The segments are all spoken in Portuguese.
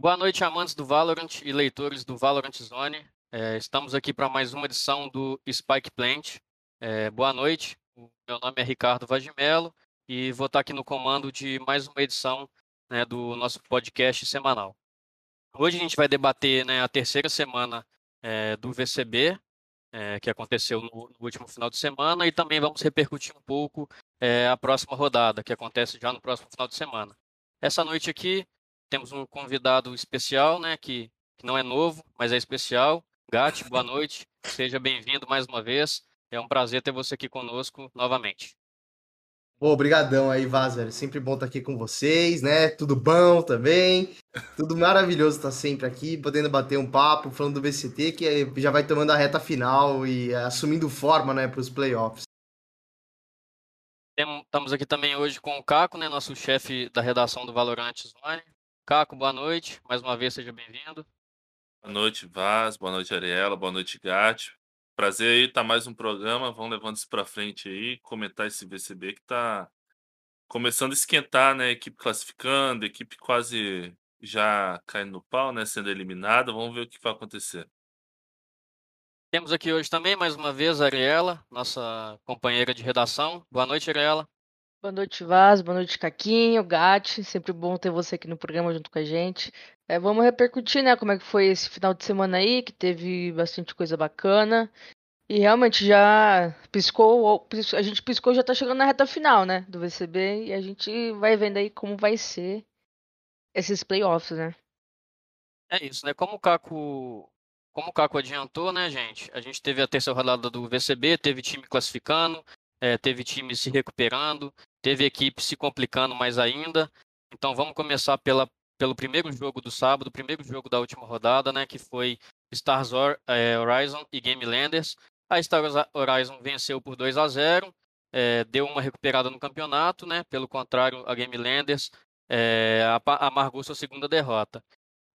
Boa noite, amantes do Valorant e leitores do Valorant Zone. É, estamos aqui para mais uma edição do Spike Plant. É, boa noite, meu nome é Ricardo Vagimelo e vou estar aqui no comando de mais uma edição né, do nosso podcast semanal. Hoje a gente vai debater né, a terceira semana é, do VCB, é, que aconteceu no, no, último final de semana, e também vamos repercutir um pouco é, a próxima rodada, que acontece já no próximo final de semana. Essa noite aqui temos um convidado especial, né, que, que não é novo, mas é especial. Gatti, boa noite. Seja bem-vindo mais uma vez. É um prazer ter você aqui conosco novamente. obrigadão aí, Vaz, velho. Sempre bom estar aqui com vocês, né? Tudo bom também. Tudo maravilhoso estar sempre aqui, podendo bater um papo, falando do VCT, que já vai tomando a reta final e assumindo forma, né, para os playoffs. Estamos aqui também hoje com o Caco, né, nosso chefe da redação do Valorant Zone. Caco, boa noite. Mais uma vez, seja bem-vindo. Boa noite, Vaz. Boa noite, Ariela. Boa noite, Gatti. Prazer aí, tá mais um programa. Vamos levando isso para frente aí, comentar esse VCB que tá começando a esquentar, né? Equipe classificando, equipe quase já caindo no pau, né? Sendo eliminada. Vamos ver o que vai acontecer. Temos aqui hoje também, mais uma vez, a Ariela, nossa companheira de redação. Boa noite, Ariela. Boa noite, Vaz. Boa noite, Caquinho, Gatti. Sempre bom ter você aqui no programa junto com a gente. É, vamos repercutir, né, como é que foi esse final de semana aí, que teve bastante coisa bacana. E realmente já piscou, a gente piscou já tá chegando na reta final, né, do VCB, e a gente vai vendo aí como vai ser esses playoffs, né. É isso, né, como o Caco, como o Caco adiantou, né, gente, a gente teve a terceira rodada do VCB, teve time classificando, é, teve time se recuperando, teve equipe se complicando mais ainda. Então vamos começar pela, pelo primeiro jogo do sábado, primeiro jogo da última rodada, né, que foi Stars é, Horizon e Game Landers. A Stars Horizon venceu por 2 a 0, é, deu uma recuperada no campeonato, né? Pelo contrário, a Game Landers é, amargou sua segunda derrota.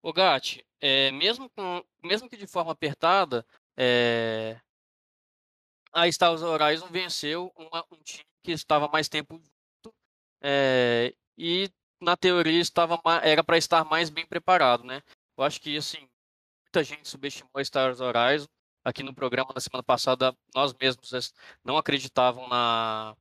O Gatti, é, mesmo, com, mesmo que de forma apertada, a Star Horizon venceu uma, um time que estava mais tempo é, e na teoria estava era para estar mais bem preparado, né? Eu acho que assim muita gente subestimou a Star Horizon aqui no programa na semana passada. Nós mesmos não acreditavam na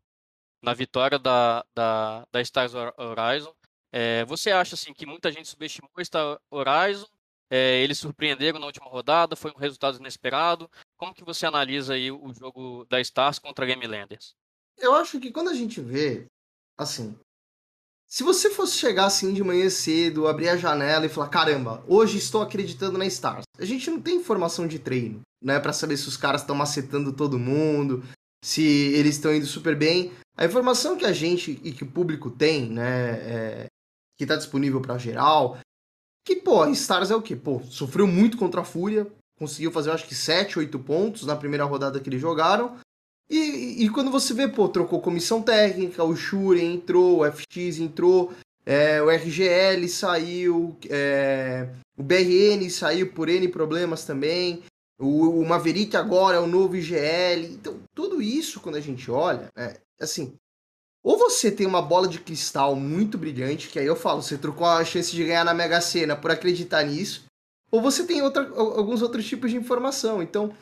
na vitória da da, da Star Horizon. É, você acha assim que muita gente subestimou Star Horizon? É, eles surpreenderam na última rodada, foi um resultado inesperado. Como que você analisa aí o jogo da Stars contra a Game Landers? Eu acho que quando a gente vê, assim, se você fosse chegar assim de manhã cedo, abrir a janela e falar, caramba, hoje estou acreditando na Stars. A gente não tem informação de treino, né, para saber se os caras estão macetando todo mundo, se eles estão indo super bem. A informação que a gente e que o público tem, né, é, que está disponível para geral, que, pô, a Stars é o quê? Pô, sofreu muito contra a Fúria, conseguiu fazer, acho que 7, 8 pontos na primeira rodada que eles jogaram. E, e quando você vê, pô, trocou comissão técnica, o Shure entrou, o FX entrou, é, o RGL saiu, é, o BRN saiu por N problemas também, o, o, Maverick agora é o novo IGL. Então, tudo isso, quando a gente olha, é, assim, ou você tem uma bola de cristal muito brilhante, que aí eu falo, você trocou a chance de ganhar na Mega Sena por acreditar nisso, ou você tem outra, alguns outros tipos de informação. Então,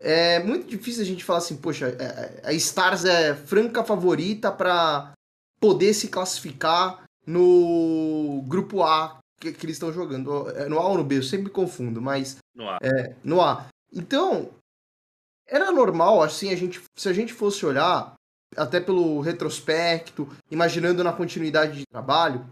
é muito difícil a gente falar assim, poxa, é, é, a Stars é franca favorita para poder se classificar no grupo A que, que eles estão jogando. É, no A ou no B, eu sempre me confundo, mas. No A. É, no A. Então, era normal, assim, a gente, se a gente fosse olhar, até pelo retrospecto, imaginando na continuidade de trabalho,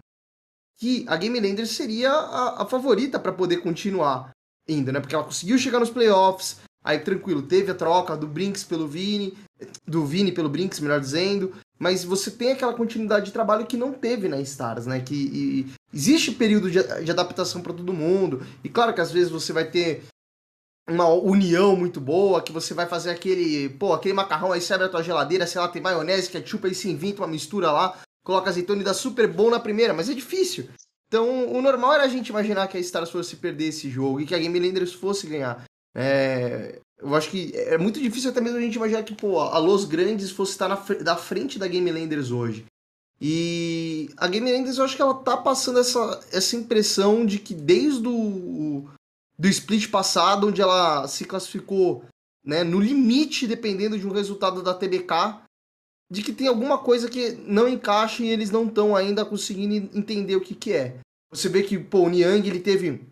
que a Game Lander seria a, a favorita para poder continuar indo, né? Porque ela conseguiu chegar nos playoffs, aí tranquilo, teve a troca do Brinks pelo Vini, do Vini pelo Brinks, melhor dizendo, mas você tem aquela continuidade de trabalho que não teve na Stars, né? Que e, existe período de, de adaptação para todo mundo, e claro que às vezes você vai ter uma união muito boa, que você vai fazer aquele, pô, aquele macarrão aí, você abre a tua geladeira, sei lá, tem maionese, ketchup, aí se inventa uma mistura lá, coloca azeitona e dá super bom na primeira, mas é difícil. Então, o normal era a gente imaginar que a Stars fosse perder esse jogo e que a Game Landers fosse ganhar. É, eu acho que é muito difícil até mesmo a gente imaginar que, pô, a Los Grandes fosse estar na, da frente da Game Landers hoje. E a Game Enders eu acho que ela tá passando essa, essa impressão de que desde o do split passado, onde ela se classificou né, no limite, dependendo de um resultado da TBK, de que tem alguma coisa que não encaixa e eles não estão ainda conseguindo entender o que, que é. Você vê que pô, o Niang ele teve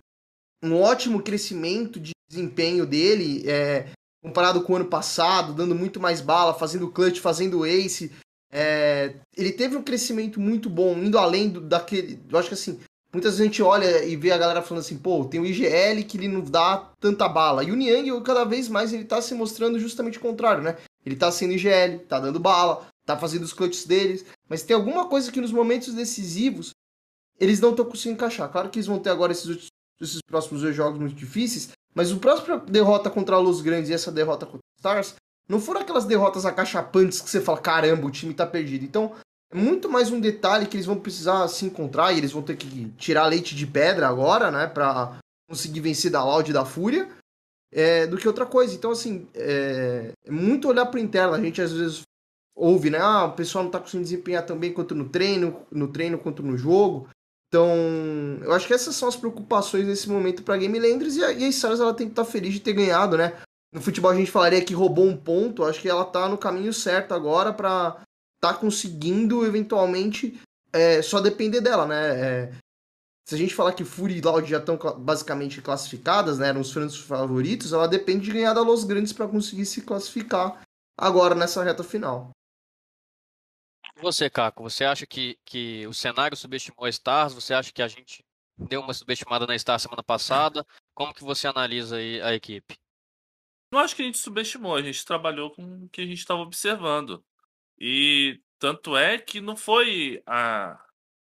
um ótimo crescimento de desempenho dele, é, comparado com o ano passado, dando muito mais bala, fazendo clutch, fazendo ace. É, ele teve um crescimento muito bom, indo além do, daquele. Eu acho que assim, muitas vezes a gente olha e vê a galera falando assim, pô, tem o IGL que ele não dá tanta bala. E o Niang, cada vez mais, ele tá se mostrando justamente o contrário, né? Ele tá sendo IGL, tá dando bala, tá fazendo os clutches deles, mas tem alguma coisa que nos momentos decisivos eles não estão conseguindo encaixar. Claro que eles vão ter agora esses, esses próximos dois jogos muito difíceis, mas o próximo derrota contra a Los Grandes e essa derrota contra o Stars não foram aquelas derrotas acachapantes que você fala, caramba, o time tá perdido. Então, é muito mais um detalhe que eles vão precisar se encontrar e eles vão ter que tirar leite de pedra agora, né, pra conseguir vencer da Loud e da Fúria é, do que outra coisa. Então, assim, é, é muito olhar para interno. A gente às vezes ouve, né? Ah, o pessoal não está conseguindo desempenhar tão bem quanto no treino, no treino quanto no jogo. Então, eu acho que essas são as preocupações nesse momento para Game Landers e a, e a Stars ela tem que estar tá feliz de ter ganhado, né? No futebol a gente falaria que roubou um ponto, acho que ela tá no caminho certo agora para tá conseguindo eventualmente é, só depender dela, né? É, se a gente falar que Fury e Loud já estão basicamente classificadas, né, eram os frentes favoritos, ela depende de ganhar da Los Grandes para conseguir se classificar agora nessa reta final. Você, Caco, você acha que, que o cenário subestimou a Stars? Você acha que a gente deu uma subestimada na Stars semana passada? Como que você analisa aí a equipe? Não acho que a gente subestimou, a gente trabalhou com o que a gente estava observando. E tanto é que não foi a,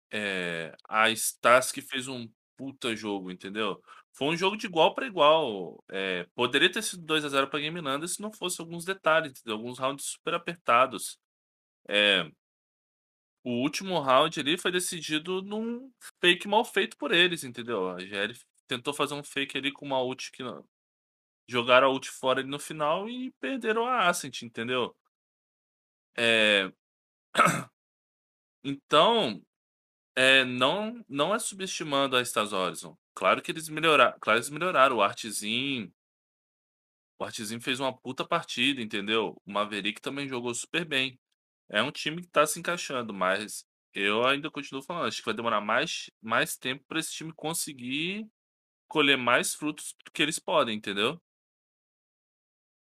é, a Stars que fez um puta jogo, entendeu? Foi um jogo de igual para igual. É, poderia ter sido 2 a 0 para Game Landa se não fosse alguns detalhes, entendeu? alguns rounds super apertados. É, o último round ali foi decidido num fake mal feito por eles, entendeu? A GL tentou fazer um fake ali com uma ult que não... jogaram a ult fora ali no final e perderam a Ascent, entendeu? É... Então, é, não, não é subestimando a Stars Horizon. Claro que eles melhoraram, claro eles melhoraram. O Artzinho, o Artzinho fez uma puta partida, entendeu? O Maverick também jogou super bem. É um time que tá se encaixando, mas eu ainda continuo falando, acho que vai demorar mais, mais tempo para esse time conseguir colher mais frutos do que eles podem, entendeu?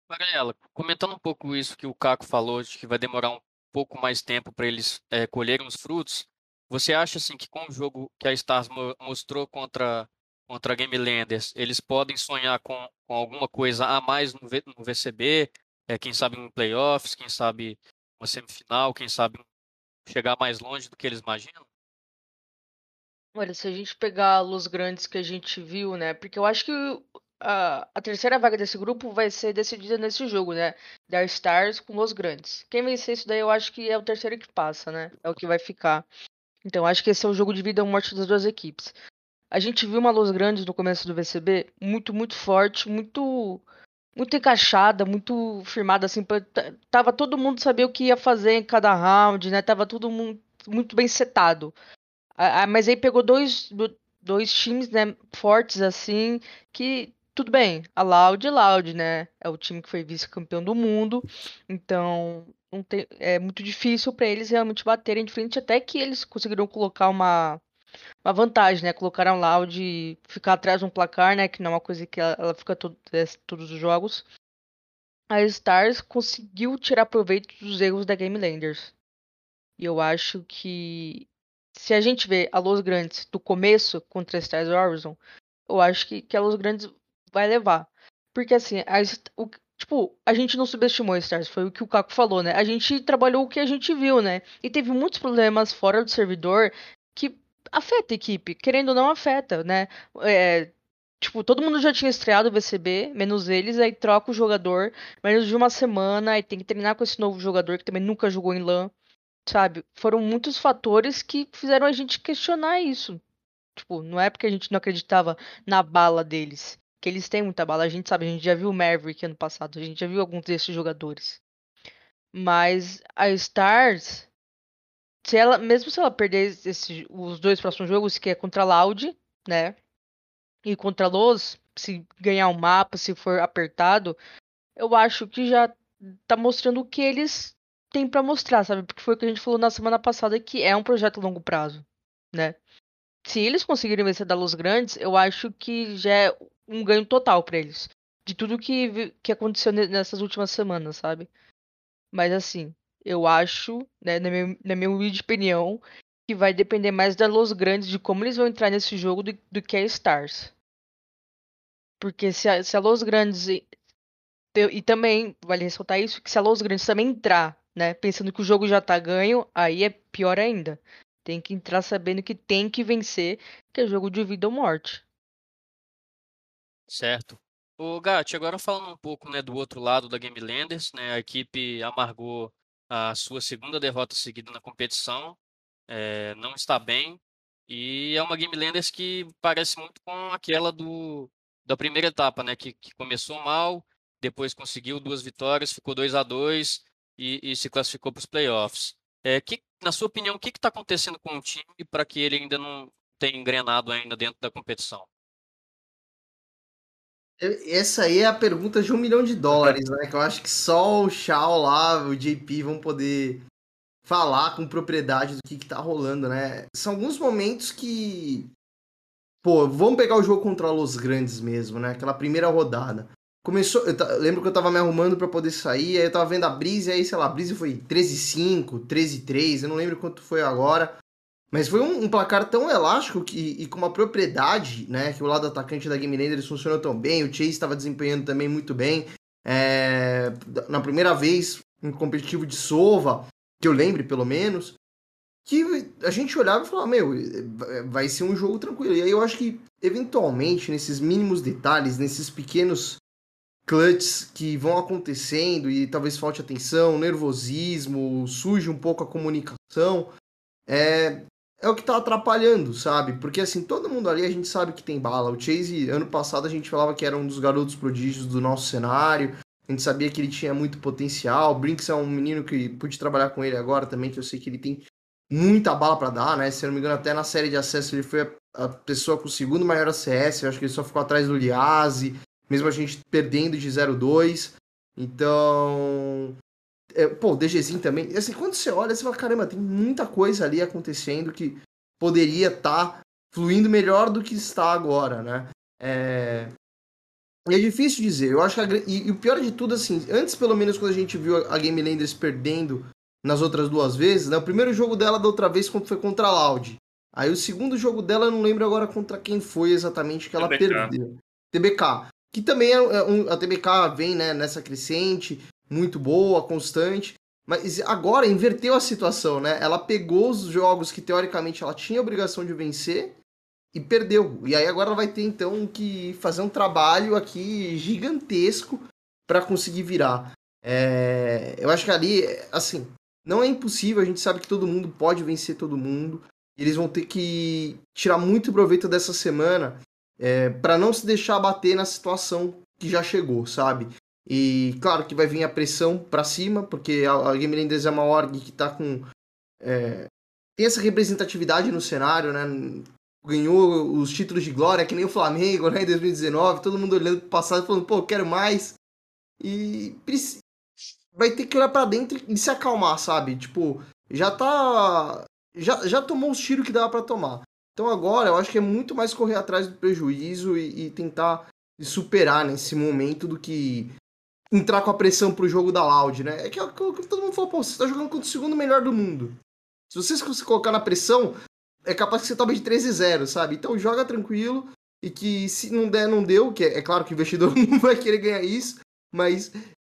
Mariela, comentando um pouco isso que o Caco falou, de que vai demorar um pouco mais tempo para eles é, colherem os frutos, você acha assim que com o jogo que a Stars mostrou contra contra a Game Landers, eles podem sonhar com, com alguma coisa a mais no, v, no VCB, é, quem sabe em playoffs, quem sabe uma semifinal, quem sabe chegar mais longe do que eles imaginam? Olha, se a gente pegar Los Grandes que a gente viu, né? Porque eu acho que a, a terceira vaga desse grupo vai ser decidida nesse jogo, né? Dar Stars com Los Grandes. Quem vencer isso daí, eu acho que é o terceiro que passa, né? É o que vai ficar. Então, acho que esse é o jogo de vida ou morte das duas equipes. A gente viu uma Los Grandes no começo do VCB muito, muito forte, muito muito encaixada, muito firmada, assim, tava todo mundo sabia o que ia fazer em cada round, né? Tava tudo muito, muito bem setado. mas aí pegou dois, dois times, né, fortes, assim, que tudo bem, a Loud é Loud, né? É o time que foi vice-campeão do mundo, então tem, é muito difícil para eles realmente baterem de frente, até que eles conseguiram colocar uma, uma vantagem, né? Colocaram lá de ficar atrás de um placar, né? Que não é uma coisa que ela, ela fica todo, é, todos os jogos. A Stars conseguiu tirar proveito dos erros da Game Landers. E eu acho que se a gente vê a Los Grandes do começo contra a Stars Horizon, eu acho que, que a Los Grandes vai levar. Porque assim, a, o, Tipo, a gente não subestimou a Stars, foi o que o Caco falou, né? A gente trabalhou o que a gente viu, né? E teve muitos problemas fora do servidor que afeta a equipe, querendo ou não afeta, né? É, tipo, todo mundo já tinha estreado o VCB, menos eles, aí troca o jogador, menos de uma semana, aí tem que treinar com esse novo jogador que também nunca jogou em LAN, sabe? Foram muitos fatores que fizeram a gente questionar isso. Tipo, não é porque a gente não acreditava na bala deles que eles têm muita bala. A gente sabe, a gente já viu o Maverick ano passado, a gente já viu alguns desses jogadores. Mas a Stars, se ela, mesmo se ela perder esse, os dois próximos jogos, que é contra a Loud, né? E contra a Los, se ganhar um mapa, se for apertado, eu acho que já tá mostrando o que eles têm para mostrar, sabe? Porque foi o que a gente falou na semana passada que é um projeto a longo prazo, né? Se eles conseguirem vencer da Los Grandes, eu acho que já é um ganho total para eles. De tudo que, que aconteceu nessas últimas semanas, sabe? Mas assim, eu acho, né, na minha, na minha humilde opinião, que vai depender mais da Los Grandes, de como eles vão entrar nesse jogo, do, do que a Stars. Porque se a, se a Los Grandes. E, e também, vale ressaltar isso, que se a Los Grandes também entrar, né, pensando que o jogo já tá ganho, aí é pior ainda. Tem que entrar sabendo que tem que vencer, que é jogo de vida ou morte. Certo. O Gatti, agora falando um pouco né, do outro lado da Game Landers, né, a equipe amargou a sua segunda derrota seguida na competição, é, não está bem, e é uma Game Landers que parece muito com aquela do, da primeira etapa, né, que, que começou mal, depois conseguiu duas vitórias, ficou 2 a 2 e, e se classificou para os playoffs. É, que, na sua opinião, o que está acontecendo com o time para que ele ainda não tenha engrenado ainda dentro da competição? Essa aí é a pergunta de um milhão de dólares, né? Que eu acho que só o Shao lá, o JP vão poder falar com propriedade do que, que tá rolando, né? São alguns momentos que. Pô, vamos pegar o jogo contra Los Grandes mesmo, né? Aquela primeira rodada. Começou. Eu, lembro que eu tava me arrumando para poder sair, aí eu tava vendo a Brise, aí, sei lá, a Brise foi 13-5, 13-3, eu não lembro quanto foi agora. Mas foi um, um, placar tão elástico que, e com uma propriedade, né? Que o lado atacante da Game Lander funcionou tão bem, o Chase estava desempenhando também muito bem. É, na primeira vez, em competitivo de Sova, que eu lembre pelo menos, que a gente olhava e falava, meu, vai ser um jogo tranquilo. E aí eu acho que, eventualmente, nesses mínimos detalhes, nesses pequenos clutches que vão acontecendo e talvez falte atenção, nervosismo, surge um pouco a comunicação, é, é o que tá atrapalhando, sabe? Porque assim, todo mundo ali a gente sabe que tem bala. O Chase, ano passado, a gente falava que era um dos garotos prodígios do nosso cenário. A gente sabia que ele tinha muito potencial. O Brinks é um menino que pude trabalhar com ele agora também, que eu sei que ele tem muita bala para dar, né? Se eu não me engano, até na série de acesso ele foi a, a pessoa com o segundo maior ACS. Eu acho que ele só ficou atrás do Liazzi, mesmo a gente perdendo de 0-2. Então, é, pô, o DGzinho também. Assim, quando você olha, você fala, caramba, tem muita coisa ali acontecendo que poderia estar tá fluindo melhor do que está agora, né? É... E é difícil dizer. Eu acho que a... e, e, o pior de tudo, assim, antes pelo menos quando a gente viu a Game Landers perdendo nas outras duas vezes, né? O primeiro jogo dela da outra vez foi contra a Loud. Aí o segundo jogo dela, eu não lembro agora contra quem foi exatamente que ela TBK. perdeu. TBK. Que também é, é um, a TBK vem né, nessa crescente, muito boa, constante. Mas agora inverteu a situação, né? Ela pegou os jogos que teoricamente ela tinha obrigação de vencer e perdeu. E aí agora ela vai ter então que fazer um trabalho aqui gigantesco para conseguir virar. É... Eu acho que ali, assim, não é impossível. A gente sabe que todo mundo pode vencer todo mundo. Eles vão ter que tirar muito proveito dessa semana é, para não se deixar bater na situação que já chegou, sabe? E claro que vai vir a pressão para cima, porque a, a Game Landers é uma org que tá com. É, tem essa representatividade no cenário, né? Ganhou os títulos de glória, que nem o Flamengo, né? Em 2019, todo mundo olhando pro passado falando, pô, quero mais. E vai ter que olhar para dentro e se acalmar, sabe? Tipo, já tá. Já, já tomou os tiros que dava para tomar. Então agora eu acho que é muito mais correr atrás do prejuízo e, e tentar superar nesse momento do que entrar com a pressão pro jogo da Loud, né? É que, é que todo mundo falou, pô, você tá jogando contra o segundo melhor do mundo. Se você se colocar na pressão, é capaz que você tome de 13 0 sabe? Então joga tranquilo e que se não der, não deu, que é, é claro que o investidor não vai querer ganhar isso, mas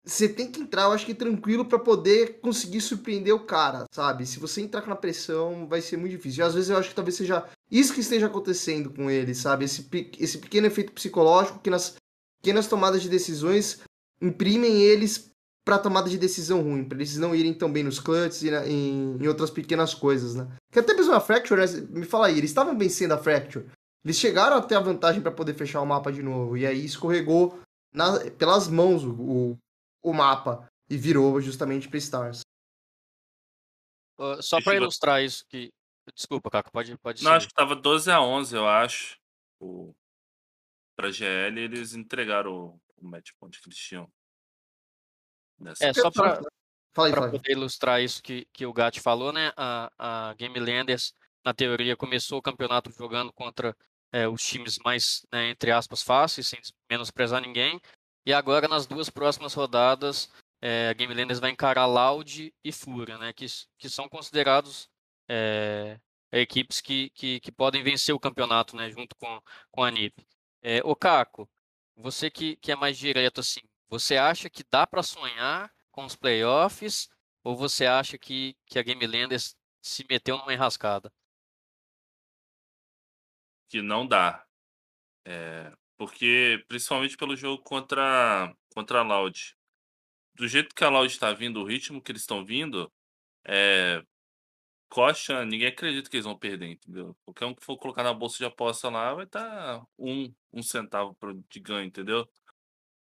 você tem que entrar, eu acho que tranquilo para poder conseguir surpreender o cara, sabe? Se você entrar com a pressão, vai ser muito difícil. E às vezes eu acho que talvez seja isso que esteja acontecendo com ele, sabe? Esse, esse pequeno efeito psicológico que nas pequenas tomadas de decisões imprimem eles para tomada de decisão ruim, para eles não irem tão bem nos clutches e na, em, em, outras pequenas coisas, né? Que até mesmo a Fracture, né? me fala aí, eles estavam vencendo a Fracture. Eles chegaram até a vantagem para poder fechar o mapa de novo, e aí escorregou na, pelas mãos o, o, o mapa e virou justamente para Stars. Uh, só para ilustrar isso que. Desculpa, Caco, pode, pode Não, acho que tava 12 a 11 eu acho. O... Pra GL, eles entregaram o, o match point que eles tinham. Nessa é, só para poder ilustrar isso que, que o Gat falou, né? A, a Game Landers, na teoria, começou o campeonato jogando contra é, os times mais, né, entre aspas, fáceis, sem menosprezar ninguém. E agora, nas duas próximas rodadas, é, a Game Landers vai encarar Loud e Fúria, né, que, que são considerados é, equipes que, que, que, podem vencer o campeonato né, junto com, com a NIP. É, o Caco, você que, que é mais direto assim, você acha que dá para sonhar com os playoffs ou você acha que, que a Game Landers se meteu numa enrascada? que não dá. É, porque, principalmente pelo jogo contra, contra a Loud. Do jeito que a Loud está vindo, o ritmo que eles estão vindo, é, Coxa, ninguém acredita que eles vão perder, entendeu? Qualquer um que for colocar na bolsa de aposta lá vai estar tá um, um centavo de ganho, entendeu?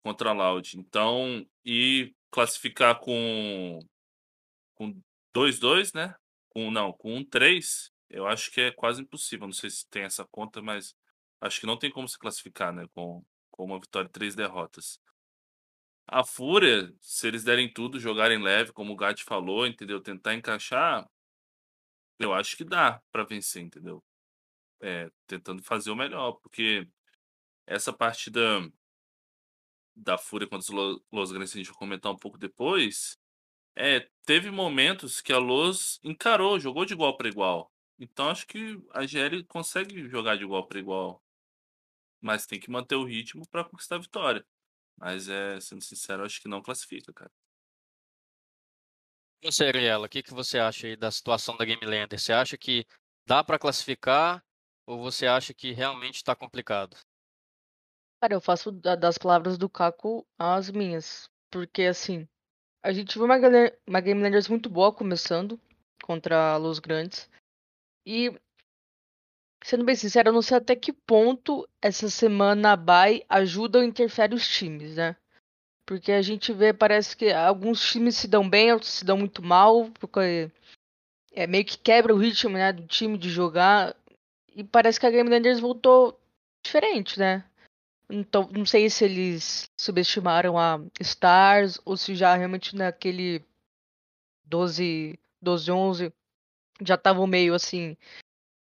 Contra a Loud. Então, e classificar com com 2-2, né? Com, não, com 1-3, eu acho que é quase impossível. Não sei se tem essa conta, mas acho que não tem como se classificar, né? Com, com uma vitória e três derrotas. A Fúria, se eles derem tudo, jogarem leve, como o Gatti falou, entendeu? Tentar encaixar, eu acho que dá para vencer, entendeu? É, tentando fazer o melhor, porque essa partida da Fúria contra os Los Grandes, a gente vai comentar um pouco depois, é, teve momentos que a Los encarou, jogou de igual para igual. Então acho que a GL consegue jogar de igual para igual. Mas tem que manter o ritmo para conquistar a vitória. Mas é, sendo sincero, acho que não classifica, cara. Você, Ariela, o que, que você acha aí da situação da Game Lander? Você acha que dá para classificar ou você acha que realmente está complicado? Cara, eu faço das palavras do Caco as minhas. Porque, assim, a gente viu uma, uma Game Landers muito boa começando contra Los Grandes. E, sendo bem sincero, eu não sei até que ponto essa semana by ajuda ou interfere os times, né? Porque a gente vê, parece que alguns times se dão bem, outros se dão muito mal, porque é meio que quebra o ritmo, né, do time de jogar. E parece que a Game Landers voltou diferente, né? Então, não sei se eles subestimaram a Stars ou se já realmente naquele 12, 12 11 já estavam meio assim,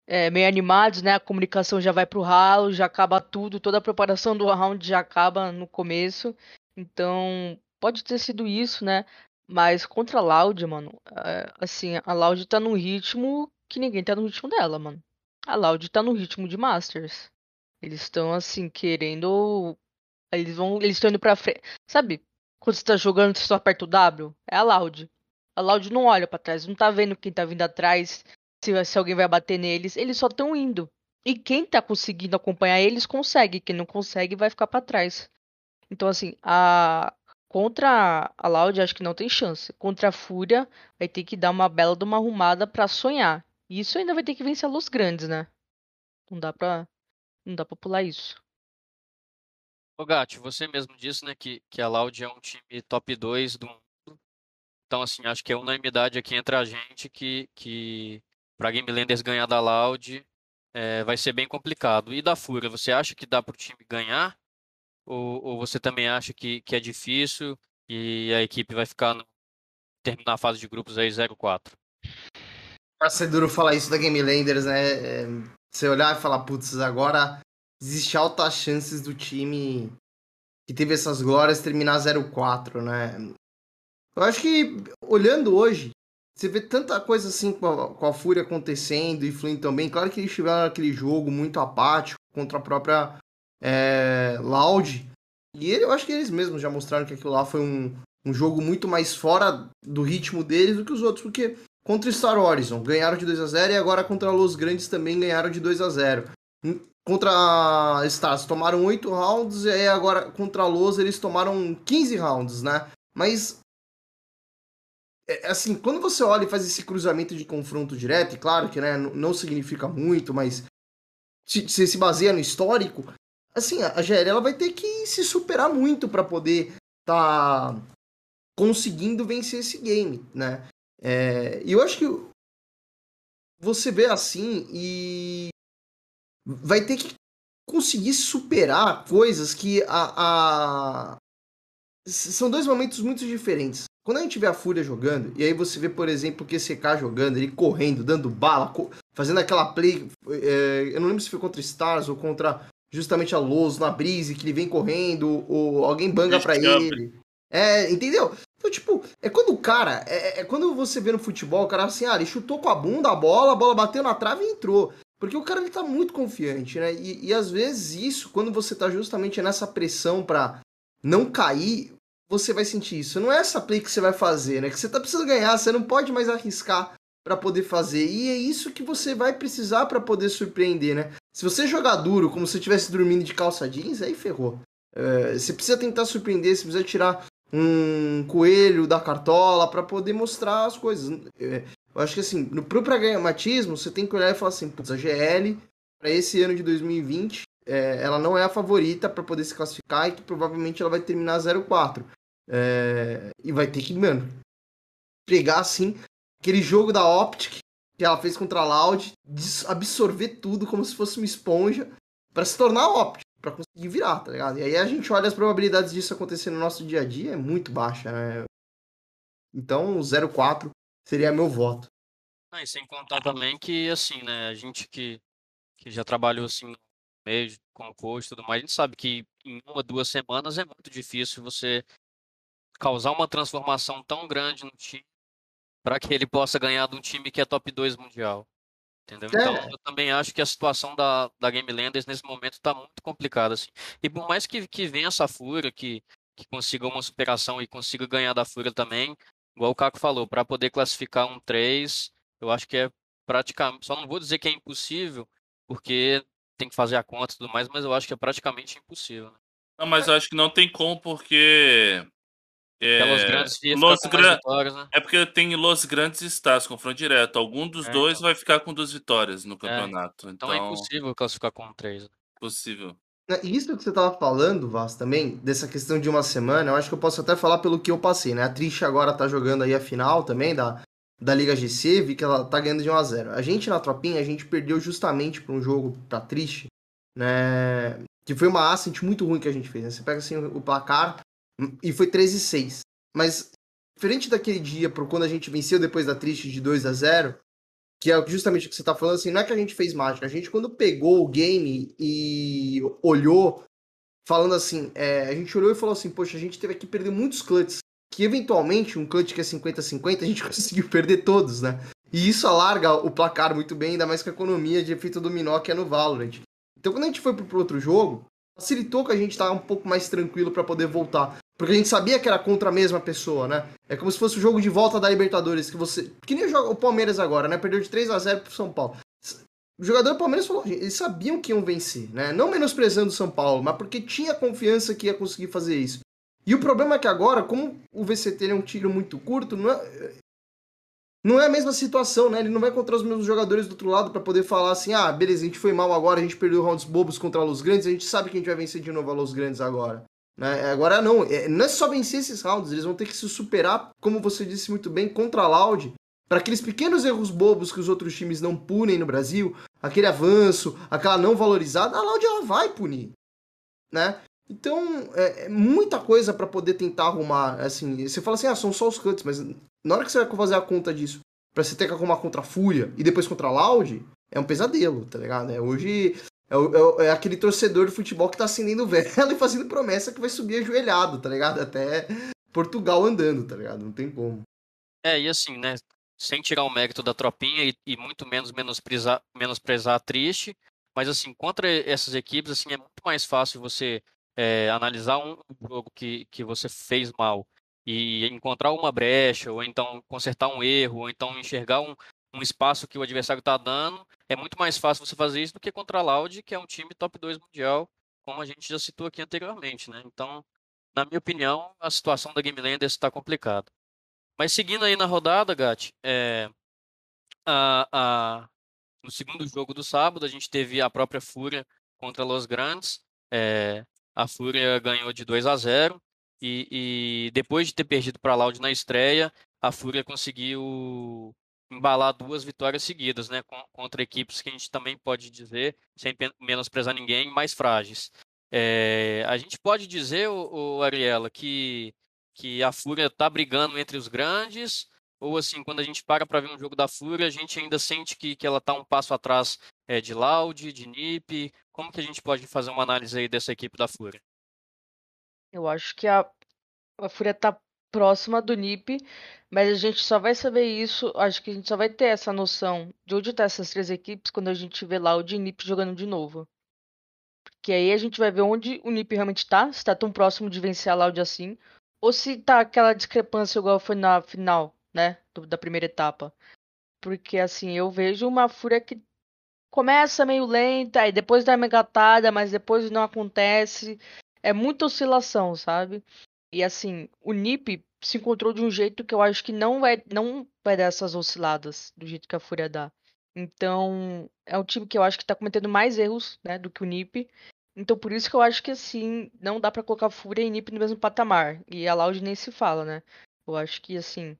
é, meio animados, né? A comunicação já vai pro ralo, já acaba tudo, toda a preparação do round já acaba no começo. Então, pode ter sido isso, né? Mas contra a Loud, mano, é, assim, a Loud tá num ritmo que ninguém tá no ritmo dela, mano. A Loud tá no ritmo de Masters. Eles estão assim, querendo. Eles vão. Eles estão indo pra frente. Sabe? Quando você tá jogando, você só aperta o W? É a Loud. A Loud não olha para trás, não tá vendo quem tá vindo atrás, se, se alguém vai bater neles. Eles só estão indo. E quem tá conseguindo acompanhar eles consegue. Quem não consegue vai ficar para trás. Então, assim, a. Contra a Loud, acho que não tem chance. Contra a Fúria, vai ter que dar uma bela de uma arrumada para sonhar. E isso ainda vai ter que vencer a luz grandes, né? Não dá pra. Não dá pra pular isso. Ô Gatti, você mesmo disse, né, que, que a Loud é um time top 2 do então, assim, acho que é unanimidade aqui entre a gente que, que para Game Landers ganhar da Loud é, vai ser bem complicado. E da Fúria, você acha que dá para o time ganhar? Ou, ou, você também acha que, que é difícil e a equipe vai ficar no, terminar a fase de grupos aí 0-4? Vai ser duro falar isso da Game Landers, né? É, você olhar e falar, putz, agora existe altas chances do time que teve essas glórias terminar 0-4, né? Eu acho que, olhando hoje, você vê tanta coisa assim com a, com a Fúria acontecendo e fluindo também. Claro que eles tiveram aquele jogo muito apático contra a própria é, Loud. E ele, eu acho que eles mesmos já mostraram que aquilo lá foi um, um jogo muito mais fora do ritmo deles do que os outros. Porque contra Star Horizon ganharam de 2 a 0 e agora contra Los Grandes também ganharam de 2 a 0 Contra a Stars tomaram 8 rounds e agora contra Los eles tomaram 15 rounds, né? Mas é, é, assim, quando você olha e faz esse cruzamento de confronto direto, e claro que né, não significa muito, mas se, se baseia no histórico, assim, a GL ela vai ter que se superar muito para poder tá conseguindo vencer esse game, né? É, e eu acho que você vê assim e vai ter que conseguir superar coisas que a, a... são dois momentos muito diferentes. Quando a gente vê a Fúria jogando, e aí você vê, por exemplo, o QCK jogando, ele correndo, dando bala, fazendo aquela play. É, eu não lembro se foi contra Stars ou contra justamente a Loz na Brise, que ele vem correndo, ou alguém banga para ele. É, entendeu? Então, tipo, é quando o cara. É, é, quando você vê no futebol, o cara assim, ah, ele chutou com a bunda a bola, a bola bateu na trave e entrou. Porque o cara ele tá muito confiante, né? E, e às vezes isso, quando você tá justamente nessa pressão para não cair, você vai sentir isso. Não é essa play que você vai fazer, né? Que você tá precisando ganhar, você não pode mais arriscar para poder fazer. E é isso que você vai precisar para poder surpreender, né? Se você jogar duro, como se estivesse dormindo de calça jeans, aí ferrou. É, você precisa tentar surpreender, você precisa tirar um coelho da cartola para poder mostrar as coisas. É, eu acho que assim, no pro pragmatismo, você tem que olhar e falar assim, putz, a GL para esse ano de 2020, é, ela não é a favorita para poder se classificar e que provavelmente ela vai terminar 0-4. É, e vai ter que, mano, pegar assim aquele jogo da Optic que ela fez contra a Loud, absorver tudo como se fosse uma esponja para se tornar Optic, para conseguir virar, tá ligado? E aí a gente olha as probabilidades disso acontecer no nosso dia a dia, é muito baixa, né? Então, 0-4 seria meu voto. Ah, e sem contar também que, assim, né, a gente que, que já trabalhou, assim, no meio com coach e tudo mais, a gente sabe que em uma, duas semanas é muito difícil você causar uma transformação tão grande no time para que ele possa ganhar de um time que é top 2 mundial. Entendeu? É. Então, eu também acho que a situação da, da Game Landers nesse momento está muito complicada. Assim. E por mais que, que venha essa Fúria, que, que consiga uma superação e consiga ganhar da Fúria também, igual o Caco falou, para poder classificar um 3, eu acho que é praticamente. Só não vou dizer que é impossível, porque tem que fazer a conta e tudo mais, mas eu acho que é praticamente impossível. Né? Não, mas eu acho que não tem como, porque é, Los Grandes Los Gran... vitórias, né? É porque tem Los Grandes e Stars, confronto direto. Algum dos é, dois então. vai ficar com duas vitórias no é, campeonato. É. Então, então é impossível classificar com três. Né? Possível. É, isso que você tava falando, Vaz, também, dessa questão de uma semana, eu acho que eu posso até falar pelo que eu passei, né? A Trish agora tá jogando aí a final também da, da Liga GC, vi que ela tá ganhando de 1 a 0 A gente na tropinha, a gente perdeu justamente pra um jogo pra Trish, né? Que foi uma ascent muito ruim que a gente fez, né? Você pega assim o placar, e foi 13 6. Mas, diferente daquele dia, por quando a gente venceu depois da triste de 2 a 0 que é justamente o que você tá falando, assim, não é que a gente fez mágica. A gente, quando pegou o game e olhou, falando assim, é, a gente olhou e falou assim, poxa, a gente teve que perder muitos clutches. Que eventualmente, um clutch que é 50-50, a gente conseguiu perder todos, né? E isso alarga o placar muito bem, ainda mais com a economia de efeito dominó que é no Valorant. Então, quando a gente foi pro outro jogo, facilitou que a gente tava um pouco mais tranquilo para poder voltar. Porque a gente sabia que era contra a mesma pessoa, né? É como se fosse o jogo de volta da Libertadores, que você. Que nem o Palmeiras agora, né? Perdeu de 3 a 0 pro São Paulo. O jogador do Palmeiras falou, eles sabiam que iam vencer, né? Não menosprezando o São Paulo, mas porque tinha confiança que ia conseguir fazer isso. E o problema é que agora, como o VCT é um tiro muito curto, não é, não é a mesma situação, né? Ele não vai encontrar os mesmos jogadores do outro lado para poder falar assim: ah, beleza, a gente foi mal agora, a gente perdeu rounds bobos contra os grandes, a gente sabe que a gente vai vencer de novo a Los Grandes agora. Né? Agora não, é, não é só vencer esses rounds, eles vão ter que se superar, como você disse muito bem, contra a Loud, para aqueles pequenos erros bobos que os outros times não punem no Brasil, aquele avanço, aquela não valorizada, a Loud ela vai punir, né? Então, é, é muita coisa para poder tentar arrumar, assim, você fala assim, ah, são só os cuts, mas na hora que você vai fazer a conta disso, para você ter que arrumar contra a Fúria e depois contra a Loud, é um pesadelo, tá ligado? É, hoje é, é, é, aquele torcedor de futebol que tá acendendo vela e fazendo promessa que vai subir ajoelhado, tá ligado? Até Portugal andando, tá ligado? Não tem como. É, e assim, né? Sem tirar o mérito da tropinha e, e muito menos menosprezar, menosprezar a triste, mas assim, contra essas equipes, assim, é muito mais fácil você é, analisar um jogo que, que você fez mal e encontrar uma brecha, ou então consertar um erro, ou então enxergar um, um espaço que o adversário está dando, é muito mais fácil você fazer isso do que contra a Loud, que é um time top 2 mundial, como a gente já citou aqui anteriormente, né? Então, na minha opinião, a situação da Game Landers está complicada. Mas seguindo aí na rodada, Gat, é, a, a, no segundo jogo do sábado, a gente teve a própria Fúria contra Los Grandes. É, a Fúria ganhou de 2 a 0. E, e depois de ter perdido para a Loud na estreia, a Fúria conseguiu embalar duas vitórias seguidas, né? Contra equipes que a gente também pode dizer, sem menosprezar ninguém, mais frágeis. É, a gente pode dizer, o, Ariela, que, que a Fúria está brigando entre os grandes, ou assim, quando a gente para para ver um jogo da Fúria, a gente ainda sente que, que ela está um passo atrás é, de Loud, de Nip. Como que a gente pode fazer uma análise aí dessa equipe da Fúria? Eu acho que a, a Fúria está próxima do NIP, mas a gente só vai saber isso, acho que a gente só vai ter essa noção de onde tá essas três equipes quando a gente vê lá o de NIP jogando de novo. Porque aí a gente vai ver onde o NIP realmente está, se está tão próximo de vencer a Loud assim, ou se tá aquela discrepância igual foi na final, né, do, da primeira etapa. Porque assim, eu vejo uma Fúria que começa meio lenta, e depois dá uma engatada, mas depois não acontece. É muita oscilação, sabe? E assim, o Nip se encontrou de um jeito que eu acho que não vai, não vai dar essas osciladas do jeito que a Fúria dá. Então, é um time que eu acho que tá cometendo mais erros, né, do que o Nip. Então, por isso que eu acho que assim, não dá para colocar Fúria e Nip no mesmo patamar. E a Loud nem se fala, né? Eu acho que assim,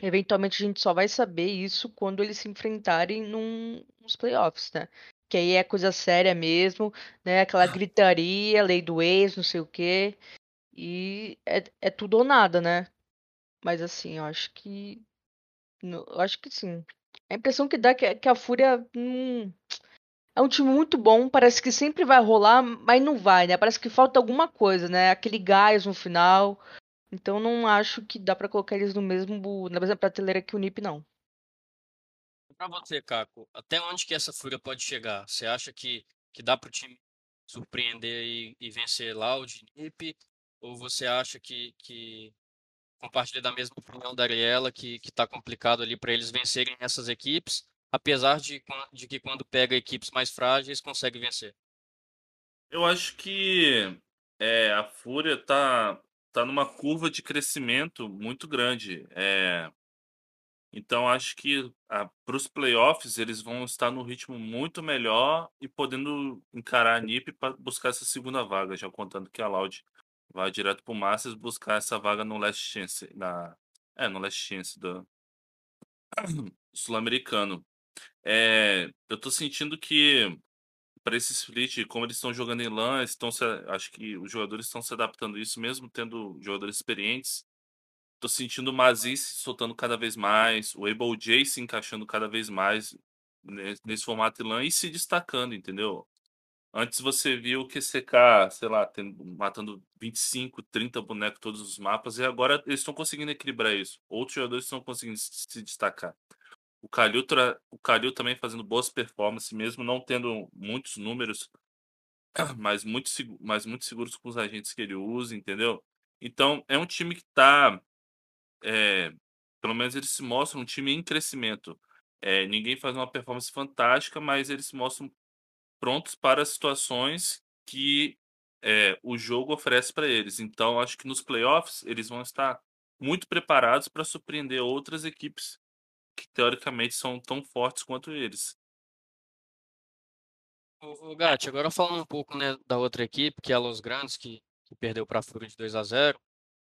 eventualmente a gente só vai saber isso quando eles se enfrentarem num, nos playoffs, né? Que aí é coisa séria mesmo, né? Aquela gritaria, lei do ex, não sei o quê. E é, é tudo ou nada, né? Mas assim, eu acho que. Eu acho que sim. A impressão que dá é que, que a Fúria. Hum, é um time muito bom, parece que sempre vai rolar, mas não vai, né? Parece que falta alguma coisa, né? Aquele gás no final. Então não acho que dá para colocar eles no mesmo na mesma prateleira que o Nip, não. Para você, Caco, até onde que essa fúria pode chegar? Você acha que, que dá para o time surpreender e, e vencer Loud, Nip? Ou você acha que, que compartilha da mesma opinião da Ariela, que está complicado ali para eles vencerem essas equipes, apesar de, de que quando pega equipes mais frágeis, consegue vencer? Eu acho que é, a Fúria está tá numa curva de crescimento muito grande. É, então acho que para os playoffs eles vão estar no ritmo muito melhor e podendo encarar a NIP para buscar essa segunda vaga, já contando que a Loud vai direto pro Masters buscar essa vaga no Last Chance, na, é, no Last Chance do Sul-Americano. É, eu tô sentindo que para esse split, como eles estão jogando em LAN, estão se, acho que os jogadores estão se adaptando a isso, mesmo tendo jogadores experientes. Tô sentindo o Mazi soltando cada vez mais, o Able J se encaixando cada vez mais nesse, formato LAN e se destacando, entendeu? Antes você viu o QCK, sei lá, tendo, matando 25, 30 bonecos todos os mapas, e agora eles estão conseguindo equilibrar isso. Outros jogadores estão conseguindo se destacar. O Kalil, o Kalil também fazendo boas performances, mesmo não tendo muitos números, mas muito, mas muito seguros com os agentes que ele usa, entendeu? Então, é um time que está. É, pelo menos eles se mostram um time em crescimento. É, ninguém faz uma performance fantástica, mas eles se mostram prontos para situações que é, o jogo oferece para eles. Então, acho que nos playoffs eles vão estar muito preparados para surpreender outras equipes que teoricamente são tão fortes quanto eles. O, Gatti, agora falando um pouco né, da outra equipe, que é a Los Grandes, que, que perdeu para a Fúria de 2 a 0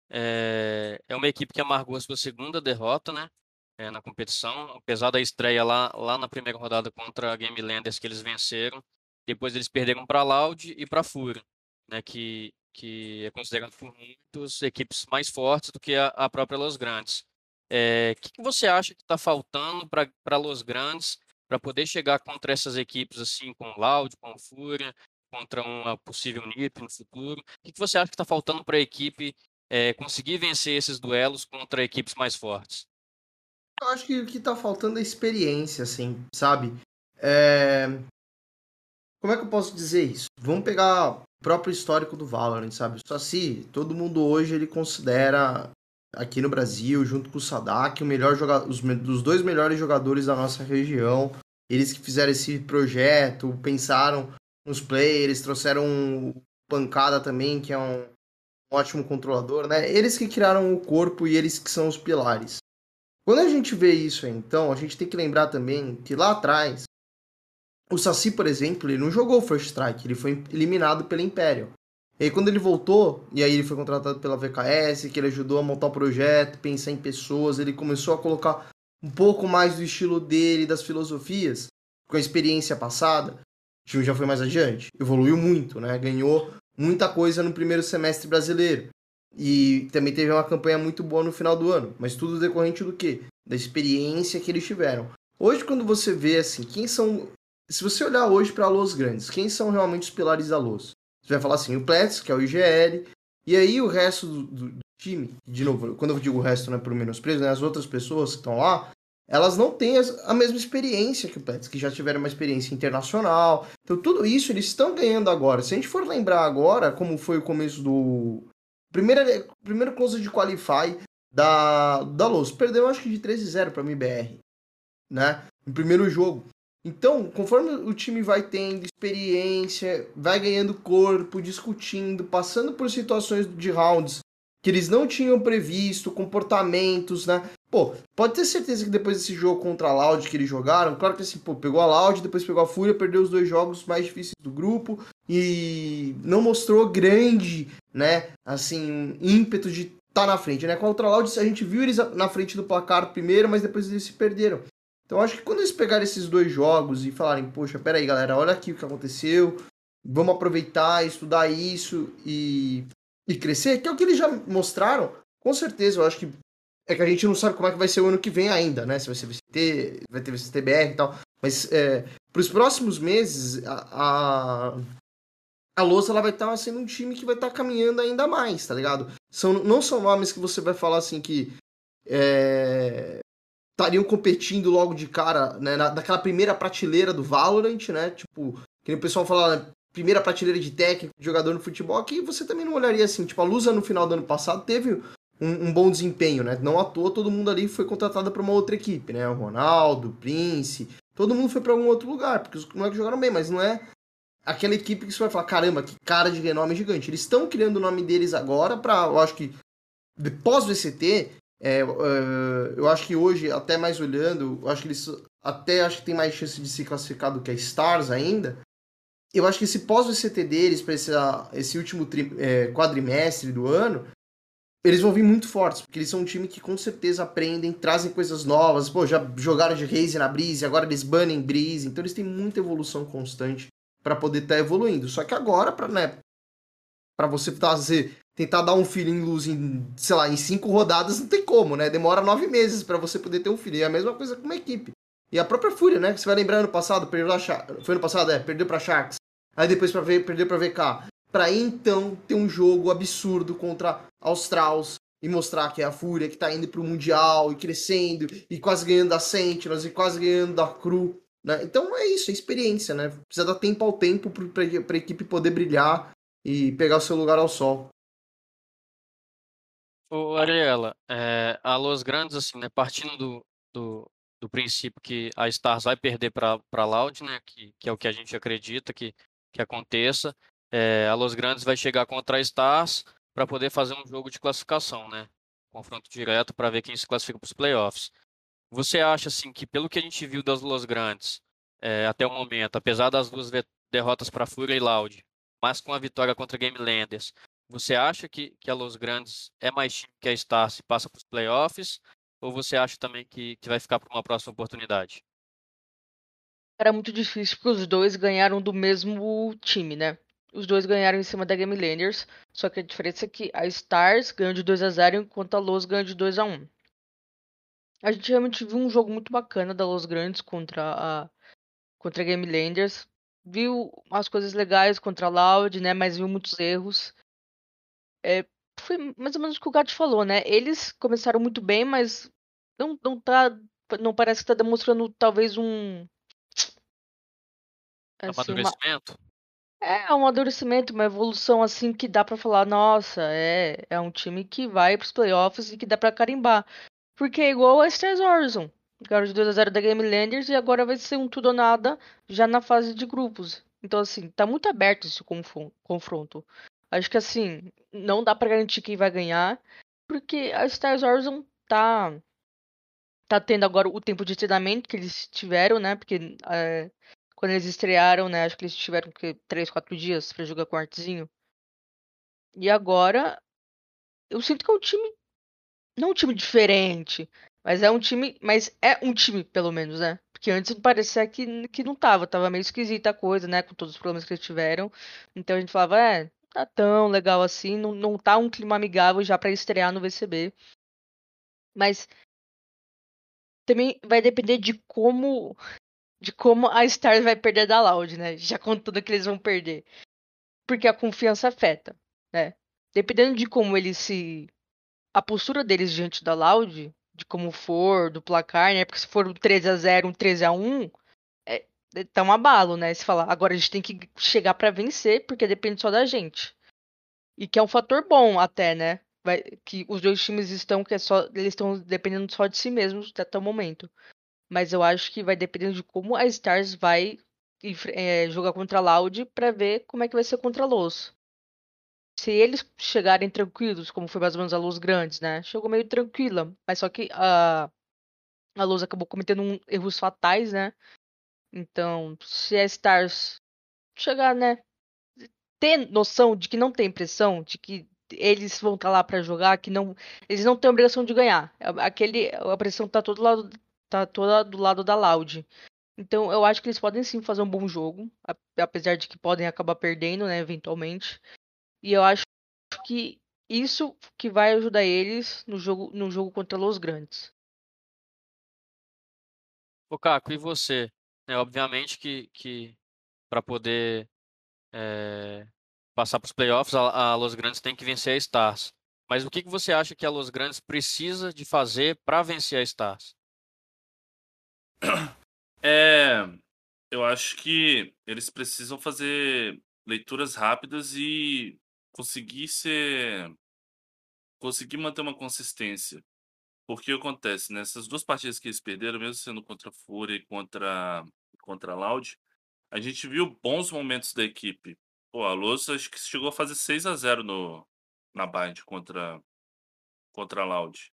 é, é uma equipe que amargou a sua segunda derrota, né? É, na competição, apesar da estreia lá, lá na primeira rodada contra a Game Landers que eles venceram, depois eles perderam para a Loud e para a Fúria, né, que, que é considerado por muitos equipes mais fortes do que a, a própria Los Grandes. O é, que, que, você acha que está faltando para Los Grandes para poder chegar contra essas equipes assim, com Loud, com Fúria, contra uma possível NIP no futuro? O que, que você acha que está faltando para a equipe é, conseguir vencer esses duelos contra equipes mais fortes? Eu acho que o que está faltando é experiência, assim, sabe? É... Como é que eu posso dizer isso? Vamos pegar o próprio histórico do Valorant, sabe? O Saci, todo mundo hoje ele considera aqui no Brasil, junto com o Sadak, o melhor os dos dois melhores jogadores da nossa região. Eles que fizeram esse projeto, pensaram nos players, trouxeram o Pancada também, que é um ótimo controlador, né? Eles que criaram o corpo e eles que são os pilares. Quando a gente vê isso, então, a gente tem que lembrar também que lá atrás o Saci, por exemplo, ele não jogou First Strike, ele foi eliminado pela Imperial. E aí quando ele voltou, e aí ele foi contratado pela VKS, que ele ajudou a montar o projeto, pensar em pessoas, ele começou a colocar um pouco mais do estilo dele, das filosofias, com a experiência passada, o time já foi mais adiante, evoluiu muito, né? Ganhou muita coisa no primeiro semestre brasileiro. E também teve uma campanha muito boa no final do ano, mas tudo decorrente do quê? Da experiência que eles tiveram. Hoje, quando você vê assim, quem são. Se você olhar hoje para a Los Grandes, quem são realmente os pilares da Los? Você vai falar assim, o Plets, que é o IGL, e aí o resto do, do, time, de novo, quando eu digo o resto, não é por menosprezo, né? As outras pessoas que estão lá, elas não têm a mesma experiência que o Plets, que já tiveram uma experiência internacional. Então, tudo isso eles estão ganhando agora. Se a gente for lembrar agora, como foi o começo do. Primeira, primeiro close de qualify da, da Luz. Perdeu, acho que de 13-0 para a MBR, né? No primeiro jogo. Então, conforme o time vai tendo experiência, vai ganhando corpo, discutindo, passando por situações de rounds que eles não tinham previsto, comportamentos, né? Pô, pode ter certeza que depois desse jogo contra a Loud que eles jogaram, claro que assim, pô, pegou a Loud, depois pegou a Fúria, perdeu os dois jogos mais difíceis do grupo e não mostrou grande, né, assim, ímpeto de estar tá na frente, né? Contra a Loud a gente viu eles na frente do placar primeiro, mas depois eles se perderam. Então acho que quando eles pegarem esses dois jogos e falarem, poxa, pera aí, galera, olha aqui o que aconteceu, vamos aproveitar, estudar isso e, e crescer, que é o que eles já mostraram, com certeza, eu acho que é que a gente não sabe como é que vai ser o ano que vem ainda, né? Se vai ser VCT, vai ter VCTBR e tal. Mas é, para os próximos meses, a, a, a Lousa ela vai estar tá sendo um time que vai estar tá caminhando ainda mais, tá ligado? São, não são nomes que você vai falar assim que é, estariam competindo logo de cara, né? Na, naquela primeira prateleira do Valorant, né? Tipo, que o pessoal fala, né, primeira prateleira de técnico, de jogador no futebol, que você também não olharia assim. Tipo, a Lusa no final do ano passado teve um, um, bom desempenho, né? Não à toa todo mundo ali foi contratado para uma outra equipe, né? O Ronaldo, o Prince, todo mundo foi para algum outro lugar, porque os moleques jogaram bem, mas não é aquela equipe que você vai falar, caramba, que cara de renome gigante. Eles estão criando o nome deles agora para, eu acho que pós VCT, é, é, eu acho que hoje, até mais olhando, eu acho que eles até acho que tem mais chance de se classificar do que a Stars ainda. Eu acho que esse pós-VCT deles, para esse, esse último tri, é, quadrimestre do ano, eles vão vir muito fortes, porque eles são um time que com certeza aprendem, trazem coisas novas. Pô, já jogaram de Raze na Breeze, agora eles banem Breeze, então eles têm muita evolução constante para poder estar tá evoluindo. Só que agora, para né, você fazer, tentar dar um feeling luz em, sei lá, em cinco rodadas, não tem como, né? Demora nove meses para você poder ter um feeling. É a mesma coisa com uma equipe. E a própria Fúria, né? Você vai lembrar ano passado, perdeu a Foi ano passado, é, perdeu pra Sharks. Aí depois pra ver, perdeu pra VK para então ter um jogo absurdo contra Australs e mostrar que é a Fúria que tá indo pro Mundial e crescendo e quase ganhando da Sentinels e quase ganhando da Cru. Né? Então é isso, é experiência, né? Precisa dar tempo ao tempo para a equipe poder brilhar e pegar o seu lugar ao sol. Ô, Ariela, é, a Los Grandes, assim, né, partindo do, do, do princípio que a Stars vai perder para a Loud, né, que, que é o que a gente acredita que, que aconteça, é, a Los Grandes vai chegar contra a Stars para poder fazer um jogo de classificação, né? Confronto direto para ver quem se classifica para os playoffs. Você acha assim que pelo que a gente viu das Los Grandes é, até o momento, apesar das duas derrotas para Fúria e Loud, mas com a vitória contra Game Landers, você acha que, que a Los Grandes é mais time que a Stars e passa para os playoffs? Ou você acha também que, que vai ficar para uma próxima oportunidade? Era muito difícil porque os dois ganharam do mesmo time, né? Os dois ganharam em cima da Game Landers, só que a diferença é que a Stars ganhou de 2 a 0 enquanto a Los ganhou de 2 a 1. A gente realmente viu um jogo muito bacana da Los Grandes contra a contra a Game Landers. Viu umas coisas legais contra a Loud, né, mas viu muitos erros. É, foi mais ou menos o que o Gato falou, né? Eles começaram muito bem, mas não, não tá não parece que tá demonstrando talvez um assim, amadurecimento. Uma... É um amadurecimento, uma evolução assim que dá para falar, nossa, é, é um time que vai pros playoffs e que dá para carimbar. Porque é igual a Stars Horizon. Ganharam de 2x0 da Game Landers e agora vai ser um tudo ou nada já na fase de grupos. Então, assim, tá muito aberto esse confronto. Acho que, assim, não dá para garantir quem vai ganhar, porque a Stars Horizon tá, tá tendo agora o tempo de treinamento que eles tiveram, né? Porque é, quando eles estrearam, né? Acho que eles tiveram que, 3, 4 dias para jogar com o artezinho. E agora eu sinto que é um time não um time diferente, mas é um time, mas é um time pelo menos, né? Porque antes parecia que, que não tava, tava meio esquisita a coisa, né, com todos os problemas que eles tiveram. Então a gente falava, é, tá tão legal assim, não, não tá um clima amigável já para estrear no VCB. Mas também vai depender de como de como a Stars vai perder da Loud, né? Já contando que eles vão perder. Porque a confiança afeta, né? Dependendo de como eles se a postura deles diante da Loud, de como for, do placar, né? Porque se for um 13 a 0, um 13 a 1, é, é, tá um abalo, né? Se falar, agora a gente tem que chegar para vencer, porque depende só da gente. E que é um fator bom até, né? Vai, que os dois times estão que é só eles estão dependendo só de si mesmos até o momento. Mas eu acho que vai dependendo de como a Stars vai é, jogar contra a Loud para ver como é que vai ser contra a Los. Se eles chegarem tranquilos, como foi mais ou menos a Luz Grandes, né? Chegou meio tranquila, mas só que a a Luz acabou cometendo um, erros fatais, né? Então, se a Stars chegar, né, ter noção de que não tem pressão, de que eles vão estar tá lá para jogar, que não, eles não têm obrigação de ganhar. Aquele, a pressão tá todo lado, tá toda do lado da Loud. Então eu acho que eles podem sim fazer um bom jogo, apesar de que podem acabar perdendo, né, eventualmente. E eu acho que isso que vai ajudar eles no jogo, no jogo contra os grandes. Ô Caco, e você? É, obviamente que, que para poder é, passar para os playoffs, a, a, Los Grandes tem que vencer a Stars. Mas o que, que você acha que a Los Grandes precisa de fazer para vencer a Stars? É, eu acho que eles precisam fazer leituras rápidas e conseguir ser. conseguir manter uma consistência. Porque acontece, nessas duas partidas que eles perderam, mesmo sendo contra a Fúria e contra, contra a Loud, a gente viu bons momentos da equipe. Pô, a acho que chegou a fazer 6 a 0 no, na Bind contra, contra a Loud.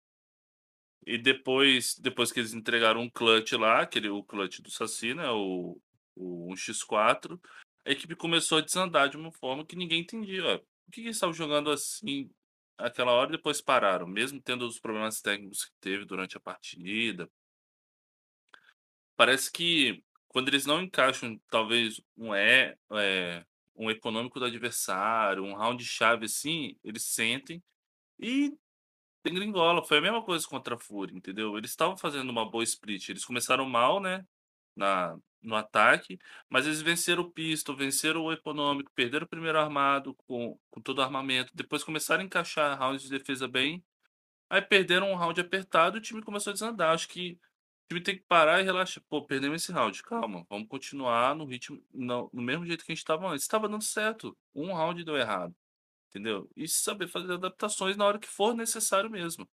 E depois, depois que eles entregaram um clutch lá, aquele, o clutch do Saci, né, o, o 1x4, a equipe começou a desandar de uma forma que ninguém entendia. Ó, por que eles estavam jogando assim aquela hora depois pararam? Mesmo tendo os problemas técnicos que teve durante a partida. Parece que quando eles não encaixam, talvez, um é, é um econômico do adversário, um round chave assim, eles sentem e tem gringola. Foi a mesma coisa contra a Fúria, entendeu? Eles estavam fazendo uma boa split. Eles começaram mal, né? Na, no ataque, mas eles venceram o pistol, venceram o econômico, perderam o primeiro armado com, com todo o armamento, depois começaram a encaixar rounds de defesa bem, aí perderam um round apertado e o time começou a desandar. Acho que o time tem que parar e relaxar. Pô, perdemos esse round. Calma, vamos continuar no ritmo, no, no mesmo jeito que a gente estava antes. Estava dando certo. Um round deu errado. Entendeu? E saber fazer adaptações na hora que for necessário mesmo.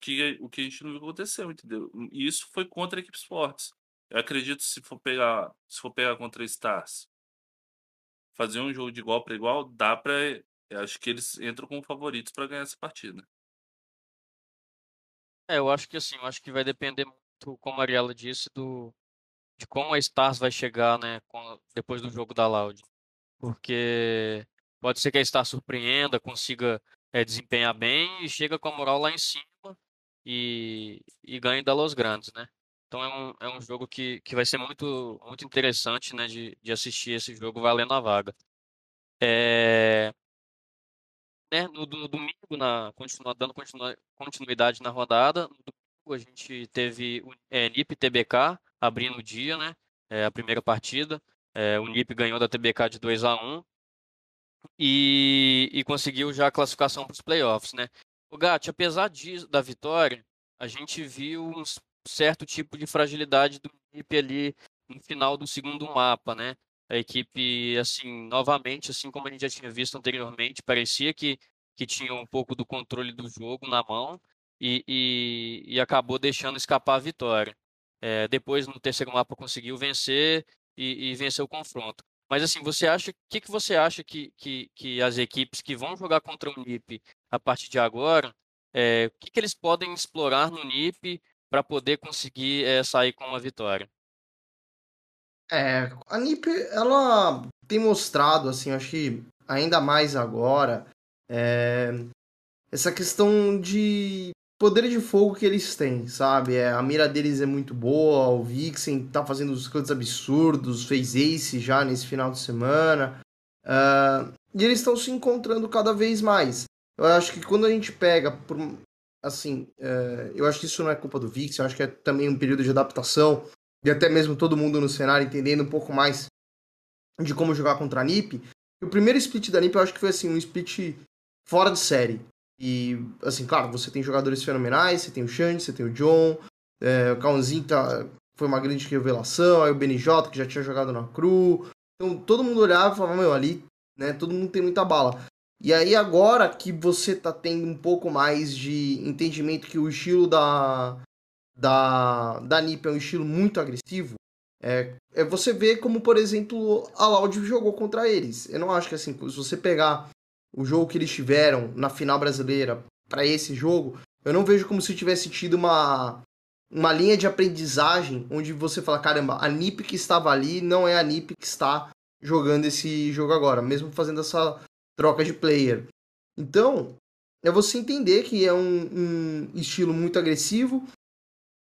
Que, o que a gente não viu aconteceu, entendeu? E isso foi contra a equipe esportes. Eu acredito se for pegar, se for pegar contra Stars, fazer um jogo de igual para igual, dá para, acho que eles entram como favoritos para ganhar essa partida. É, eu acho que assim, eu acho que vai depender muito, como a Ariela disse, do de como a Stars vai chegar, né, com, depois do jogo da Loud. Porque pode ser que a Stars surpreenda, consiga é, desempenhar bem e chega com a moral lá em cima e, e ganhe da Los Grandes, né? Então é um, é um jogo que, que vai ser muito, muito interessante né, de, de assistir esse jogo valendo a vaga. É, né, no, no, domingo, na, continua, dando continua, continuidade na rodada, no domingo a gente teve o é, NIP TBK abrindo o dia, né? É, a primeira partida. É, o NIP ganhou da TBK de 2 a 1 e, e conseguiu já a classificação para os playoffs, né? O Gatti, apesar disso, da vitória, a gente viu uns certo tipo de fragilidade do equipe ali no final do segundo mapa, né? A equipe, assim, novamente, assim como a gente já tinha visto anteriormente, parecia que, que tinha um pouco do controle do jogo na mão e, e, e acabou deixando escapar a vitória. É, depois, no terceiro mapa, conseguiu vencer e, e vencer o confronto. Mas assim, você acha, o que, que você acha que, que, que as equipes que vão jogar contra o NIP a partir de agora, é, o que, que eles podem explorar no NIP para poder conseguir é, sair com uma vitória. É, a NIP, ela tem mostrado, assim, acho que ainda mais agora, é essa questão de poder de fogo que eles têm, sabe? É, a mira deles é muito boa, o Vixen tá fazendo os cantos absurdos, fez ace já nesse final de semana. Uh, e eles estão se encontrando cada vez mais. Eu acho que quando a gente pega por, assim, uh, eu acho que isso não é culpa do Vixen, eu acho que é também um período de adaptação e até mesmo todo mundo no cenário entendendo um pouco mais de como jogar contra a NiP. O primeiro split da NiP eu acho que foi assim, um split fora de série. E, assim, claro, você tem jogadores fenomenais, você tem o Xande, você tem o John, é, o Cãozinho tá, foi uma grande revelação, aí o BNJ, que já tinha jogado na Cru. Então, todo mundo olhava e falava, meu, ali, né, todo mundo tem muita bala. E aí, agora que você tá tendo um pouco mais de entendimento que o estilo da, da, da NiP é um estilo muito agressivo, é, é você vê como, por exemplo, a Loud jogou contra eles. Eu não acho que, assim, se você pegar o jogo que eles tiveram na final brasileira para esse jogo, eu não vejo como se tivesse tido uma, uma linha de aprendizagem onde você fala, caramba, a NiP que estava ali não é a NiP que está jogando esse jogo agora, mesmo fazendo essa troca de player. Então, é você entender que é um, um estilo muito agressivo,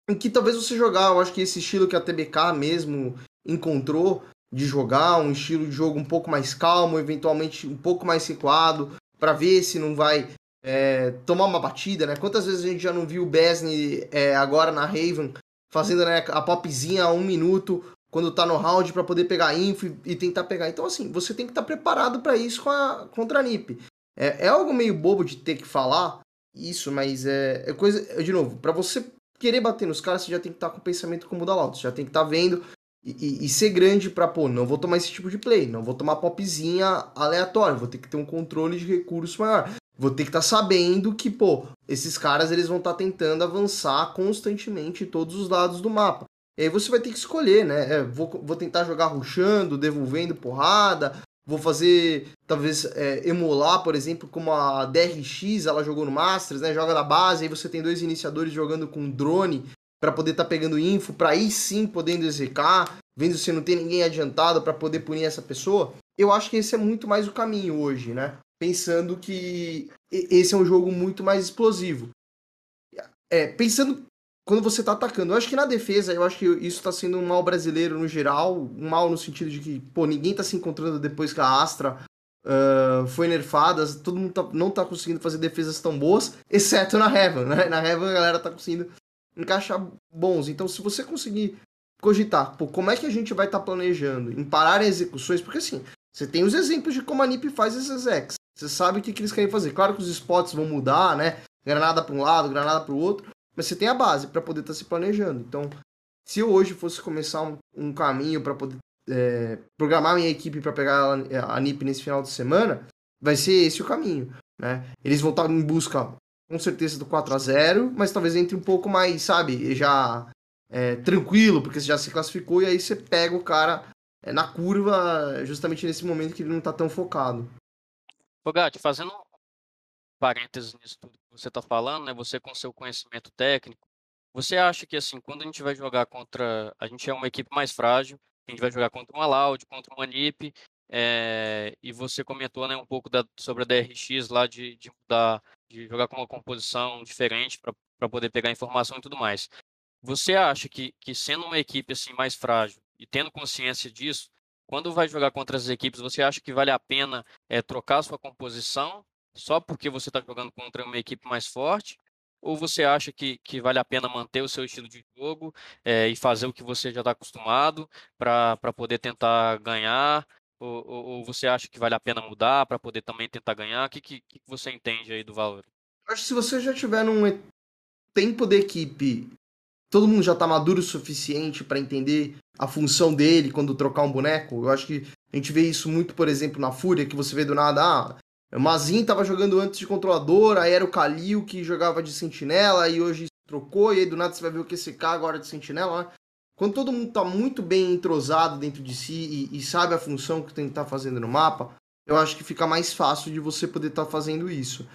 em que talvez você jogar, eu acho que esse estilo que a TBK mesmo encontrou, de jogar, um estilo de jogo um pouco mais calmo, eventualmente um pouco mais recuado, para ver se não vai é, tomar uma batida, né? Quantas vezes a gente já não viu o Besney é, agora na Raven fazendo né, a popzinha a um minuto quando tá no round para poder pegar info e, e, tentar pegar. Então, assim, você tem que estar tá preparado para isso com a, contra a NiP. É, é, algo meio bobo de ter que falar isso, mas é, é coisa. De novo, para você querer bater nos caras, você já tem que estar tá com o pensamento como o da Lotus. Já tem que estar tá vendo e, e, ser grande para, pô, não vou tomar esse tipo de play, não vou tomar popzinha aleatória, vou ter que ter um controle de recurso maior. Vou ter que estar tá sabendo que, pô, esses caras eles vão estar tá tentando avançar constantemente em todos os lados do mapa. E aí você vai ter que escolher, né? É, vou, vou tentar jogar ruxando, devolvendo porrada, vou fazer, talvez, é, emular, por exemplo, como a DRX, ela jogou no Masters, né? Joga na base, aí você tem dois iniciadores jogando com drone para poder estar tá pegando info, para aí sim podendo execar, vendo se não tem ninguém adiantado para poder punir essa pessoa. Eu acho que esse é muito mais o caminho hoje, né? Pensando que esse é um jogo muito mais explosivo. É, pensando quando você tá atacando. Eu acho que na defesa, eu acho que isso tá sendo um mal brasileiro no geral, um mal no sentido de que, pô, ninguém tá se encontrando depois que a Astra uh, foi nerfada, todo mundo tá, não tá conseguindo fazer defesas tão boas, exceto na Heaven, né? Na Heaven a galera tá conseguindo encaixar bons. Então, se você conseguir cogitar, pô, como é que a gente vai estar tá planejando em parar execuções, porque assim, você tem os exemplos de como a NiP faz esses ex. Você sabe o que, que eles querem fazer. Claro que os spots vão mudar, né? Granada para um lado, granada para o outro, mas você tem a base para poder estar tá se planejando. Então, se eu hoje fosse começar um, um caminho para poder é, programar minha equipe para pegar a, a NiP nesse final de semana, vai ser esse o caminho, né? Eles vão estar em busca com certeza do 4 a 0 mas talvez entre um pouco mais, sabe, já é, tranquilo, porque você já se classificou e aí você pega o cara é, na curva justamente nesse momento que ele não tá tão focado. Ô Gatti, fazendo um parênteses nisso tudo você tá falando, né, você com seu conhecimento técnico, você acha que assim, quando a gente vai jogar contra, a gente é uma equipe mais frágil, a gente vai jogar contra uma Loud, contra uma NiP, é, e você comentou né, um pouco da, sobre a DRX lá de, de mudar de jogar com uma composição diferente para poder pegar informação e tudo mais. Você acha que, que sendo uma equipe assim mais frágil e tendo consciência disso, quando vai jogar contra as equipes, você acha que vale a pena é, trocar sua composição só porque você está jogando contra uma equipe mais forte? Ou você acha que, que vale a pena manter o seu estilo de jogo é, e fazer o que você já está acostumado para poder tentar ganhar ou, ou, ou, você acha que vale a pena mudar para poder também tentar ganhar? O que, que, que você entende aí do valor? Acho que se você já tiver num tempo de equipe, todo mundo já tá maduro o suficiente para entender a função dele quando trocar um boneco. Eu acho que a gente vê isso muito, por exemplo, na Fúria, que você vê do nada, ah, o Mazin tava jogando antes de controlador, aí era o Kalil que jogava de sentinela, e hoje trocou, e aí do nada você vai ver o QCK agora de sentinela. Né? Quando todo mundo está muito bem entrosado dentro de si e, e, sabe a função que tem que estar tá fazendo no mapa, eu acho que fica mais fácil de você poder estar tá fazendo isso.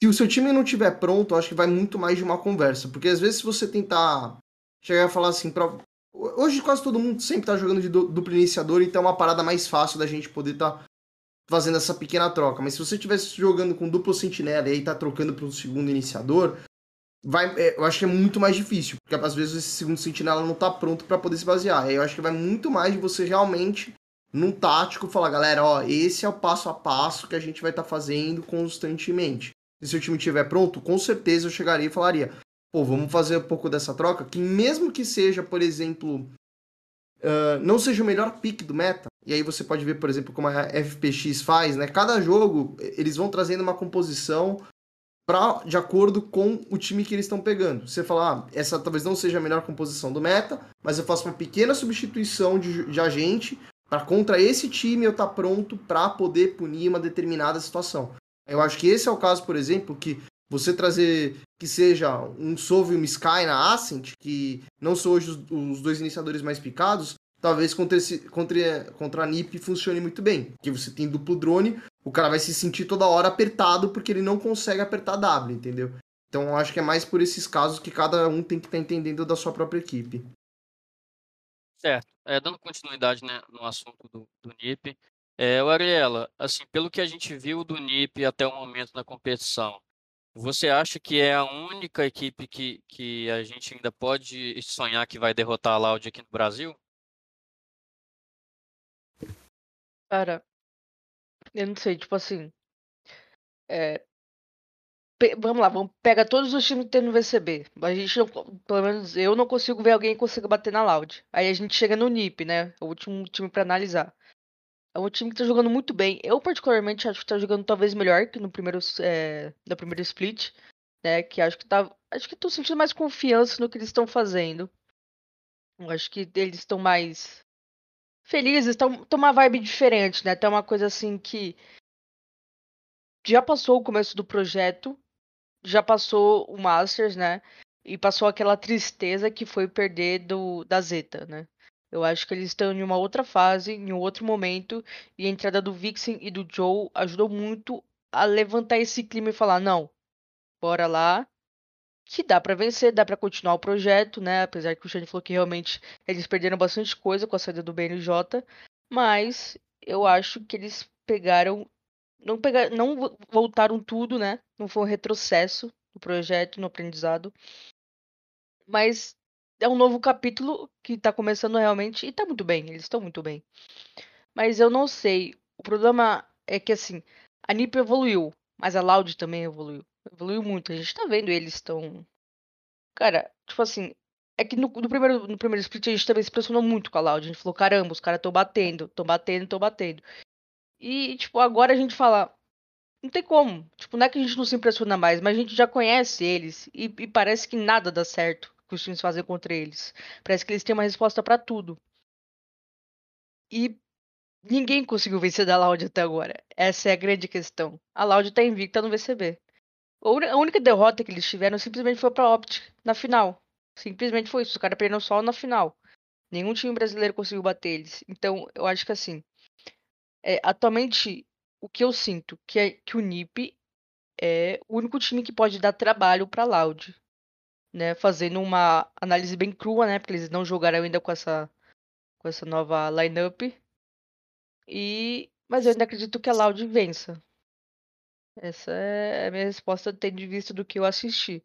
Se o seu time não estiver pronto, eu acho que vai muito mais de uma conversa. Porque às vezes se você tentar chegar a falar assim, pra... hoje quase todo mundo sempre está jogando de duplo iniciador, então é uma parada mais fácil da gente poder estar tá fazendo essa pequena troca. Mas se você estivesse jogando com duplo sentinela e aí tá trocando para um segundo iniciador, vai, é, eu acho que é muito mais difícil, porque às vezes esse segundo sentinela não tá pronto para poder se basear. Aí eu acho que vai muito mais de você realmente num tático falar, galera, ó, esse é o passo a passo que a gente vai estar tá fazendo constantemente. E se o time estiver pronto, com certeza eu chegaria e falaria, pô, vamos fazer um pouco dessa troca, que mesmo que seja, por exemplo, uh, não seja o melhor pick do meta, e aí você pode ver, por exemplo, como a FPX faz, né? Cada jogo eles vão trazendo uma composição pra, de acordo com o time que eles estão pegando. Você fala, ah, essa talvez não seja a melhor composição do meta, mas eu faço uma pequena substituição de, de agente para contra esse time eu estar tá pronto para poder punir uma determinada situação. Eu acho que esse é o caso, por exemplo, que você trazer que seja um Sov e um Sky na Ascent, que não são hoje os, os dois iniciadores mais picados, talvez contra, esse, contra, contra a NiP funcione muito bem. Porque você tem duplo drone, o cara vai se sentir toda hora apertado porque ele não consegue apertar W, entendeu? Então eu acho que é mais por esses casos que cada um tem que estar tá entendendo da sua própria equipe. Certo. É, dando continuidade né, no assunto do, do NIP, é, o Ariela, assim, pelo que a gente viu do NIP até o momento na competição, você acha que é a única equipe que, que a gente ainda pode sonhar que vai derrotar a Loud aqui no Brasil? Cara, eu não sei, tipo assim. É, vamos lá, vamos pega todos os times que tem no VCB. A gente não, pelo menos eu não consigo ver alguém que consiga bater na Loud. Aí a gente chega no NIP, né? O último time para analisar. É um time que tá jogando muito bem. Eu particularmente acho que tá jogando talvez melhor que no primeiro é, no primeiro split, né? Que acho que tá, acho que tô sentindo mais confiança no que eles estão fazendo. Eu acho que eles estão mais felizes, estão uma vibe diferente, né? Tem uma coisa assim que já passou o começo do projeto, já passou o Masters, né? E passou aquela tristeza que foi perder do da Zeta, né? Eu acho que eles estão em uma outra fase, em um outro momento, e a entrada do Vixen e do Joe ajudou muito a levantar esse clima e falar: não, bora lá, que dá para vencer, dá para continuar o projeto, né? Apesar que o Shane falou que realmente eles perderam bastante coisa com a saída do BNJ, mas eu acho que eles pegaram não pegar, não voltaram tudo, né? Não foi um retrocesso no projeto, no aprendizado. Mas é um novo capítulo que tá começando realmente e tá muito bem, eles estão muito bem. Mas eu não sei, o problema é que assim, a NiP evoluiu, mas a Loud também evoluiu. Evoluiu muito. A gente tá vendo eles estão. Cara, tipo assim. É que no, no, primeiro, no primeiro split a gente também se impressionou muito com a Loud. A gente falou, caramba, os caras estão batendo, estão batendo, estão batendo. E, tipo, agora a gente fala. Não tem como. Tipo, não é que a gente não se impressiona mais, mas a gente já conhece eles. E, e parece que nada dá certo que os times fazem contra eles. Parece que eles têm uma resposta para tudo. E ninguém conseguiu vencer da Loud até agora. Essa é a grande questão. A Loud tá invicta no VCB. A única derrota que eles tiveram simplesmente foi pra Optic na final. Simplesmente foi isso. Os caras perderam só na final. Nenhum time brasileiro conseguiu bater eles. Então, eu acho que assim. É, atualmente, o que eu sinto que é que o NiP é o único time que pode dar trabalho pra Loud. Né? Fazendo uma análise bem crua, né? Porque eles não jogaram ainda com essa, com essa nova lineup. E... Mas eu ainda acredito que a Loud vença. Essa é a minha resposta tendo vista do que eu assisti.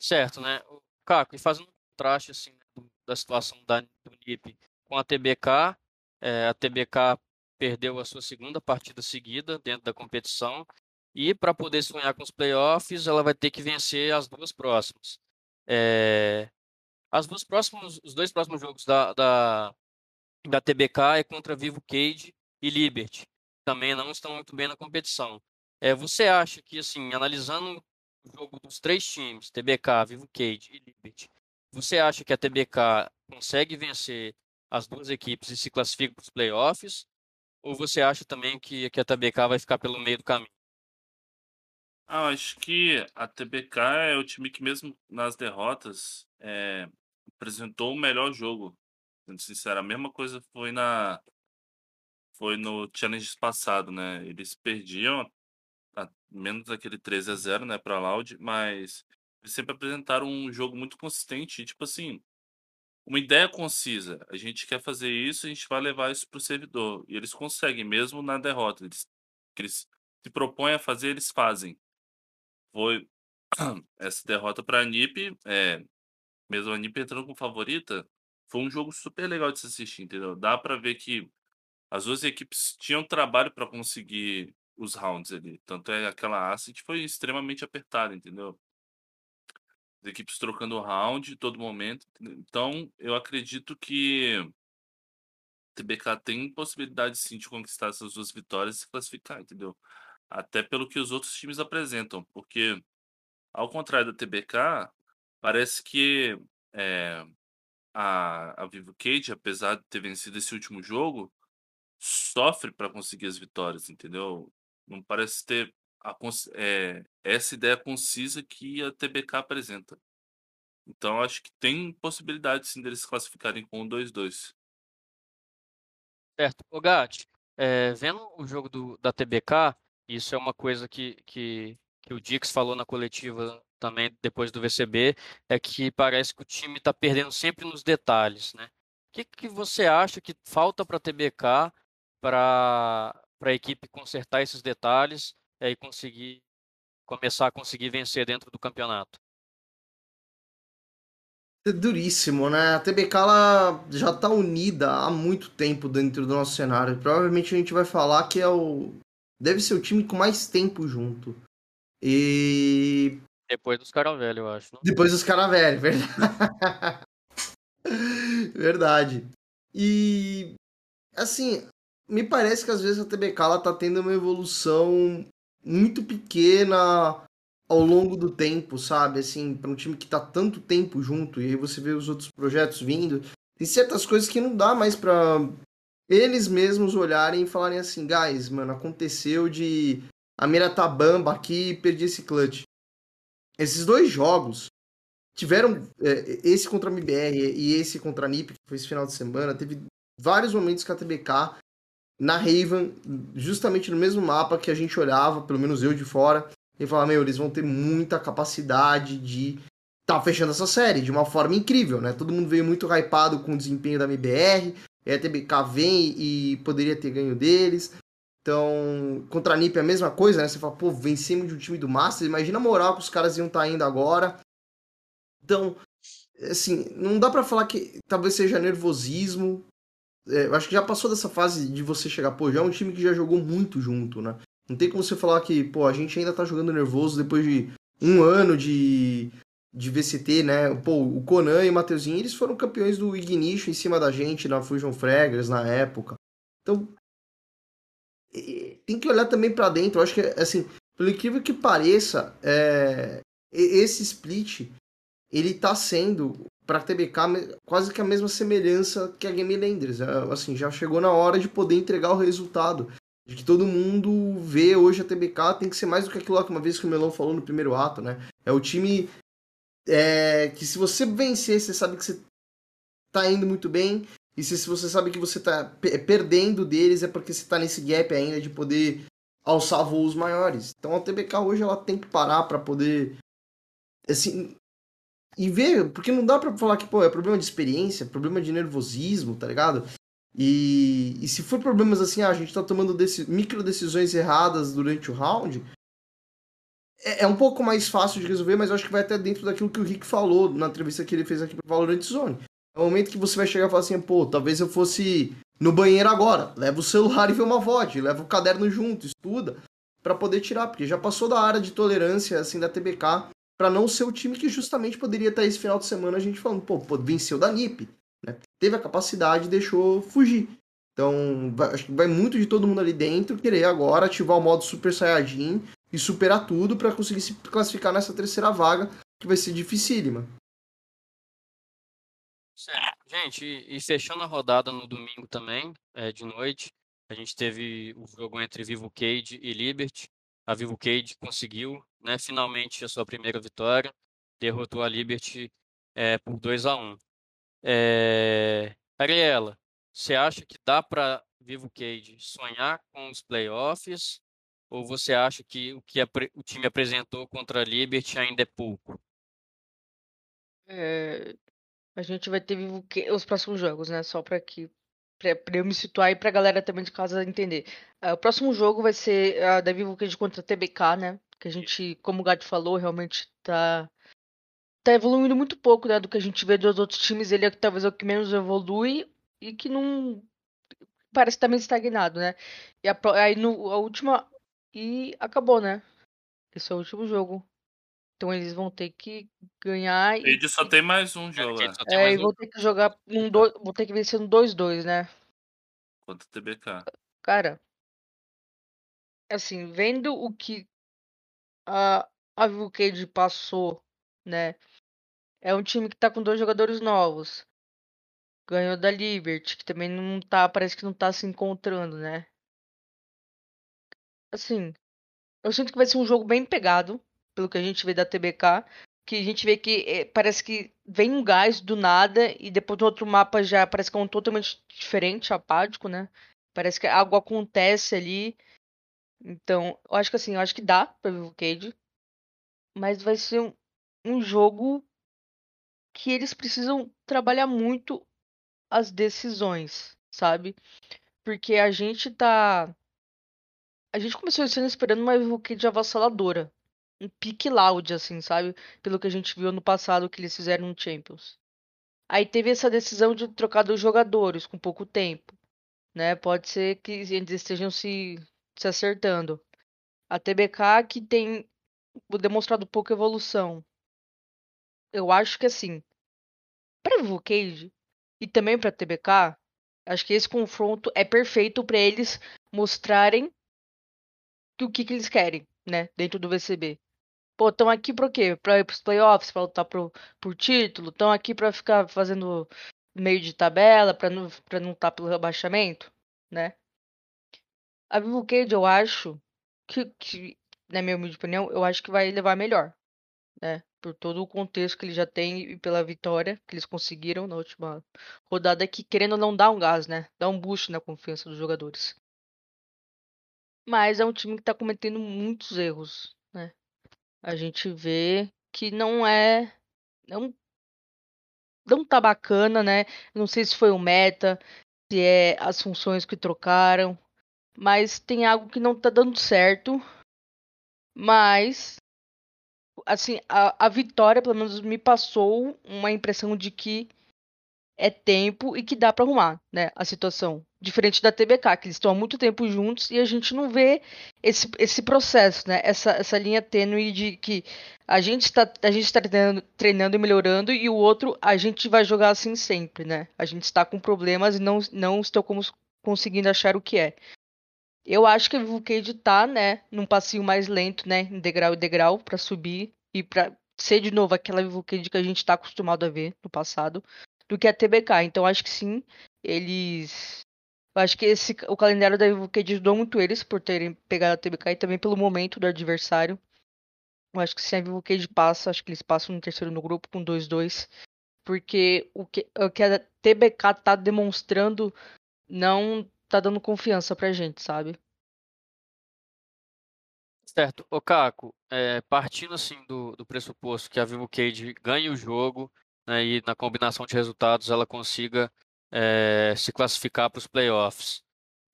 Certo, né? Caco, e fazendo um contraste assim, né, da situação da, NIP com a TBK, é, a TBK perdeu a sua segunda partida seguida dentro da competição e para poder sonhar com os playoffs, ela vai ter que vencer as duas próximas. É, as duas próximas, os dois próximos jogos da, da, da TBK é contra Vivo Cage e Liberty também não estão muito bem na competição. É, você acha que, assim, analisando o jogo dos três times, TBK, Vivo Cage e Liberty, você acha que a TBK consegue vencer as duas equipes e se classifica para os playoffs? Ou você acha também que, que a TBK vai ficar pelo meio do caminho? Ah, acho que a TBK é o time que, mesmo nas derrotas, é, apresentou o melhor jogo. Sendo sincero, a mesma coisa foi na, foi no challenge passado, né? Eles perdiam a, menos aquele 13 a 0, né, para Loud, mas eles sempre apresentaram um jogo muito consistente, tipo assim, uma ideia concisa. A gente quer fazer isso, a gente vai levar isso para o servidor. E eles conseguem, mesmo na derrota. Eles, eles se propõem a fazer, eles fazem. Foi essa derrota para a NiP, é, mesmo a NiP entrando como favorita, foi um jogo super legal de se assistir, entendeu? Dá para ver que as duas equipes tinham trabalho para conseguir os rounds ali. Tanto é aquela Ascent foi extremamente apertada, entendeu? As equipes trocando round todo momento. Então, eu acredito que TBK tem possibilidade sim de conquistar essas duas vitórias e se classificar, entendeu? Até pelo que os outros times apresentam, porque ao contrário da TBK, parece que é, a, a Vivo Cage, apesar de ter vencido esse último jogo, sofre para conseguir as vitórias, entendeu? Não parece ter a, é, essa ideia concisa que a TBK apresenta. Então acho que tem possibilidade sim deles se classificarem com o 2-2. Certo. O Gat, é, vendo o jogo do, da TBK, isso é uma coisa que, que, que o Dix falou na coletiva também depois do VCB, é que parece que o time está perdendo sempre nos detalhes, né? O que, que você acha que falta para a TBK para a equipe consertar esses detalhes é, e conseguir começar a conseguir vencer dentro do campeonato? É duríssimo, né? A TBK ela já está unida há muito tempo dentro do nosso cenário. Provavelmente a gente vai falar que é o. Deve ser o time com mais tempo junto. E. Depois dos caras velhos, eu acho. Não? Depois dos caras velhos, verdade. verdade. E. Assim, me parece que às vezes a TBK ela tá tendo uma evolução muito pequena ao longo do tempo, sabe? Assim, para um time que tá tanto tempo junto e aí você vê os outros projetos vindo, tem certas coisas que não dá mais para eles mesmos olharem e falarem assim, guys, mano, aconteceu de a mira tá bamba aqui e perdi esse clutch. Esses dois jogos tiveram é, esse contra a MBR e esse contra a NiP, que foi esse final de semana, teve vários momentos que a TBK na Raven, justamente no mesmo mapa que a gente olhava, pelo menos eu de fora, e falava, meu, eles vão ter muita capacidade de tá fechando essa série de uma forma incrível, né? Todo mundo veio muito hypado com o desempenho da MBR, a TBK vem e poderia ter ganho deles. Então, contra a NiP é a mesma coisa, né? Você fala, pô, vencemos de um time do Masters, imagina a moral que os caras iam estar tá indo agora. Então, assim, não dá para falar que talvez seja nervosismo, é, eu acho que já passou dessa fase de você chegar, pô, já é um time que já jogou muito junto, né? Não tem como você falar que, pô, a gente ainda tá jogando nervoso depois de um ano de, de VCT, né? Pô, o Conan e o Mateuzinho, eles foram campeões do Ignition em cima da gente na Fusion Fraggers na época. Então, tem que olhar também para dentro. Eu acho que, assim, pelo incrível que pareça, é, esse split, ele tá sendo para TBK quase que a mesma semelhança que a Game Landers. É, assim, já chegou na hora de poder entregar o resultado. De que todo mundo vê hoje a TBK tem que ser mais do que aquilo que uma vez que o Melão falou no primeiro ato, né? É o time é, que se você vencer, você sabe que você tá indo muito bem. E se, se você sabe que você tá perdendo deles, é porque você tá nesse gap ainda de poder alçar voos maiores. Então a TBK hoje ela tem que parar para poder assim, e ver, porque não dá pra falar que, pô, é problema de experiência, problema de nervosismo, tá ligado? E, e se for problemas assim, ah, a gente tá tomando micro decisões erradas durante o round, é, é, um pouco mais fácil de resolver, mas eu acho que vai até dentro daquilo que o Rick falou na entrevista que ele fez aqui pro Valorant Zone. É o momento que você vai chegar e falar assim, pô, talvez eu fosse no banheiro agora, leva o celular e vê uma VOD, leva o caderno junto, estuda, para poder tirar, porque já passou da área de tolerância, assim, da TBK, para não ser o time que justamente poderia estar esse final de semana a gente falando, pô, venceu da NiP, né? Teve a capacidade e deixou fugir. Então, vai, acho que vai muito de todo mundo ali dentro querer agora ativar o modo Super Saiyajin e superar tudo para conseguir se classificar nessa terceira vaga, que vai ser dificílima. Certo. Gente, e, fechando a rodada no domingo também, é, de noite, a gente teve o jogo entre Vivo Cage e Liberty. A Vivo Cage conseguiu né, finalmente a sua primeira vitória, derrotou a Liberty é, por 2 a 1 é, Ariela, você acha que dá para Vivo Cage sonhar com os playoffs? Ou você acha que o que o time apresentou contra a Liberty ainda é pouco? É, A gente vai ter Vivo que os próximos jogos, né? Só pra que eu me situar e pra galera também de casa entender. Ah, o próximo jogo vai ser a da Vivo Cage contra a TBK, né? Que a gente, como o Gato falou, realmente tá tá evoluindo muito pouco, né, do que a gente vê dos outros times, ele é talvez é o que menos evolui e que não parece estar meio estagnado, né? E a, aí no a última e acabou, né? Esse é o último jogo. Então eles vão ter que ganhar e, Ele só tem mais um jogo, Ele é, é, mais e um. vão ter que jogar um dois, vão ter que vencer um 2-2, né? contra o TBK. Cara, assim, vendo o que a a Vivo Cage passou, né? É um time que tá com dois jogadores novos. Ganhou da Liberty, que também não tá, parece que não tá se encontrando, né? Assim, eu sinto que vai ser um jogo bem pegado, pelo que a gente vê da TBK, que a gente vê que eh, parece que vem um gás do nada e depois no outro mapa já parece que é um totalmente diferente, apático, né? Parece que algo acontece ali. Então, eu acho que assim, eu acho que dá pra Vivo Cage, mas vai ser um, um jogo que eles precisam trabalhar muito as decisões, sabe? Porque a gente tá. A gente começou esse ano esperando uma Evocade avassaladora. Um pique loud, assim, sabe? Pelo que a gente viu no passado que eles fizeram no Champions. Aí teve essa decisão de trocar dos jogadores com pouco tempo. Né? Pode ser que eles estejam se, se acertando. A TBK que tem demonstrado pouca evolução. Eu acho que assim. Pra Evocade e também pra TBK, acho que esse confronto é perfeito pra eles mostrarem o que, que eles querem, né, dentro do VCB. Pô, estão aqui pra quê? Pra ir pros playoffs, pra lutar pro, por título? Estão aqui pra ficar fazendo meio de tabela, pra não, pra não estar pelo rebaixamento, né? A Cage, eu acho que, que, na minha humilde opinião, eu acho que vai levar melhor, né? Por todo o contexto que ele já tem e pela vitória que eles conseguiram na última rodada, que querendo não dá um gás, né? Dá um boost na confiança dos jogadores. Mas é um time que tá cometendo muitos erros, né? A gente vê que não é. Não, não tá bacana, né? Não sei se foi o meta, se é as funções que trocaram. Mas tem algo que não tá dando certo. Mas. Assim, a, a vitória, pelo menos, me passou uma impressão de que é tempo e que dá pra arrumar, né? A situação. Diferente da TBK, que eles estão há muito tempo juntos e a gente não vê esse, esse processo, né? Essa, essa linha tênue de que a gente está a gente está treinando, treinando e melhorando e o outro a gente vai jogar assim sempre, né? A gente está com problemas e não, não estou como, conseguindo achar o que é. Eu acho que a Vulcade tá, né, num passinho mais lento, né, em degrau e degrau para subir e para ser de novo aquela Vulcade que a gente tá acostumado a ver no passado do que a TBK. Então acho que sim, eles eu acho que esse, o calendário da Evocade ajudou muito eles por terem pegado a TBK e também pelo momento do adversário. Eu acho que se a Evocade passa, acho que eles passam no terceiro no grupo com 2-2. Porque o que, o que a TBK tá demonstrando não tá dando confiança pra gente, sabe? Certo. Ô, Caco, é, partindo assim do, do pressuposto que a Vivo Cage ganhe o jogo, né, e na combinação de resultados ela consiga é, se classificar para os playoffs.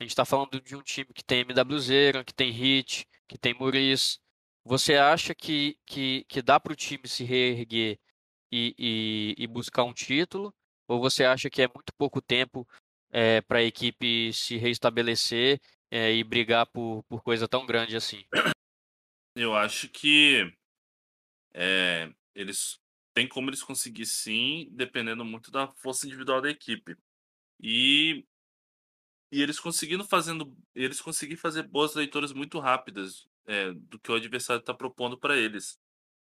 A gente está falando de um time que tem MWZ, que tem Hit, que tem Muris. Você acha que, que, que dá para o time se reerguer e, e, e, buscar um título? Ou você acha que é muito pouco tempo é, para a equipe se reestabelecer é, e brigar por, por coisa tão grande assim? Eu acho que é, eles tem como eles conseguir sim, dependendo muito da força individual da equipe. E, e eles conseguindo fazendo, eles conseguiram fazer boas leituras muito rápidas é, do que o adversário está propondo para eles.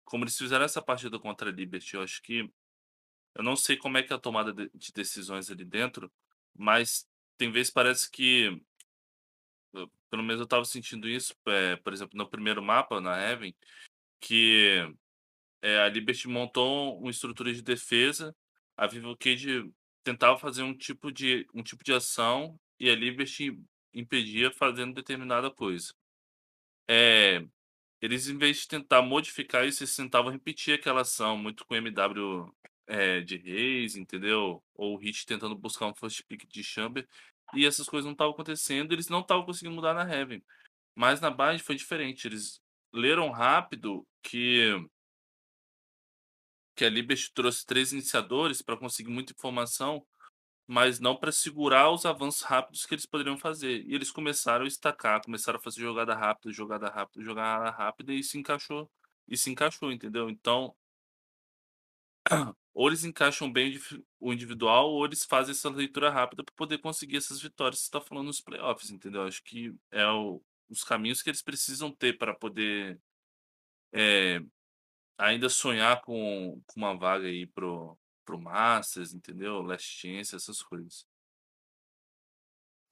Como eles fizeram essa partida contra a Liberty, eu acho que eu não sei como é que é a tomada de, de decisões ali dentro, mas tem vezes parece que pelo menos eu estava sentindo isso, é, por exemplo, no primeiro mapa na Heaven, que é, a Liberty montou uma estrutura de defesa, a Vivo Cage tentava fazer um tipo de um tipo de ação e a Liberty impedia fazendo determinada coisa. É, eles em vez de tentar modificar isso, eles tentavam repetir aquela ação muito com MW é, de Reis, entendeu? Ou o Hit tentando buscar um first pick de Chamber. E essas coisas não estavam acontecendo, eles não estavam conseguindo mudar na Heaven. Mas na base foi diferente. Eles leram rápido que que a Liberty trouxe três iniciadores para conseguir muita informação, mas não para segurar os avanços rápidos que eles poderiam fazer. E eles começaram a estacar, começaram a fazer jogada rápida, jogada rápida, jogada rápida e se encaixou. E se encaixou, entendeu? Então, ou eles encaixam bem o individual, ou eles fazem essa leitura rápida para poder conseguir essas vitórias que você está falando nos playoffs, entendeu? Acho que é o, os caminhos que eles precisam ter para poder é, ainda sonhar com, com uma vaga aí pro, pro Masters, entendeu? Last Chance, essas coisas.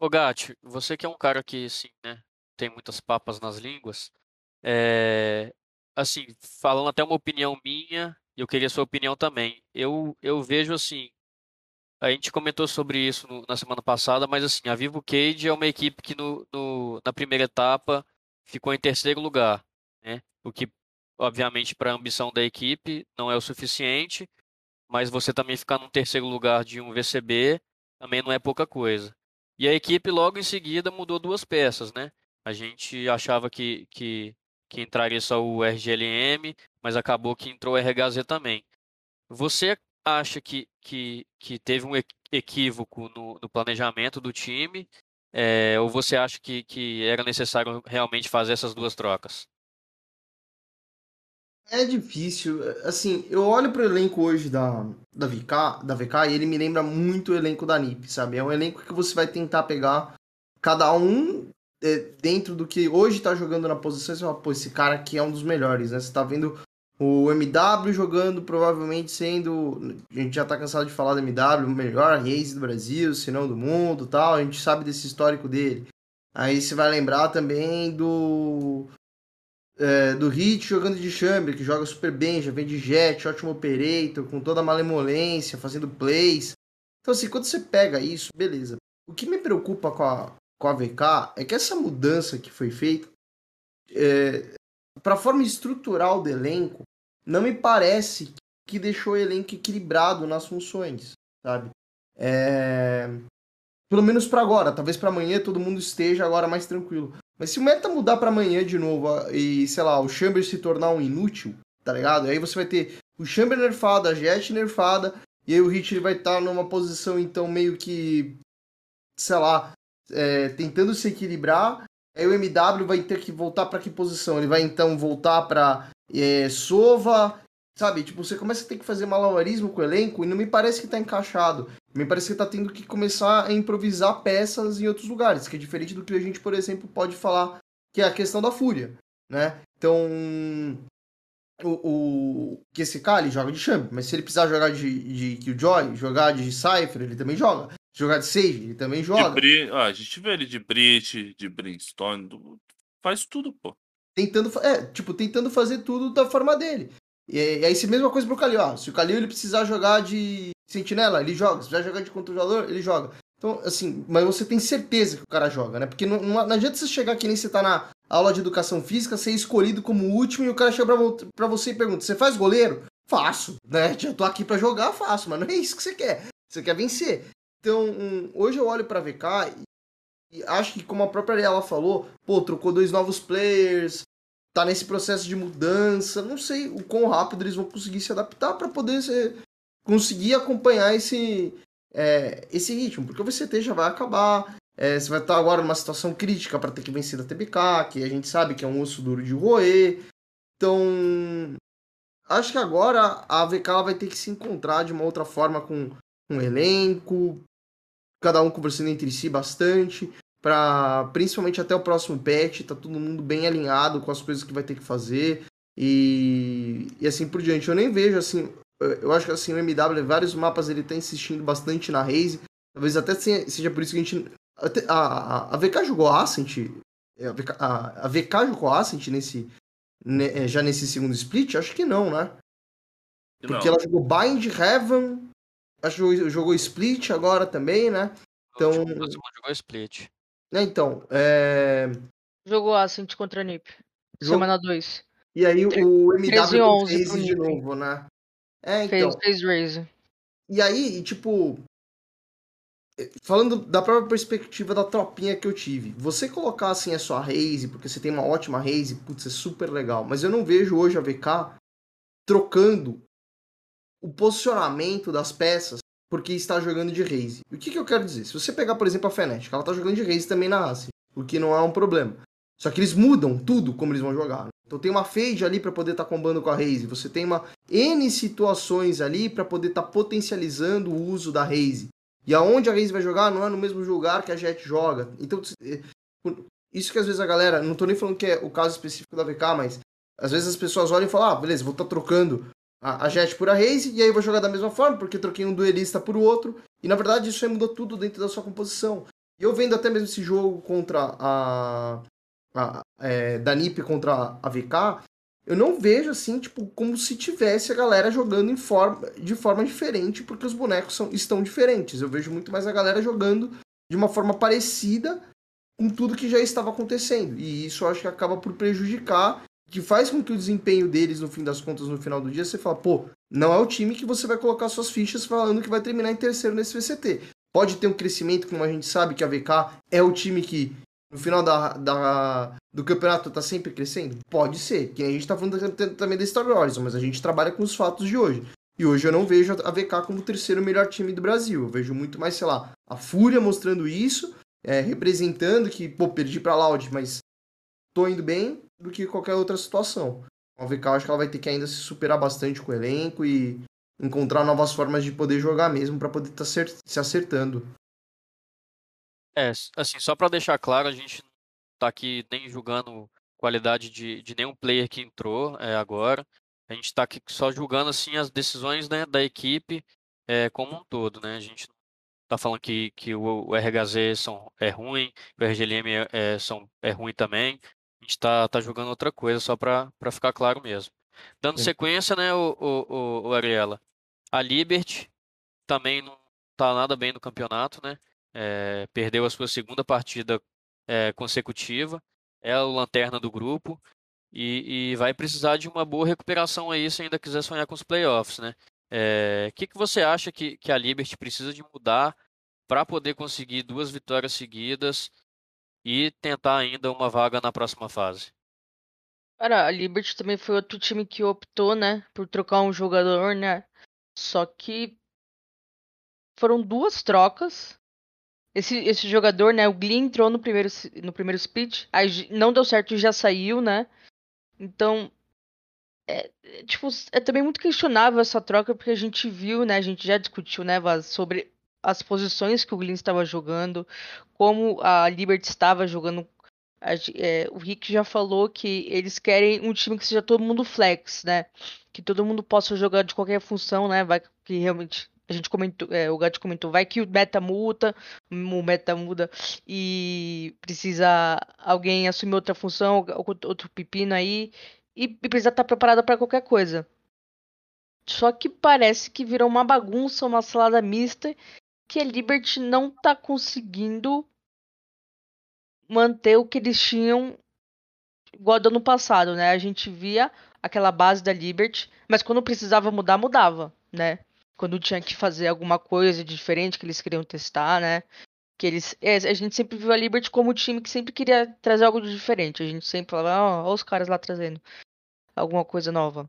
Ô Gatti, você que é um cara que, assim, né, tem muitas papas nas línguas, é, assim, falando até uma opinião minha, eu queria sua opinião também. Eu, eu vejo assim, a gente comentou sobre isso no, na semana passada, mas assim, a Vivo Cage é uma equipe que no, no, na primeira etapa ficou em terceiro lugar, né? O que, obviamente, para a ambição da equipe não é o suficiente, mas você também ficar no terceiro lugar de um VCB também não é pouca coisa. E a equipe logo em seguida mudou duas peças, né? A gente achava que, que, que entraria só o RGLM, mas acabou que entrou o RHZ também. Você acha que, que, que teve um equívoco no, no planejamento do time? É, ou você acha que, que era necessário realmente fazer essas duas trocas? É difícil. Assim, eu olho pro elenco hoje da, da, VK, da VK e ele me lembra muito o elenco da NIP, sabe? É um elenco que você vai tentar pegar cada um dentro do que hoje tá jogando na posição. Você fala, pô, esse cara aqui é um dos melhores, né? Você tá vendo o MW jogando, provavelmente sendo. A gente já tá cansado de falar do MW, o melhor race do Brasil, se não do mundo tal. A gente sabe desse histórico dele. Aí você vai lembrar também do é, do Hit jogando de Chamber, que joga super bem, já vem de Jet, ótimo operator, com toda a malemolência, fazendo plays. Então, assim, quando você pega isso, beleza. O que me preocupa com a, com a VK é que essa mudança que foi feita é, para a forma estrutural do elenco, não me parece que deixou o elenco equilibrado nas funções, sabe? É... Pelo menos para agora, talvez para amanhã todo mundo esteja agora mais tranquilo. Mas se o meta mudar para amanhã de novo e, sei lá, o Chamber se tornar um inútil, tá ligado? Aí você vai ter o Chamber nerfado, a Jet nerfada, e aí o Hit vai estar tá numa posição, então, meio que, sei lá, é, tentando se equilibrar. Aí o MW vai ter que voltar para que posição? Ele vai, então, voltar para é, Sova, sabe? Tipo, você começa a ter que fazer malabarismo com o elenco e não me parece que tá encaixado. Me parece que tá tendo que começar a improvisar peças em outros lugares, que é diferente do que a gente, por exemplo, pode falar, que é a questão da fúria, né? Então, o, o que esse cara ele joga de champ, mas se ele precisar jogar de, de Killjoy, jogar de Cypher, ele também joga. Jogar de Sage, ele também joga. Bri... ah, a gente vê ele de Brit, de Brimstone, faz tudo, pô. Tentando, é, tipo, tentando fazer tudo da forma dele. E, e aí, se mesma coisa pro Kalil, ó, se o Kalil ele precisar jogar de sentinela, ele joga. Se precisar jogar de controlador, ele joga. Então, assim, mas você tem certeza que o cara joga, né? Porque não, não, não adianta você chegar que nem você tá na aula de educação física, ser escolhido como último e o cara chega pra, pra você e pergunta: Você faz goleiro? Faço, né? Já tô aqui para jogar, faço, mas não é isso que você quer. Você quer vencer. Então, um, hoje eu olho pra VK e, e acho que, como a própria Ariela falou, pô, trocou dois novos players, tá nesse processo de mudança. Não sei o quão rápido eles vão conseguir se adaptar para poder ser, conseguir acompanhar esse, é, esse ritmo, porque o VCT já vai acabar. É, você vai estar agora numa situação crítica para ter que vencer da TBK, que a gente sabe que é um osso duro de roer. Então, acho que agora a VK vai ter que se encontrar de uma outra forma com um elenco, cada um conversando entre si bastante para principalmente até o próximo patch, tá todo mundo bem alinhado com as coisas que vai ter que fazer e, e assim por diante. Eu nem vejo assim, eu acho que assim o MW, vários mapas ele tá insistindo bastante na Raze, talvez até seja por isso que a gente a, a, a VK jogou Ascent, é, a VK, a, a VK jogou Ascent nesse ne, é, já nesse segundo split? Acho que não, né? Porque não. ela jogou Bind, Heaven, acho que jogou, jogou Split agora também, né? Então, jogou Split. Né, então, é... Jogou Ascent contra a NiP. Semana 2. E aí o MW 13 11 de novo, né? É, então. Fez, fez raise. E aí, tipo. Falando da própria perspectiva da tropinha que eu tive, você colocar assim a sua raise, porque você tem uma ótima raise, putz, é super legal. Mas eu não vejo hoje a VK trocando o posicionamento das peças porque está jogando de raise. O que, que eu quero dizer? Se você pegar, por exemplo, a Fnatic, ela está jogando de raise também na Ace, o que não é um problema. Só que eles mudam tudo como eles vão jogar. Então tem uma fade ali para poder estar tá combando com a raise. Você tem uma N situações ali para poder estar tá potencializando o uso da raise. E aonde a raise vai jogar não é no mesmo lugar que a Jet joga. Então é, isso que às vezes a galera, não tô nem falando que é o caso específico da VK, mas às vezes as pessoas olham e falam: "Ah, beleza, vou estar tá trocando a, a Jet por a raise e aí vou jogar da mesma forma porque troquei um duelista por outro". E na verdade isso aí mudou tudo dentro da sua composição. E eu vendo até mesmo esse jogo contra a a, é, da NiP contra a VK, eu não vejo assim, tipo, como se tivesse a galera jogando em forma, de forma diferente, porque os bonecos são, estão diferentes. Eu vejo muito mais a galera jogando de uma forma parecida com tudo que já estava acontecendo. E isso acho que acaba por prejudicar, que faz com que o desempenho deles, no fim das contas, no final do dia, você fala, pô, não é o time que você vai colocar suas fichas falando que vai terminar em terceiro nesse VCT. Pode ter um crescimento, como a gente sabe que a VK é o time que no final da, da, do campeonato tá sempre crescendo? Pode ser. Que a gente tá falando também da Star Wars, mas a gente trabalha com os fatos de hoje. E hoje eu não vejo a VK como o terceiro melhor time do Brasil. Eu vejo muito mais, sei lá, a Fúria mostrando isso, é, representando que, pô, perdi pra Loud, mas tô indo bem, do que qualquer outra situação. A VK acho que ela vai ter que ainda se superar bastante com o elenco e encontrar novas formas de poder jogar mesmo para poder tá se acertando. É, assim, só para deixar claro, a gente não tá aqui nem julgando qualidade de, de nenhum player que entrou é, agora. A gente está aqui só julgando assim as decisões né, da equipe é, como um todo, né? A gente tá falando que, que o, o RHZ são, é ruim, o RGLM é, é, são, é ruim também. A gente está tá julgando outra coisa, só para ficar claro mesmo. Dando sequência, né, o, o, o Ariela, a Liberty também não tá nada bem no campeonato, né? é, perdeu a sua segunda partida é, consecutiva, é o lanterna do grupo e, e, vai precisar de uma boa recuperação aí se ainda quiser sonhar com os playoffs, né? O é, que, que você acha que, que a Liberty precisa de mudar para poder conseguir duas vitórias seguidas e tentar ainda uma vaga na próxima fase? Cara, a Liberty também foi outro time que optou, né, por trocar um jogador, né? Só que foram duas trocas esse, esse jogador, né, o Glee entrou no primeiro, no primeiro split, aí não deu certo e já saiu, né? Então, é, é, tipo, é também muito questionável essa troca, porque a gente viu, né, a gente já discutiu, né, Vaz, sobre as posições que o Glee estava jogando, como a Liberty estava jogando. A, é, o Rick já falou que eles querem um time que seja todo mundo flex, né? Que todo mundo possa jogar de qualquer função, né? Vai que realmente a gente comentou, é, o Gato comentou, vai que o meta muda, o meta muda e precisa alguém assumir outra função, outro pepino aí, e precisa estar preparado para qualquer coisa. Só que parece que virou uma bagunça, uma salada mista, que a Liberty não tá conseguindo manter o que eles tinham igual do ano passado, né? A gente via aquela base da Liberty, mas quando precisava mudar, mudava, né? quando tinha que fazer alguma coisa diferente que eles queriam testar, né? Que eles, é, a gente sempre viu a Liberty como um time que sempre queria trazer algo diferente. A gente sempre falava, ó, oh, os caras lá trazendo alguma coisa nova.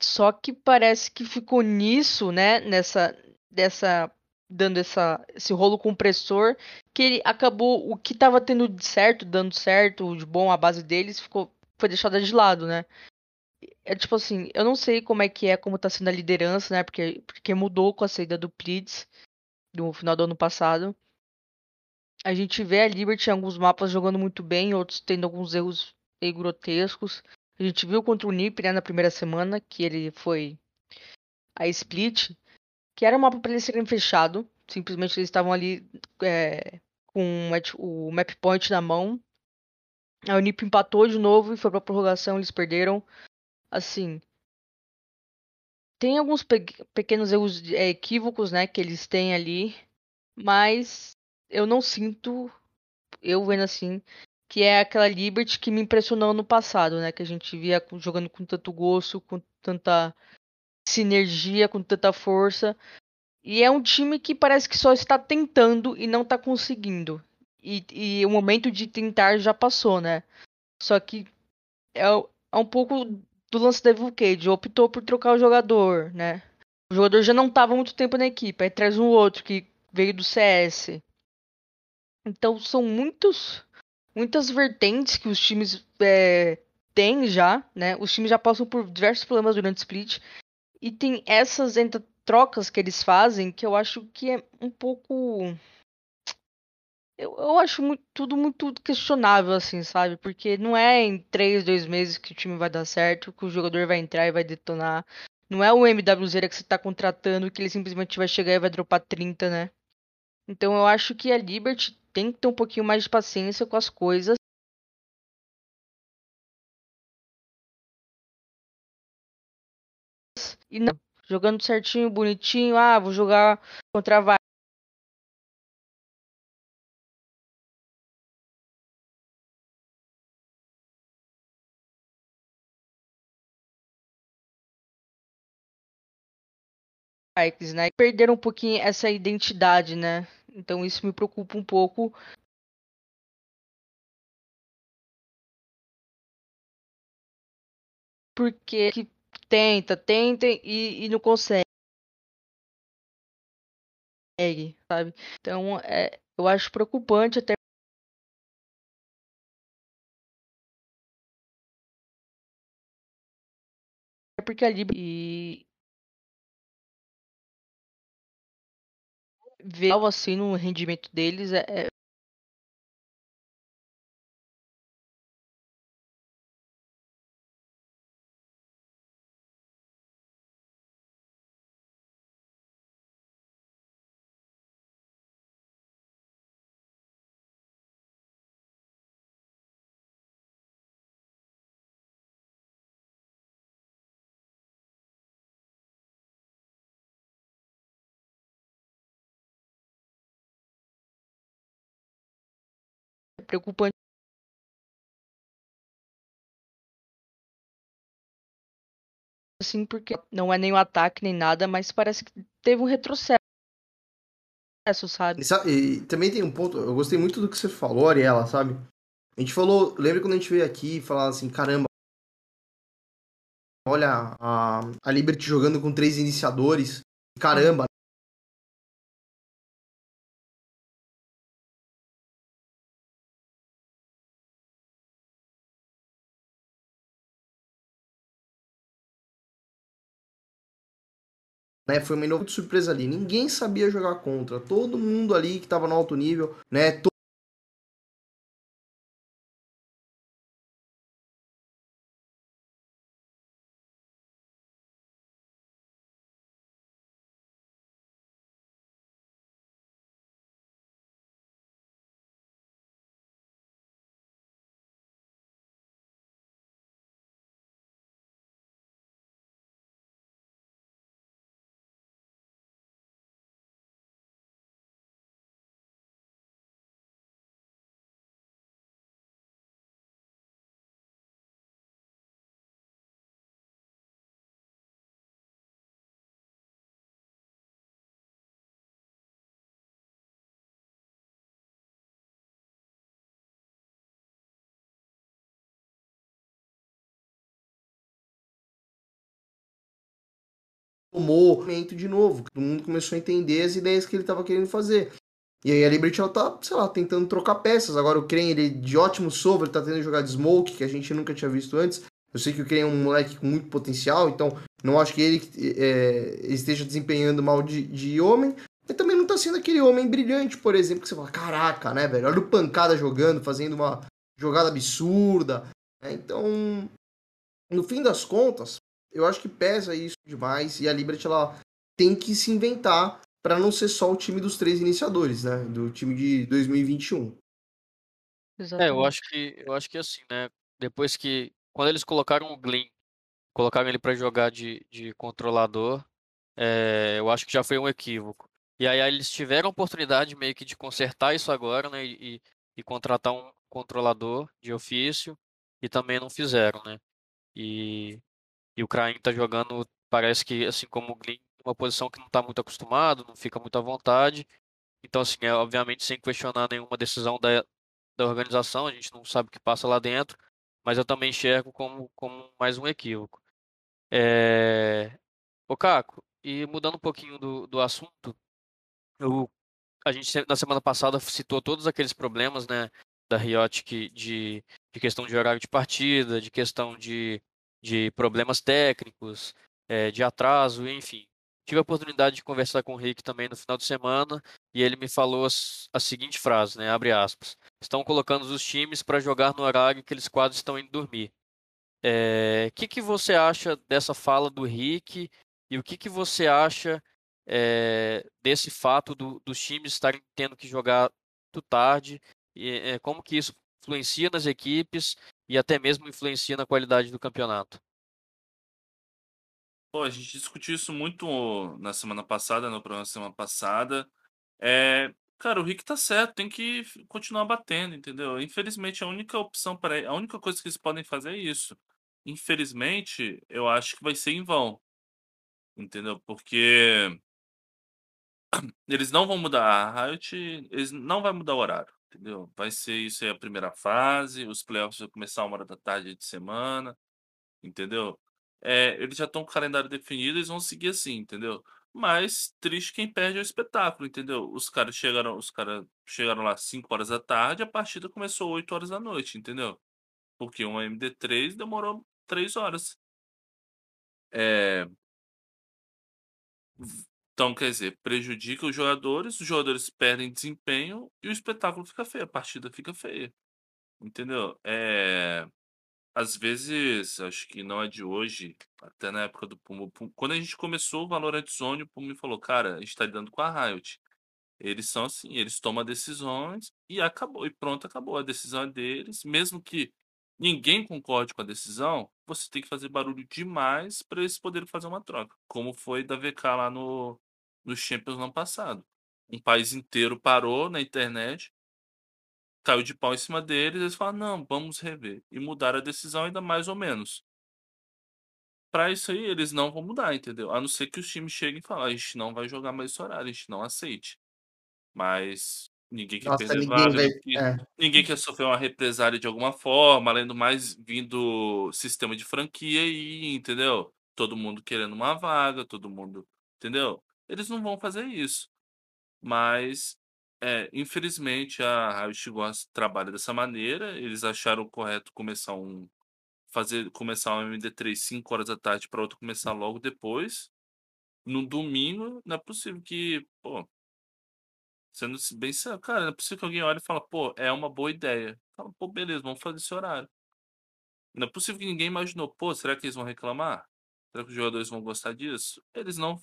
Só que parece que ficou nisso, né? Nessa, dessa, dando essa, esse rolo compressor, que ele acabou o que estava tendo certo, dando certo, de bom a base deles, ficou, foi deixada de lado, né? é tipo assim, eu não sei como é que é, como tá sendo a liderança, né? Porque, porque mudou com a saída do Plids no final do ano passado. A gente vê a Liberty em alguns mapas jogando muito bem, outros tendo alguns erros grotescos. A gente viu contra o Nip, né, na primeira semana, que ele foi a Split, que era um mapa para eles serem fechado. Simplesmente eles estavam ali é, com o map point na mão. Aí o Nip empatou de novo e foi pra prorrogação, eles perderam assim, tem alguns pe pequenos erros é, equívocos, né, que eles têm ali, mas eu não sinto, eu vendo assim, que é aquela Liberty que me impressionou no passado, né, que a gente via jogando com tanto gosto, com tanta sinergia, com tanta força. E é um time que parece que só está tentando e não está conseguindo. E, e, o momento de tentar já passou, né? Só que é, é um pouco do lance da Evil Cage. Optou por trocar o jogador, né? O jogador já não estava muito tempo na equipe. Aí traz um outro que veio do CS. Então são muitos, muitas vertentes que os times é, têm já, né? Os times já passam por diversos problemas durante o split. E tem essas entre trocas que eles fazem que eu acho que é um pouco. Eu, eu acho muito, tudo muito questionável, assim, sabe? Porque não é em três, dois meses que o time vai dar certo, que o jogador vai entrar e vai detonar. Não é o MWZ que você tá contratando que ele simplesmente vai chegar e vai dropar 30, né? Então eu acho que a Liberty tem que ter um pouquinho mais de paciência com as coisas. E não, jogando certinho, bonitinho, ah, vou jogar contra a Vikings, né? Perderam um pouquinho essa identidade, né? Então isso me preocupa um pouco. Porque que tenta, tenta e, e não consegue. Sabe? Então, é, eu acho preocupante até porque a Libra e ver algo assim no rendimento deles é, preocupante assim, porque não é nem um ataque nem nada, mas parece que teve um retrocesso, sabe? E, e, também tem um ponto, eu gostei muito do que você falou, Ariela, sabe? A gente falou, lembra quando a gente veio aqui e falava assim, caramba, olha a, a Liberty jogando com três iniciadores, caramba, Né, foi uma enorme surpresa ali. Ninguém sabia jogar contra. Todo mundo ali que estava no alto nível, né? Tomou momento de novo. Todo mundo começou a entender as ideias que ele estava querendo fazer. E aí a Liberty ela tá, sei lá, tentando trocar peças. Agora o Kren, ele de ótimo sobre, ele tá tendo jogar de Smoke, que a gente nunca tinha visto antes. Eu sei que o Kren é um moleque com muito potencial, então não acho que ele é, esteja desempenhando mal de, de homem. Mas também não tá sendo aquele homem brilhante, por exemplo, que você fala, caraca, né, velho? Olha o pancada jogando, fazendo uma jogada absurda. Né? Então, no fim das contas, eu acho que pesa isso demais e a Liberty ela tem que se inventar para não ser só o time dos três iniciadores, né? Do time de 2021. Exatamente. É, eu acho que eu acho que assim, né? Depois que quando eles colocaram o Glean, colocaram ele para jogar de, de controlador, é, eu acho que já foi um equívoco. E aí, aí, eles tiveram a oportunidade meio que de consertar isso agora, né? E, e contratar um controlador de ofício e também não fizeram, né? E e o Krain tá jogando parece que, assim como o Glyn, uma posição que não está muito acostumado, não fica muito à vontade. Então, assim, é, obviamente, sem questionar nenhuma decisão da, da organização, a gente não sabe o que passa lá dentro, mas eu também enxergo como, como mais um equívoco. É... Ô, Caco, e mudando um pouquinho do, do assunto, eu, a gente na semana passada citou todos aqueles problemas, né, da Riot de, de questão de horário de partida, de questão de, de problemas técnicos, é, de atraso, enfim. Tive a oportunidade de conversar com o Rick também no final de semana e ele me falou a seguinte frase, né, abre aspas, estão colocando os times para jogar no horário que eles quase estão indo dormir. O é, que, que você acha dessa fala do Rick e o que, que você acha é, desse fato do, dos times estarem tendo que jogar muito tarde e é, como que isso influencia nas equipes e até mesmo influencia na qualidade do campeonato? Pô, a gente discutiu isso muito na semana passada, no programa da semana passada. É, cara, o Rick tá certo, tem que continuar batendo, entendeu? Infelizmente, a única opção para a única coisa que eles podem fazer é isso. Infelizmente, eu acho que vai ser em vão. Entendeu? Porque eles não vão mudar a Riot, eles não vai mudar o horário, entendeu? Vai ser isso aí a primeira fase, os playoffs vão começar uma hora da tarde de semana, entendeu? É, eles já estão com o calendário definido, eles vão seguir assim, entendeu? Mas triste quem perde é o espetáculo, entendeu? Os caras chegaram, os caras chegaram lá 5 horas da tarde, a partida começou 8 horas da noite, entendeu? Porque um MD3 demorou 3 horas. É... Então, quer dizer, prejudica os jogadores, os jogadores perdem desempenho e o espetáculo fica feio, a partida fica feia. Entendeu? É às vezes, acho que não é de hoje, até na época do Puma. Quando a gente começou o Valorant Zone, o Puma me falou, cara, a gente tá lidando com a Riot. Eles são assim, eles tomam decisões e acabou, e pronto, acabou. A decisão é deles, mesmo que ninguém concorde com a decisão, você tem que fazer barulho demais para eles poderem fazer uma troca, como foi da VK lá no, no Champions no ano passado. Um país inteiro parou na internet caiu de pau em cima deles, eles falaram, não, vamos rever. E mudaram a decisão ainda mais ou menos. Para isso aí, eles não vão mudar, entendeu? A não ser que os times cheguem e falem, a gente não vai jogar mais esse horário, a gente não aceite. Mas ninguém quer Nossa, perder ninguém, vaga, vai... é. ninguém quer sofrer uma represália de alguma forma, além do mais, vindo sistema de franquia aí, entendeu? Todo mundo querendo uma vaga, todo mundo, entendeu? Eles não vão fazer isso. Mas é, infelizmente a Riot Gosta trabalha dessa maneira. Eles acharam correto começar um fazer começar um MD3 5 horas da tarde para outro começar logo depois. No domingo, não é possível que, pô, sendo bem sério, cara, não é possível que alguém olhe e fale, pô, é uma boa ideia. Fala, pô, beleza, vamos fazer esse horário. Não é possível que ninguém imaginou, pô, será que eles vão reclamar? Será que os jogadores vão gostar disso? Eles não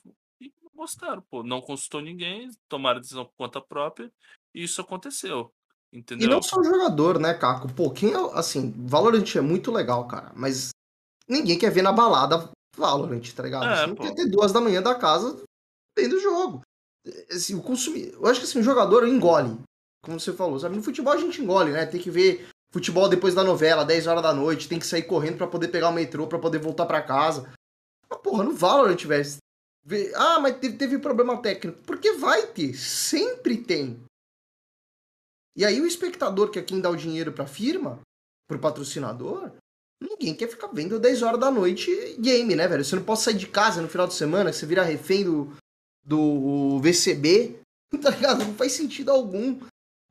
gostaram, pô. Não consultou ninguém, tomaram decisão por conta própria e isso aconteceu. Entendeu? E não só o jogador, né, Caco? Pô, quem é, assim, Valorant é muito legal, cara, mas ninguém quer ver na balada Valorant, tá ligado? É, não pô. quer ter duas da manhã da casa vendo o jogo. Assim, o consumir, eu acho que assim, o jogador engole, como você falou, sabe? No futebol a gente engole, né? Tem que ver futebol depois da novela, 10 horas da noite, tem que sair correndo para poder pegar o metrô, para poder voltar para casa. Mas, porra, no Valorant, velho, ah, mas teve, problema técnico. Porque vai ter, sempre tem. E aí o espectador, que é quem dá o dinheiro pra firma, pro patrocinador, ninguém quer ficar vendo 10 horas da noite game, né, velho? Você não pode sair de casa no final de semana, você vira refém do, do VCB, tá ligado? Não faz sentido algum.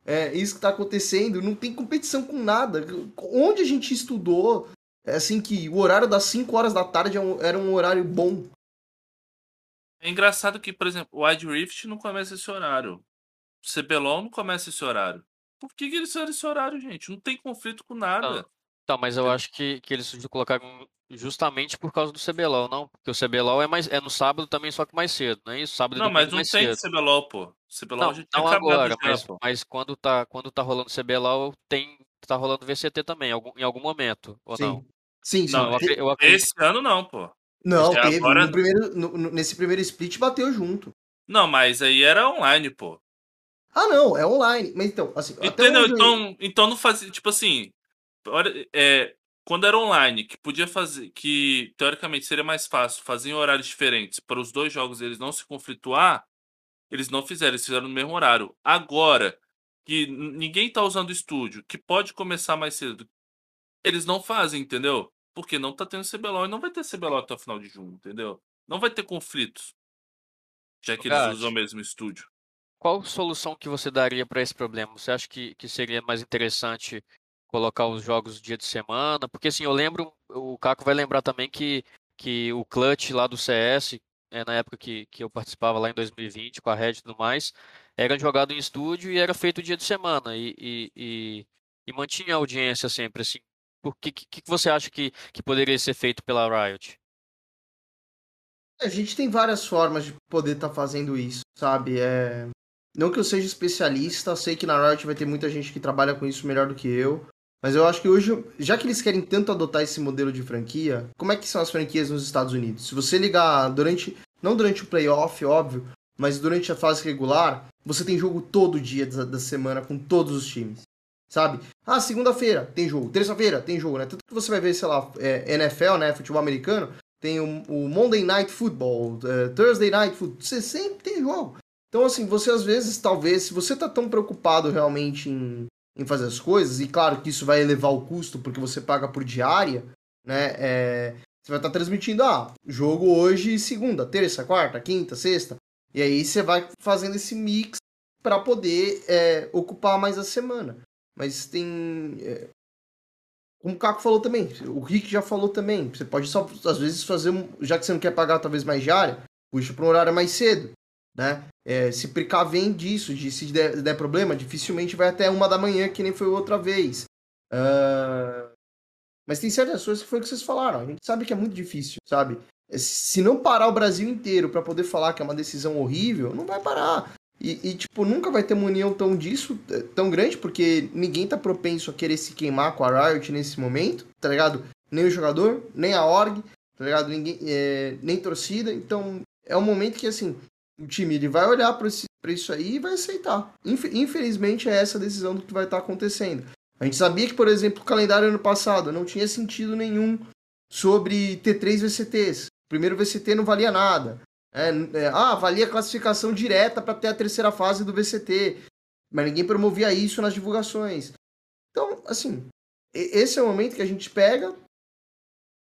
É isso que tá acontecendo, não tem competição com nada. Onde a gente estudou, é assim, que o horário das 5 horas da tarde é era um horário bom. É engraçado que, por exemplo, o Wide Rift não começa esse horário. O CBLOL não começa esse horário. Por que, que eles fizeram esse horário, gente? Não tem conflito com nada. Tá, tá mas eu acho que, que eles colocaram justamente por causa do CBLOL, não? Porque o CBLOL é, mais, é no sábado também, só que mais cedo, não é isso? Sábado não, mas não mais tem cedo. CBLOL, pô. CBLOL não, a gente não agora, já, mas, pô. mas quando tá, quando tá rolando CBLOL, tem, tá rolando VCT também, em algum momento, ou sim. não? Sim, sim. Não, eu, eu acredito... Esse ano não, pô. Não, teve. Agora... No primeiro, no, nesse primeiro split bateu junto. Não, mas aí era online, pô. Ah, não, é online. Mas então, assim. Entendeu? Então, então não fazia. Tipo assim. É, quando era online, que podia fazer, que teoricamente seria mais fácil fazer em horários diferentes para os dois jogos eles não se conflituar, eles não fizeram, eles fizeram no mesmo horário. Agora, que ninguém tá usando o estúdio, que pode começar mais cedo, eles não fazem, entendeu? Porque não tá tendo CBLOL e não vai ter CBLOL até o final de junho, entendeu? Não vai ter conflitos. Já que eles usam o mesmo estúdio. Qual solução que você daria para esse problema? Você acha que, que seria mais interessante colocar os jogos dia de semana? Porque assim, eu lembro, o Caco vai lembrar também que, que o clutch lá do CS, é, na época que, que eu participava lá em 2020 com a Red e tudo mais, era jogado em estúdio e era feito dia de semana e, e, e, e mantinha a audiência sempre assim. O que, que, que você acha que, que poderia ser feito pela Riot? A gente tem várias formas de poder estar tá fazendo isso, sabe? É... Não que eu seja especialista, sei que na Riot vai ter muita gente que trabalha com isso melhor do que eu. Mas eu acho que hoje, já que eles querem tanto adotar esse modelo de franquia, como é que são as franquias nos Estados Unidos? Se você ligar durante, não durante o playoff, óbvio, mas durante a fase regular, você tem jogo todo dia da, da semana com todos os times. Sabe? Ah, segunda-feira tem jogo, terça-feira tem jogo, né? Tanto que você vai ver, sei lá, é, NFL, né? Futebol americano, tem o, o Monday Night Football, é, Thursday Night Football, você sempre tem jogo. Então, assim, você às vezes, talvez, se você tá tão preocupado realmente em, em fazer as coisas, e claro que isso vai elevar o custo porque você paga por diária, né? É, você vai estar tá transmitindo, ah, jogo hoje, segunda, terça, quarta, quinta, sexta. E aí você vai fazendo esse mix para poder é, ocupar mais a semana. Mas tem. É, como o Caco falou também, o Rick já falou também. Você pode só, às vezes, fazer. Já que você não quer pagar talvez mais diária, puxa para um horário mais cedo. Né? É, se precavem disso, de se der, der, problema, dificilmente vai até uma da manhã, que nem foi outra vez. Uh... Mas tem certas coisas que foi o que vocês falaram. A gente sabe que é muito difícil, sabe? Se não parar o Brasil inteiro para poder falar que é uma decisão horrível, não vai parar. E, e, tipo, nunca vai ter uma união tão disso, eh, tão grande, porque ninguém tá propenso a querer se queimar com a Riot nesse momento, tá ligado? Nem o jogador, nem a org, tá ligado? Ninguém, é, nem torcida. Então, é um momento que, assim, o time ele vai olhar para isso aí e vai aceitar. Infelizmente, é essa a decisão do que vai estar tá acontecendo. A gente sabia que, por exemplo, o calendário ano passado não tinha sentido nenhum sobre T3 VCTs. O primeiro VCT não valia nada. É, é, ah, valia classificação direta para ter a terceira fase do VCT. Mas ninguém promovia isso nas divulgações. Então, assim, esse é o momento que a gente pega,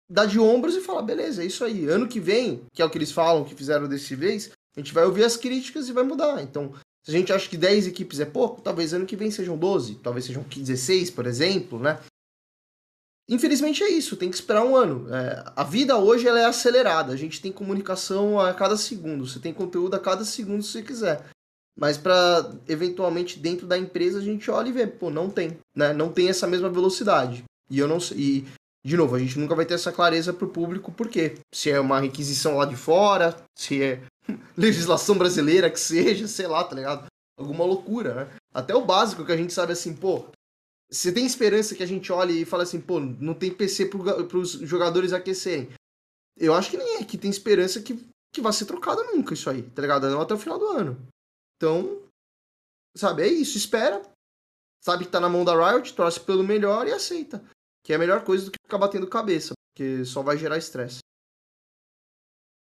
dá de ombros e fala, beleza, é isso aí. Ano que vem, que é o que eles falam, que fizeram desse vez, a gente vai ouvir as críticas e vai mudar. Então, se a gente acha que 10 equipes é pouco, talvez ano que vem sejam 12, talvez sejam 16, por exemplo, né? Infelizmente é isso, tem que esperar um ano. É, a vida hoje ela é acelerada, a gente tem comunicação a cada segundo, você tem conteúdo a cada segundo se você quiser. Mas para eventualmente dentro da empresa a gente olha e vê, pô, não tem, né? Não tem essa mesma velocidade. E eu não sei, e de novo, a gente nunca vai ter essa clareza para o público, por quê? Se é uma requisição lá de fora, se é legislação brasileira que seja, sei lá, tá ligado? Alguma loucura, né? Até o básico que a gente sabe assim, pô, você tem esperança que a gente olhe e fale assim, pô, não tem PC para os jogadores aquecerem. Eu acho que nem é que tem esperança que, que vai ser trocado nunca isso aí, tá ligado? Não até o final do ano. Então, sabe, é isso, espera. Sabe que tá na mão da Riot, torce pelo melhor e aceita. Que é a melhor coisa do que ficar batendo cabeça, porque só vai gerar estresse.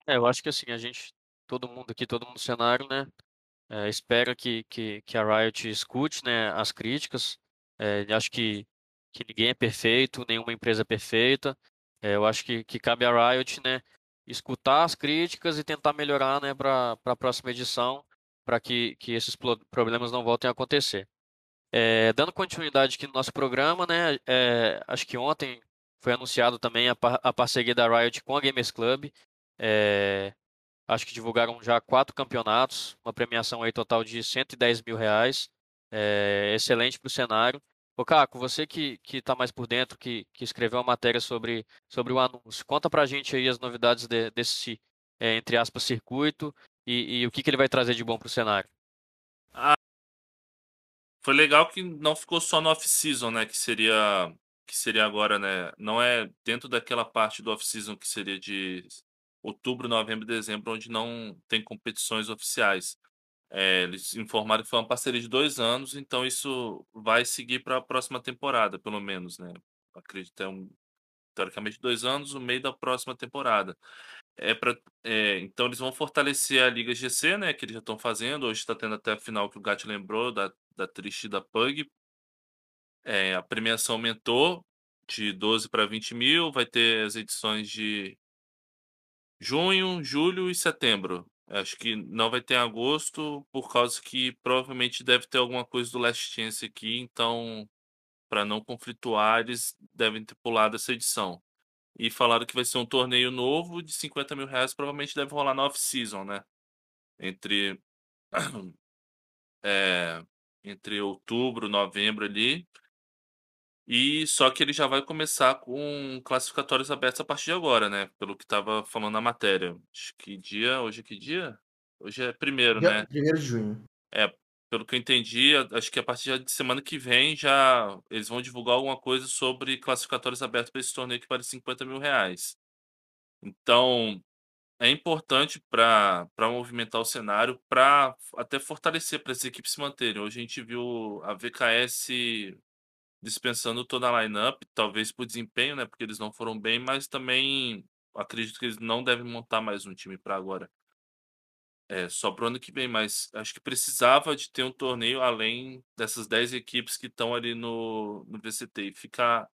É, eu acho que assim, a gente todo mundo aqui, todo mundo no cenário, né? É, espera que, que, que a Riot escute né, as críticas. É, acho que, que ninguém é perfeito, nenhuma empresa é perfeita. É, eu acho que, que cabe a Riot né, escutar as críticas e tentar melhorar né, para a próxima edição, para que, que esses problemas não voltem a acontecer. É, dando continuidade aqui no nosso programa, né, é, acho que ontem foi anunciado também a, a parceria da Riot com a Gamers Club. É, Acho que divulgaram já quatro campeonatos, uma premiação aí total de 110 mil reais. Excelente para o cenário. Ô Caco, você que está mais por dentro, que, que escreveu uma matéria sobre, sobre o anúncio, conta para a gente aí as novidades de, desse, é, entre aspas, circuito e, e, o que, que ele vai trazer de bom para o cenário. Ah, foi legal que não ficou só no off-season, né? Que seria, que seria agora, né? Não é dentro daquela parte do off-season que seria de outubro, novembro dezembro, onde não tem competições oficiais. É, eles informaram que foi uma parceria de dois anos, então isso vai seguir para a próxima temporada, pelo menos, né? Acredito é um, teoricamente dois anos, no meio da próxima temporada. É pra, é, então eles vão fortalecer a Liga GC, né? Que eles já estão fazendo. Hoje está tendo até a final que o Gat lembrou, da, da Triste da Pug. É, a premiação aumentou de 12 para 20 mil. Vai ter as edições de junho, julho e setembro. Acho que não vai ter agosto, por causa que provavelmente deve ter alguma coisa do Last Chance aqui. Então, para não conflituar, eles devem ter pulado essa edição. E falaram que vai ser um torneio novo de 50 mil reais, provavelmente deve rolar na off-season, né? Entre. é, entre outubro, novembro ali. E só que ele já vai começar com classificatórios abertos a partir de agora, né? Pelo que tava falando na matéria. Acho que dia. Hoje é que dia? Hoje é primeiro, Dia- né? Primeiro de junho. É, pelo que eu entendi, acho que a partir de semana que vem já eles vão divulgar alguma coisa sobre classificatórios abertos para esse torneio que vale 50 mil reais. Então, é importante para movimentar o cenário, para até fortalecer para as equipes se manterem. Hoje a gente viu a VKS dispensando toda a lineup, talvez por desempenho, né? Porque eles não foram bem, mas também acredito que eles não devem montar mais um time para agora. É, só pro ano que vem, mas acho que precisava de ter um torneio além dessas 10 equipes que estão ali no, no VCT e ficar.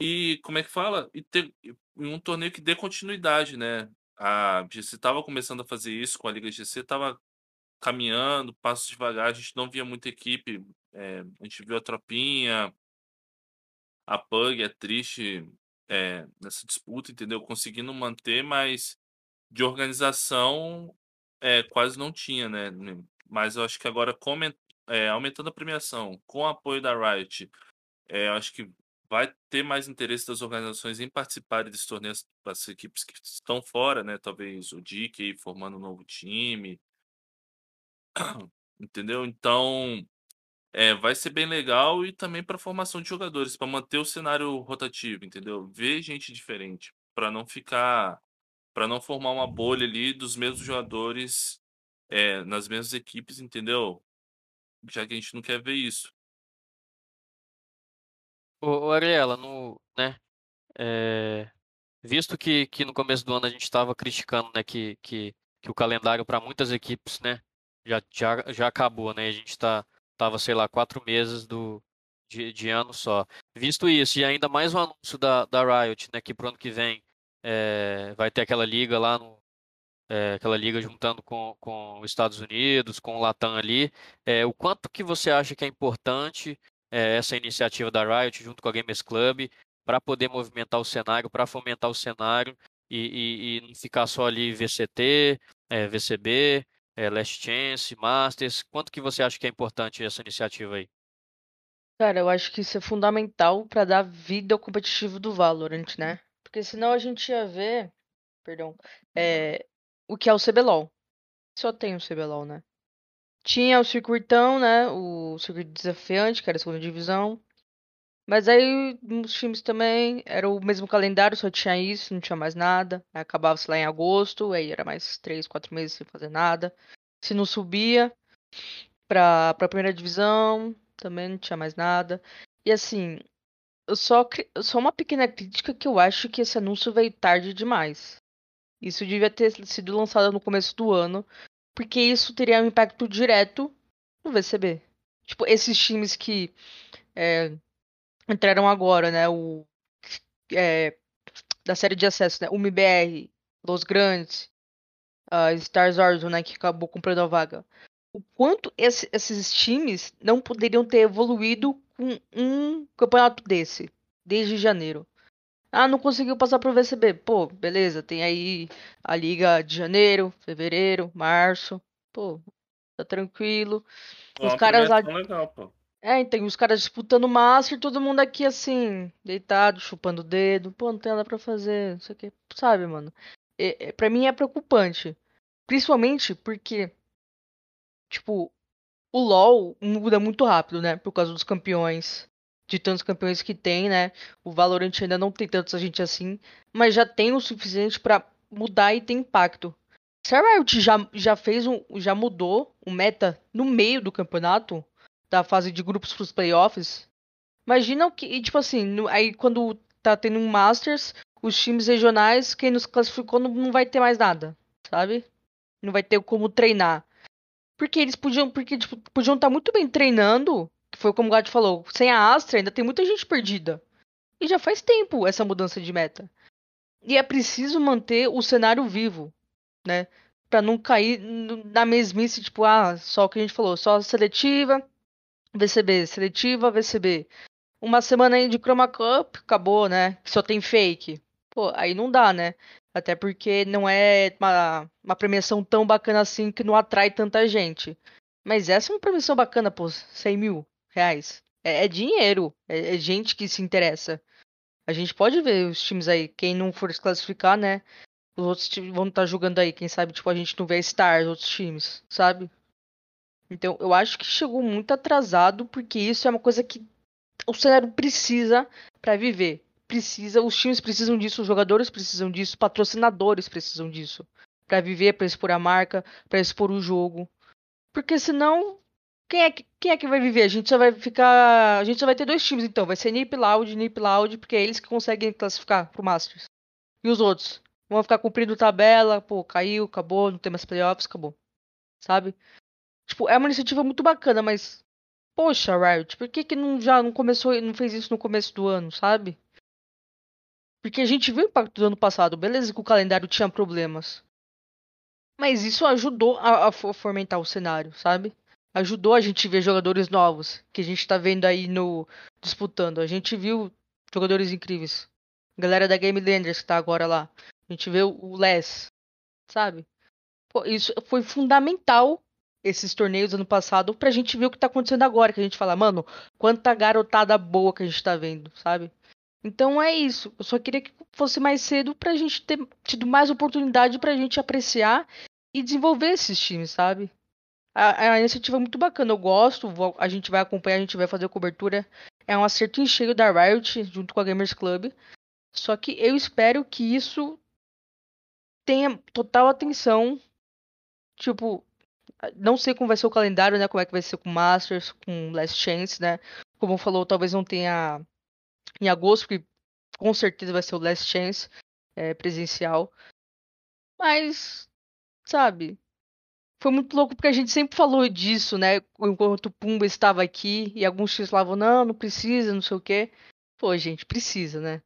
E como é que fala? E ter um torneio que dê continuidade, né? A GC estava começando a fazer isso com a Liga GC, estava caminhando, passos devagar, a gente não via muita equipe. É, a gente viu a Tropinha, a Pug, é triste é, nessa disputa, entendeu? Conseguindo manter, mas de organização é, quase não tinha, né? Mas eu acho que agora, é, aumentando a premiação, com o apoio da Riot, é, eu acho que vai ter mais interesse das organizações em participarem desse torneio, as- as equipes que estão fora, né? Talvez o Dick formando um novo time, entendeu? Então, é, vai ser bem legal e também para formação de jogadores, para manter o cenário rotativo, entendeu? Ver gente diferente, para não ficar, para não formar uma bolha ali dos mesmos jogadores é, nas mesmas equipes, entendeu? Já que a gente não quer ver isso. Ô, Ariela, no, né, é, visto que, que no começo do ano a gente estava criticando, né, que, que, que o calendário para muitas equipes, né, já, já, já acabou, né, a gente tá, tava, sei lá, quatro meses do, de, de ano só. Visto isso, e ainda mais o anúncio da, da Riot, né, que pro ano que vem é, vai ter aquela liga lá no, é, aquela liga juntando com, com os Estados Unidos, com o Latam ali, é, o quanto que você acha que é importante é, essa iniciativa da Riot junto com a Gamers Club para poder movimentar o cenário, para fomentar o cenário e, e- e não ficar só ali VCT, VCB, é, Last Chance, Masters. Quanto que você acha que é importante essa iniciativa aí? Cara, eu acho que isso é fundamental pra dar vida ao competitivo do Valorant, né? Porque senão a gente ia ver, perdão, é, o que é o CBLOL. Só tem o CBLOL, né? Tinha o circuitão, né? O circuito desafiante, que era a segunda divisão. Mas aí os times também era o mesmo calendário, só tinha isso, não tinha mais nada. Aí acabava, sei lá, em agosto, aí era mais três, quatro meses sem fazer nada. Se não subia pra, pra primeira divisão, também não tinha mais nada. E assim, só, só uma pequena crítica que eu acho que esse anúncio veio tarde demais. Isso devia ter sido lançado no começo do ano, porque isso teria um impacto direto no VCB. Tipo, esses times que é, entraram agora, né? O é, da série de acesso, né? O MBR, Los Grandes, a Stars Orzo, né? Que acabou comprando a vaga. O quanto esse- esses times não poderiam ter evoluído com um campeonato desse, desde janeiro. Ah, não conseguiu passar pro VCB. Pô, beleza, tem aí a Liga de janeiro, fevereiro, março. Pô, tá tranquilo. Ó, Os uma caras lá. legal, pô. É, então, os caras disputando Master, todo mundo aqui assim, deitado, chupando o dedo. Pô, não tem nada pra fazer, não sei o que. Sabe, mano? É, é, pra mim é preocupante. Principalmente porque, tipo, o LoL muda muito rápido, né? Por causa dos campeões. De tantos campeões que tem, né? O Valorant ainda não tem tanta gente assim. Mas já tem o suficiente pra mudar e ter impacto. Se a Riot já, já fez um. Já mudou o meta no meio do campeonato, da fase de grupos pros playoffs. Imagina o que. e, Tipo assim, no- aí quando tá tendo um Masters, os times regionais, quem nos classificou não, não vai ter mais nada, sabe? Não vai ter como treinar. Porque eles podiam, porque tipo, podiam estar tá muito bem treinando, que foi como o Gato falou, sem a Astra ainda tem muita gente perdida. E já faz tempo essa mudança de meta. E é preciso manter o cenário vivo, né? Pra não cair na mesmice, tipo, ah, só o que a gente falou, só seletiva, VCB, seletiva, VCB. Uma semana aí de Chroma Cup, acabou, né? Que só tem fake. Pô, aí não dá, né? Até porque não é uma, uma premiação tão bacana assim que não atrai tanta gente. Mas essa é uma premiação bacana, pô, 100 mil reais. É, é dinheiro, é, é, gente que se interessa. A gente pode ver os times aí, quem não for se classificar, né? Os outros times vão estar tá jogando aí, quem sabe, tipo, a gente não vê stars, outros times, sabe? Então, eu acho que chegou muito atrasado, porque isso é uma coisa que o cenário precisa para viver. Precisa, os times precisam disso, os jogadores precisam disso, patrocinadores precisam disso para viver, para expor a marca, para expor o jogo. Porque senão quem é, que, quem é que vai viver? A gente só vai ficar. A gente só vai ter dois times, então. Vai ser Nip Loud Nip Loud, porque é eles que conseguem classificar pro Masters. E os outros? Vão ficar cumprindo tabela, pô, caiu, acabou, não tem mais playoffs, acabou. Sabe? Tipo, é uma iniciativa muito bacana, mas. Poxa, Riot, por que, que não, já não começou, não fez isso no começo do ano, sabe? Porque a gente viu o impacto do ano passado, beleza que o calendário tinha problemas. Mas isso ajudou a, a fomentar o cenário, sabe? Ajudou a gente ver jogadores novos, que a gente tá vendo aí no disputando. A gente viu jogadores incríveis. Galera da Game Landers que tá agora lá. A gente vê o Les, sabe? Pô, isso foi fundamental esses torneios ano passado pra gente ver o que tá acontecendo agora, que a gente fala, mano, quanta garotada boa que a gente tá vendo, sabe? Então é isso. Eu só queria que fosse mais cedo pra gente ter tido mais oportunidade pra gente apreciar e desenvolver esses times, sabe? A, a iniciativa é muito bacana, eu gosto, vou, a gente vai acompanhar, a gente vai fazer cobertura. É um acerto em cheio da Riot junto com a Gamers Club. Só que eu espero que isso tenha total atenção. Tipo, não sei como vai ser o calendário, né? Como é que vai ser com Masters, com Last Chance, né? Como falou, talvez não tenha em agosto, porque com certeza vai ser o Last Chance é, presencial. Mas, sabe, foi muito louco porque a gente sempre falou disso, né? Enquanto o Pumba estava aqui e alguns falavam, não, não precisa, não sei o quê. Pô, gente, precisa, né?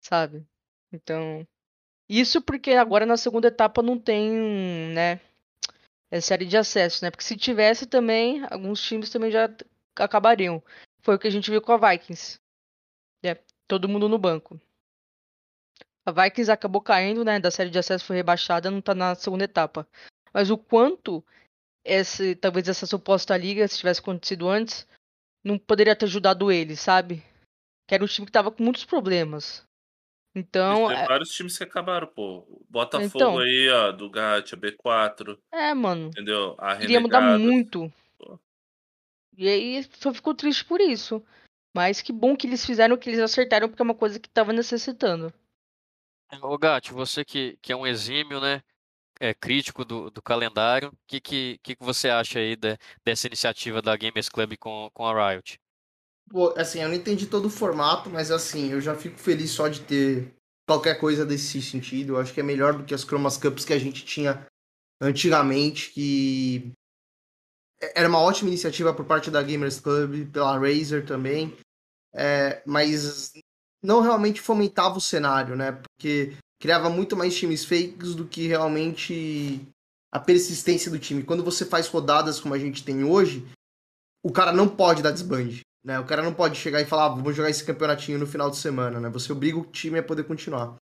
Sabe? Então. Isso porque agora na segunda etapa não tem, né? É série de acesso, né? Porque se tivesse também, alguns times também já acabariam. Foi o que a gente viu com a Vikings. É, todo mundo no banco. A Vikings acabou caindo, né? Da série de acesso foi rebaixada, não tá na segunda etapa. Mas o quanto esse, talvez essa suposta liga, se tivesse acontecido antes, não poderia ter ajudado ele, sabe? Que era um time que tava com muitos problemas. Então. Tem é... vários times que acabaram, pô. Botafogo então, aí, ó, do Gat, a B4. É, mano. Entendeu? A Queria mudar muito. Pô. E aí só ficou triste por isso. Mas que bom que eles fizeram, que eles acertaram, porque é uma coisa que tava necessitando. Ô Gat, você que, que é um exímio, né? é, crítico do, do calendário. O que, que, que você acha aí de, dessa iniciativa da Gamers Club com, com a Riot? Pô, assim, eu não entendi todo o formato, mas assim, eu já fico feliz só de ter qualquer coisa desse sentido. Eu acho que é melhor do que as Chromas Cups que a gente tinha antigamente, que era uma ótima iniciativa por parte da Gamers Club, pela Razer também, é, mas não realmente fomentava o cenário, né? Porque criava muito mais times fakes do que realmente a persistência do time. Quando você faz rodadas como a gente tem hoje, o cara não pode dar desbande. Né? O cara não pode chegar e falar, ah, vou jogar esse campeonatinho no final de semana, né? Você obriga o time a poder continuar.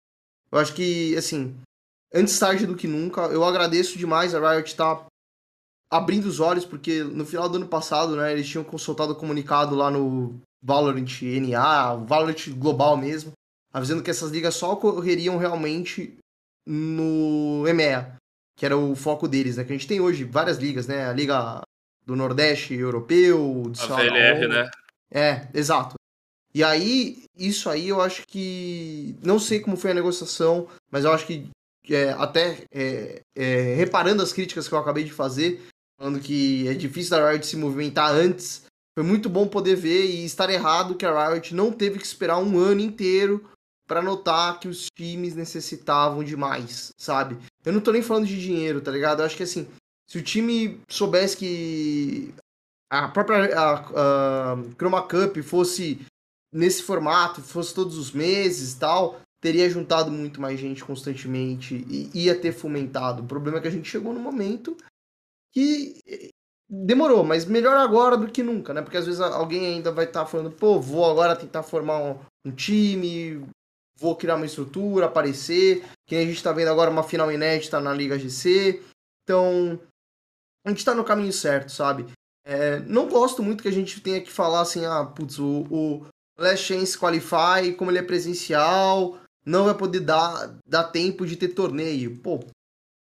Eu acho que, assim, antes tarde do que nunca, eu agradeço demais a Riot estar tá abrindo os olhos, porque no final do ano passado, né, eles tinham consultado o comunicado lá no Valorant NA, Valorant Global mesmo, avisando que essas ligas só ocorreriam realmente no EMEA, que era o foco deles, né? Que a gente tem hoje várias ligas, né? A Liga do Nordeste Europeu, do a VLR, né? É, exato. E aí, isso aí eu acho que. Não sei como foi a negociação, mas eu acho que é, até é, é, reparando as críticas que eu acabei de fazer, falando que é difícil da Riot se movimentar antes Foi muito bom poder ver e estar errado que a Riot não teve que esperar um ano inteiro para notar que os times necessitavam de mais, sabe? Eu não tô nem falando de dinheiro, tá ligado? Eu acho que assim, se o time soubesse que a própria a, a Chroma Cup fosse nesse formato, fosse todos os meses e tal, teria juntado muito mais gente constantemente e ia ter fomentado. O problema é que a gente chegou no momento que demorou, mas melhor agora do que nunca, né? Porque às vezes alguém ainda vai estar tá falando, pô, vou agora tentar formar um, um, time, vou criar uma estrutura, aparecer. Que a gente tá vendo agora uma final inédita na Liga GC. Então, a gente tá no caminho certo, sabe? É, não gosto muito que a gente tenha que falar assim, ah, putz, o, o Last Chance Qualify, como ele é presencial, não vai poder dar, dar tempo de ter torneio. Pô,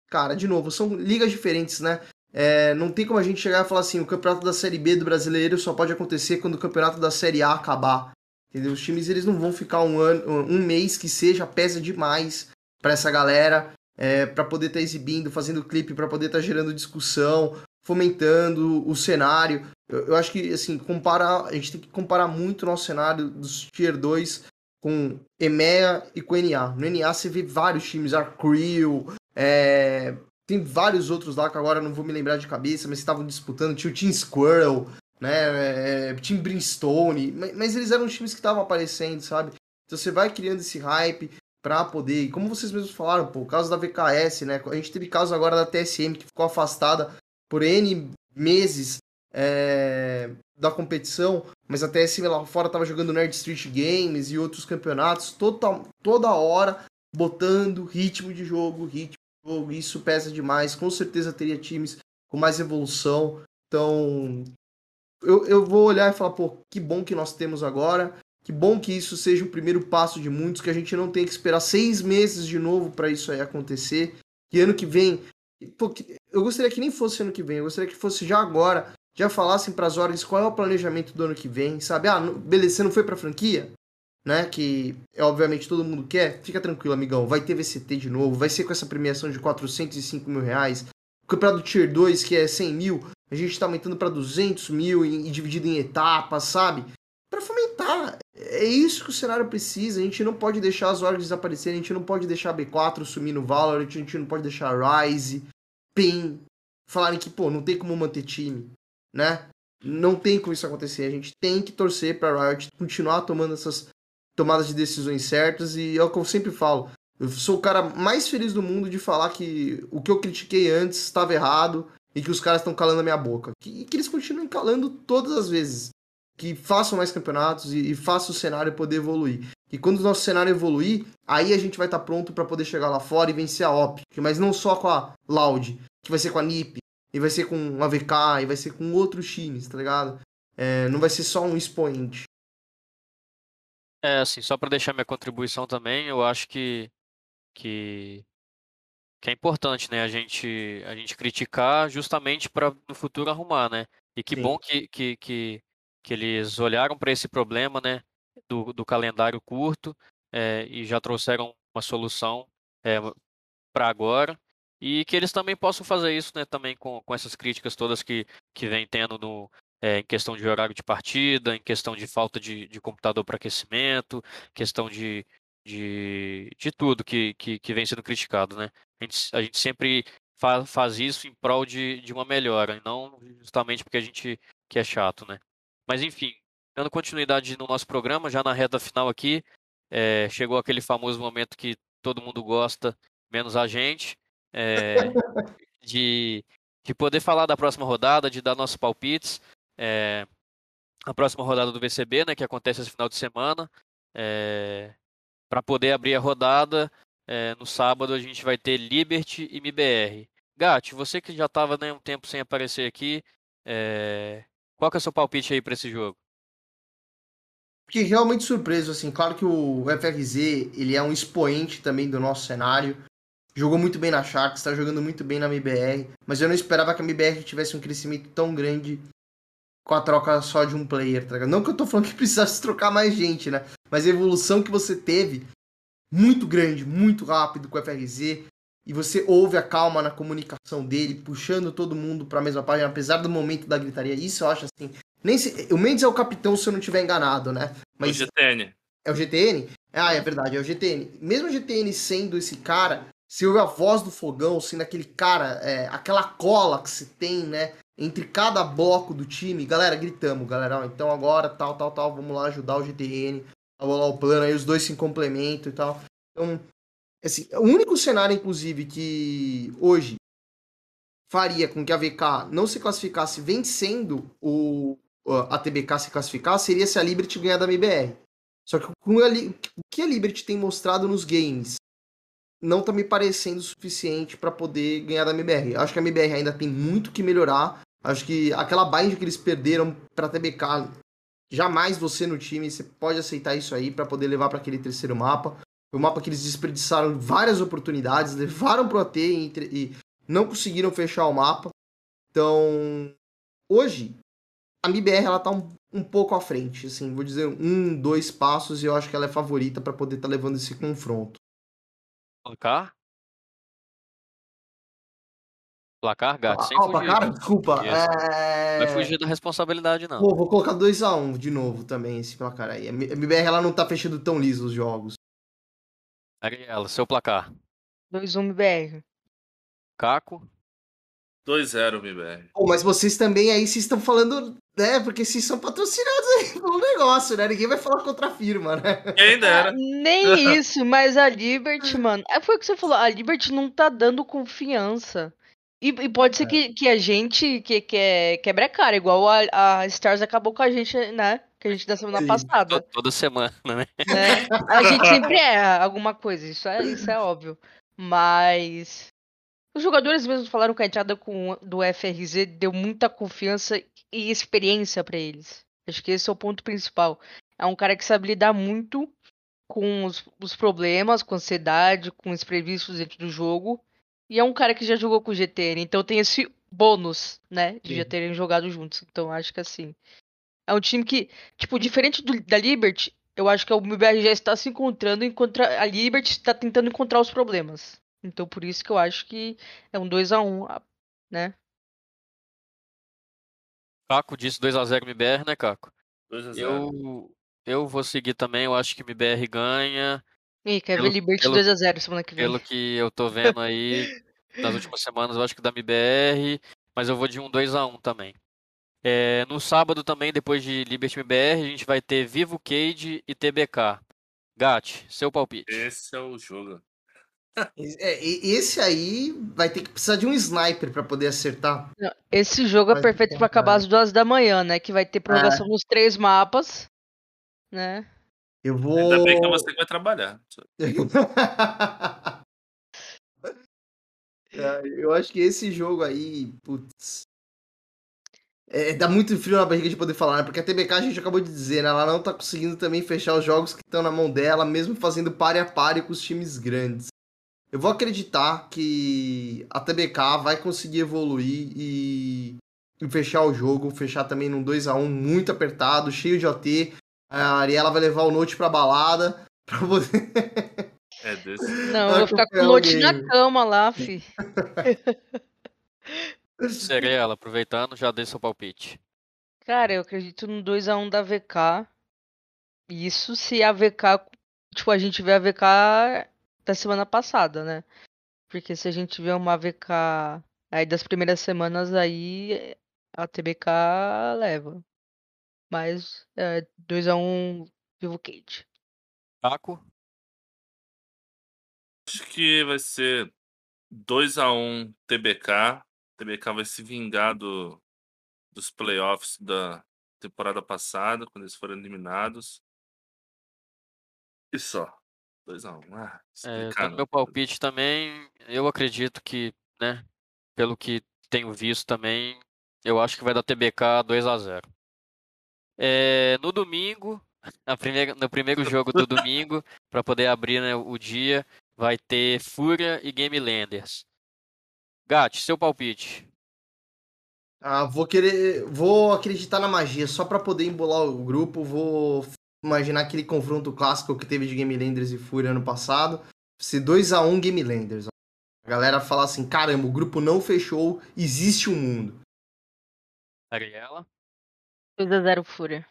cara, de novo, são ligas diferentes, né? É, não tem como a gente chegar e falar assim, o campeonato da Série B do brasileiro só pode acontecer quando o campeonato da Série A acabar. Entendeu? Os times eles não vão ficar um ano, um mês que seja pesa demais para essa galera, é, para poder estar tá exibindo, fazendo clipe, para poder estar tá gerando discussão, fomentando o cenário. Eu, eu, acho que assim, comparar, a gente tem que comparar muito o nosso cenário dos Tier 2 com EMEA e com NA. No NA você vê vários times, a Creel, é, tem vários outros lá que agora não vou me lembrar de cabeça, mas estavam disputando. Tinha o Team Squirrel, né? É, Team Brimstone. Mas, mas, eles eram times que estavam aparecendo, sabe? Então você vai criando esse hype pra poder. E como vocês mesmos falaram, pô, o caso da VKS, né? A gente teve caso agora da TSM que ficou afastada por N meses é, da competição, mas a TSM lá fora tava jogando Nerd Street Games e outros campeonatos toda, toda hora botando ritmo de jogo, ritmo jogo, isso pesa demais. Com certeza teria times com mais evolução. Então, eu, eu vou olhar e falar, pô, que bom que nós temos agora. Que bom que isso seja o primeiro passo de muitos, que a gente não tem que esperar seis meses de novo para isso aí acontecer. Que ano que vem. Eu gostaria que nem fosse ano que vem, eu gostaria que fosse já agora. Já falassem para as ordens qual é o planejamento do ano que vem, sabe? Ah, beleza, você não foi para franquia? né? Que é, obviamente todo mundo quer, fica tranquilo, amigão. Vai ter VCT de novo, vai ser com essa premiação de 405 mil reais. O campeonato Tier 2, que é 100 mil, a gente tá aumentando para 200 mil e, e, dividido em etapas, sabe? Para fomentar. É isso que o cenário precisa. A gente não pode deixar as ordens desaparecerem, a gente não pode deixar a B4 sumir no Valorant, a gente não pode deixar a Rise, PEN, falarem que, pô, não tem como manter time, né? Não tem como isso acontecer. A gente tem que torcer para Riot continuar tomando essas tomadas de decisões certas e é o que eu sempre falo. Eu sou o cara mais feliz do mundo de falar que o que eu critiquei antes estava errado e que os caras estão calando a minha boca. E que eles continuem calando todas as vezes. Que façam mais campeonatos e, e façam o cenário poder evoluir. E quando o nosso cenário evoluir, aí a gente vai estar tá pronto para poder chegar lá fora e vencer a OP. Mas não só com a Loud, que vai ser com a NiP, e vai ser com a VK, e vai ser com outros times, tá ligado? É, não vai ser só um expoente. É, assim, só para deixar minha contribuição também, eu acho que, que, que é importante, né, a gente, a gente criticar justamente para no futuro arrumar, né? E que Sim. bom que, que, que, que eles olharam para esse problema, né, do, do calendário curto é, e já trouxeram uma solução é, para agora. E que eles também possam fazer isso, né, também com, com essas críticas todas que, que vem tendo no, é, em questão de horário de partida, em questão de falta de, de computador para aquecimento, questão de, de, de tudo que, que, que, vem sendo criticado, né? A gente, a gente sempre faz, faz isso em prol de, de uma melhora, e não justamente porque a gente que é chato, né? Mas enfim, dando continuidade no nosso programa, já na reta final aqui, é, chegou aquele famoso momento que todo mundo gosta, menos a gente, é, de, de poder falar da próxima rodada, de dar nossos palpites é, a próxima rodada do VCB, né, que acontece esse final de semana. É, Para poder abrir a rodada, é, no sábado a gente vai ter Liberty e MBR. Gatti, você que já estava né, um tempo sem aparecer aqui, é, qual que é o seu palpite aí para esse jogo? Fiquei realmente surpreso, assim, claro que o FRZ, ele é um expoente também do nosso cenário, jogou muito bem na Sharks, está jogando muito bem na MBR, mas eu não esperava que a MBR tivesse um crescimento tão grande com a troca só de um player, tá ligado? Não que eu tô falando que precisasse trocar mais gente, né? Mas a evolução que você teve, muito grande, muito rápido com o FRZ, e você ouve a calma na comunicação dele, puxando todo mundo para a mesma página, apesar do momento da gritaria. Isso eu acho assim Nem se... O Mendes é o capitão, se eu não estiver enganado, né? Mas... O GTN. É o GTN? Ah, é verdade, é o GTN. Mesmo o GTN sendo esse cara, se ouve a voz do fogão, sendo aquele cara, é, aquela cola que se tem, né? Entre cada bloco do time, galera, gritamos, galera. Então agora, tal, tal, tal, vamos lá ajudar o GTN, a bolar o plano, aí os dois se complementam e tal. Então, assim, o único cenário, inclusive, que hoje faria com que a VK não se classificasse vencendo o a TBK se classificar seria se a Liberty ganhar da MBR. Só que o que a Liberty tem mostrado nos games não tá me parecendo suficiente para poder ganhar da MBR. Acho que a MBR ainda tem muito que melhorar. Acho que aquela bind que eles perderam pra TBK, jamais você no time, você pode aceitar isso aí para poder levar para aquele terceiro mapa. Foi um mapa que eles desperdiçaram várias oportunidades, levaram pro AT e, e não conseguiram fechar o mapa. Então, hoje, a MBR ela tá um, um pouco à frente, assim, vou dizer um, dois passos e eu acho que ela é favorita para poder estar tá levando esse confronto. Placar? Placar, gato? Ah, sem ah, placar? Desculpa. É... Não vai fugir da responsabilidade, não. Pô, vou colocar 2x1 um de novo também, esse placar aí. A MBR ela não tá fechando tão liso os jogos. Ariela, seu placar. 2x1 MBR. Caco? 2-0 MBR. Pô, mas vocês também aí, vocês estão falando, né? Porque vocês são patrocinados aí pelo negócio, né? Ninguém vai falar contra a firma, né? Quem dera. Ah, nem isso, mas a Liberty, mano. É, foi o que você falou, a Liberty não tá dando confiança. E, e pode ser é. que, que a gente que, que é, quebre a cara, igual a, a Stars acabou com a gente, né? Que a gente da semana Sim. passada. Toda semana, né? né? A gente sempre erra alguma coisa, isso é, isso é óbvio. Mas os jogadores mesmos falaram que a entrada com, do FRZ deu muita confiança e experiência para eles. Acho que esse é o ponto principal. É um cara que sabe lidar muito com os, os problemas, com ansiedade, com os imprevistos dentro do jogo. E é um cara que já jogou com o GTN, então tem esse bônus, né, de Sim. já terem jogado juntos. Então acho que assim. É um time que, tipo, diferente do, da Liberty, eu acho que o MBR já está se encontrando enquanto a Liberty está tentando encontrar os problemas. Então por isso que eu acho que é um 2 a 1 né? Caco disse 2x0 MBR, né, Caco? 2x0. Eu, eu vou seguir também, eu acho que MBR ganha. Ih, quer ver Liberty 2x0 semana que vem. Pelo que eu tô vendo aí, nas últimas semanas, eu acho que da MBR, mas eu vou de um 2x1 também. É, no sábado também, depois de Liberty MBR, a gente vai ter Vivo Cage e TBK. Gat, seu palpite. Esse é o jogo. É, esse aí vai ter que precisar de um sniper para poder acertar. Esse jogo é perfeito para acabar às duas da manhã, né? Que vai ter prorrogação é. nos três mapas, né? Eu vou. Ainda bem que você vai trabalhar. é, eu acho que esse jogo aí, putz. É, dá muito frio na barriga de poder falar, né? Porque a TBK a gente acabou de dizer, né? Ela não tá conseguindo também fechar os jogos que estão na mão dela, mesmo fazendo pare a pare com os times grandes. Eu vou acreditar que a TBK vai conseguir evoluir e, e fechar o jogo, fechar também num 2 a 1 muito apertado, cheio de OT. A Ariela vai levar o Note pra balada pra poder. É desse. Não, eu vou ficar com o Note na cama lá, fi. Seriela, aproveitando, já dei seu palpite. Cara, eu acredito no 2x1 da VK. Isso se a VK. Tipo, a gente vê a VK da semana passada, né? Porque se a gente vê uma VK aí das primeiras semanas, aí a TBK leva. Mas é 2x1 um, Vivo Kate. Paco? Acho que vai ser 2x1 um TBK. TBK vai se vingar do, dos playoffs da temporada passada, quando eles foram eliminados. E só. 2x1. Um. Ah, é, meu palpite também, eu acredito que, né, pelo que tenho visto também, eu acho que vai dar TBK 2x0. É, no domingo, primeira, no primeiro jogo do domingo, para poder abrir né, o dia, vai ter Fúria e Game Landers. Gat, seu palpite. Ah, vou querer, vou acreditar na magia só para poder embolar o grupo. Vou imaginar aquele confronto clássico que teve de Game Landers e Fúria ano passado, ser 2 a 1 Game Landers. A galera fala assim: caramba, o grupo não fechou, existe um mundo. Ariela? 2x0 Fúria.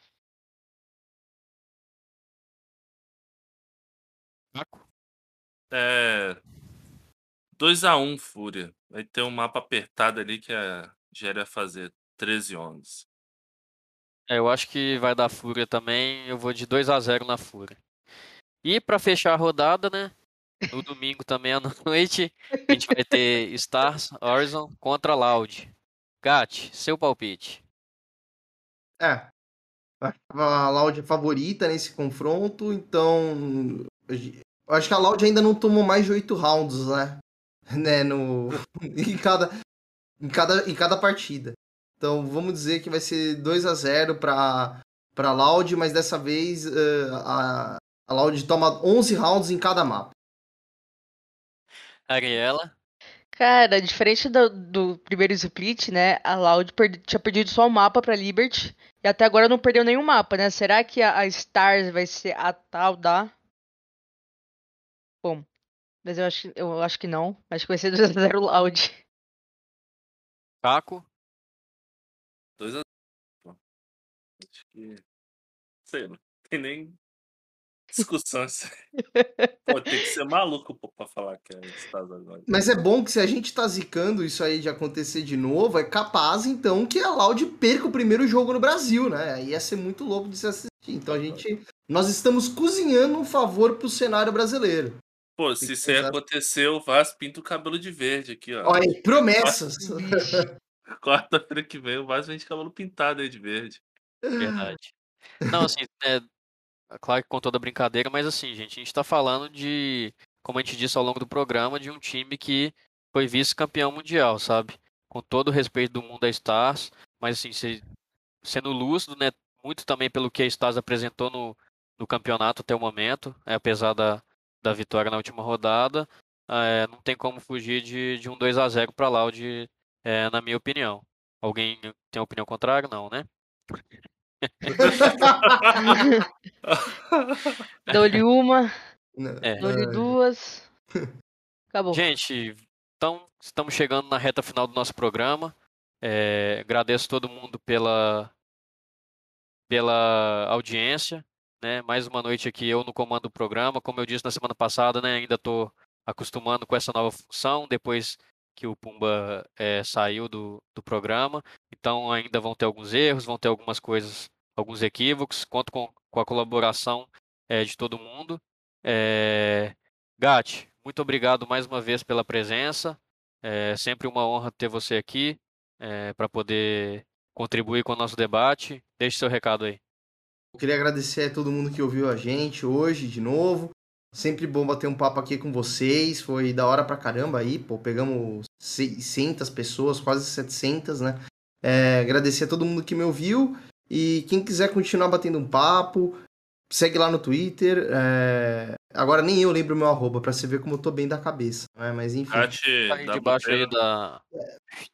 É. 2x1 Fúria. Vai ter um mapa apertado ali que a Géria vai fazer 13 11. É, eu acho que vai dar Fúria também. Eu vou de 2 a 0 na Fúria. E pra fechar a rodada, né? No domingo também à noite, a gente vai ter Stars Horizon contra Loud. Gat, seu palpite. É. A Loud é favorita nesse confronto, então. Eu acho que a Loud ainda não tomou mais de oito rounds, né? né? No... em, cada, em, cada, em cada partida. Então vamos dizer que vai ser 2 a 0 para para Loud, mas dessa vez uh, a, a Loud toma 11 rounds em cada mapa. Ariela. Cara, diferente do, do primeiro split, né? A Loud perdi, tinha perdido só o mapa pra Liberty. E até agora não perdeu nenhum mapa, né? Será que a, a Stars vai ser a tal da. Bom. Mas eu acho, eu acho que não. Acho que vai ser 2x0 Loud. Caco. 2x0. Acho que. Sei, não tem nem discussão isso aí. Pô, tem que ser maluco pô, pra falar que é Stars agora. Mas é bom que se a gente tá zicando isso aí de acontecer de novo, é capaz então que a Loud perca o primeiro jogo no Brasil, né? Aí ia ser muito louco de se assistir. Então a gente. Nós estamos cozinhando um favor pro cenário brasileiro. Pô, se isso aí acontecer, o Vaz pinta o cabelo de verde aqui, ó. Olha promessas. Quarta-feira que vem, o Vaz vem de cabelo pintado aí de verde. Verdade. Não, assim, é, claro que com toda brincadeira, mas assim, gente, a gente tá falando de, como a gente disse ao longo do programa, de um time que foi vice-campeão mundial, sabe? Com todo o respeito do mundo da Stars, mas assim, se, sendo lúcido, né? Muito também pelo que a Stars apresentou no, no campeonato até o momento, é, apesar da, da vitória na última rodada, é, não tem como fugir de, de um 2 a 0 para Loud, é, na minha opinião. Alguém tem opinião contrária? Não, né? Dou-lhe uma, É. dou-lhe duas. Acabou. Gente, então estamos chegando na reta final do nosso programa. É, agradeço todo mundo pela, pela audiência. Né? Mais uma noite aqui eu no comando do programa. Como eu disse na semana passada, né? ainda estou acostumando com essa nova função depois que o Pumba é, saiu do, do programa. Então ainda vão ter alguns erros, vão ter algumas coisas, alguns equívocos. Conto com, com a colaboração é, de todo mundo. É, Gatti, muito obrigado mais uma vez pela presença. É sempre uma honra ter você aqui é, para poder contribuir com o nosso debate. Deixe seu recado aí. Eu queria agradecer a todo mundo que ouviu a gente hoje de novo. Sempre bom bater um papo aqui com vocês. Foi da hora pra caramba aí, pô. Pegamos 600 pessoas, quase 700, né? É, agradecer a todo mundo que me ouviu. E quem quiser continuar batendo um papo, segue lá no Twitter. é, Agora nem eu lembro o meu arroba, pra você ver como eu tô bem da cabeça. Né? Mas enfim. Tá aí debaixo aí Boteira. da.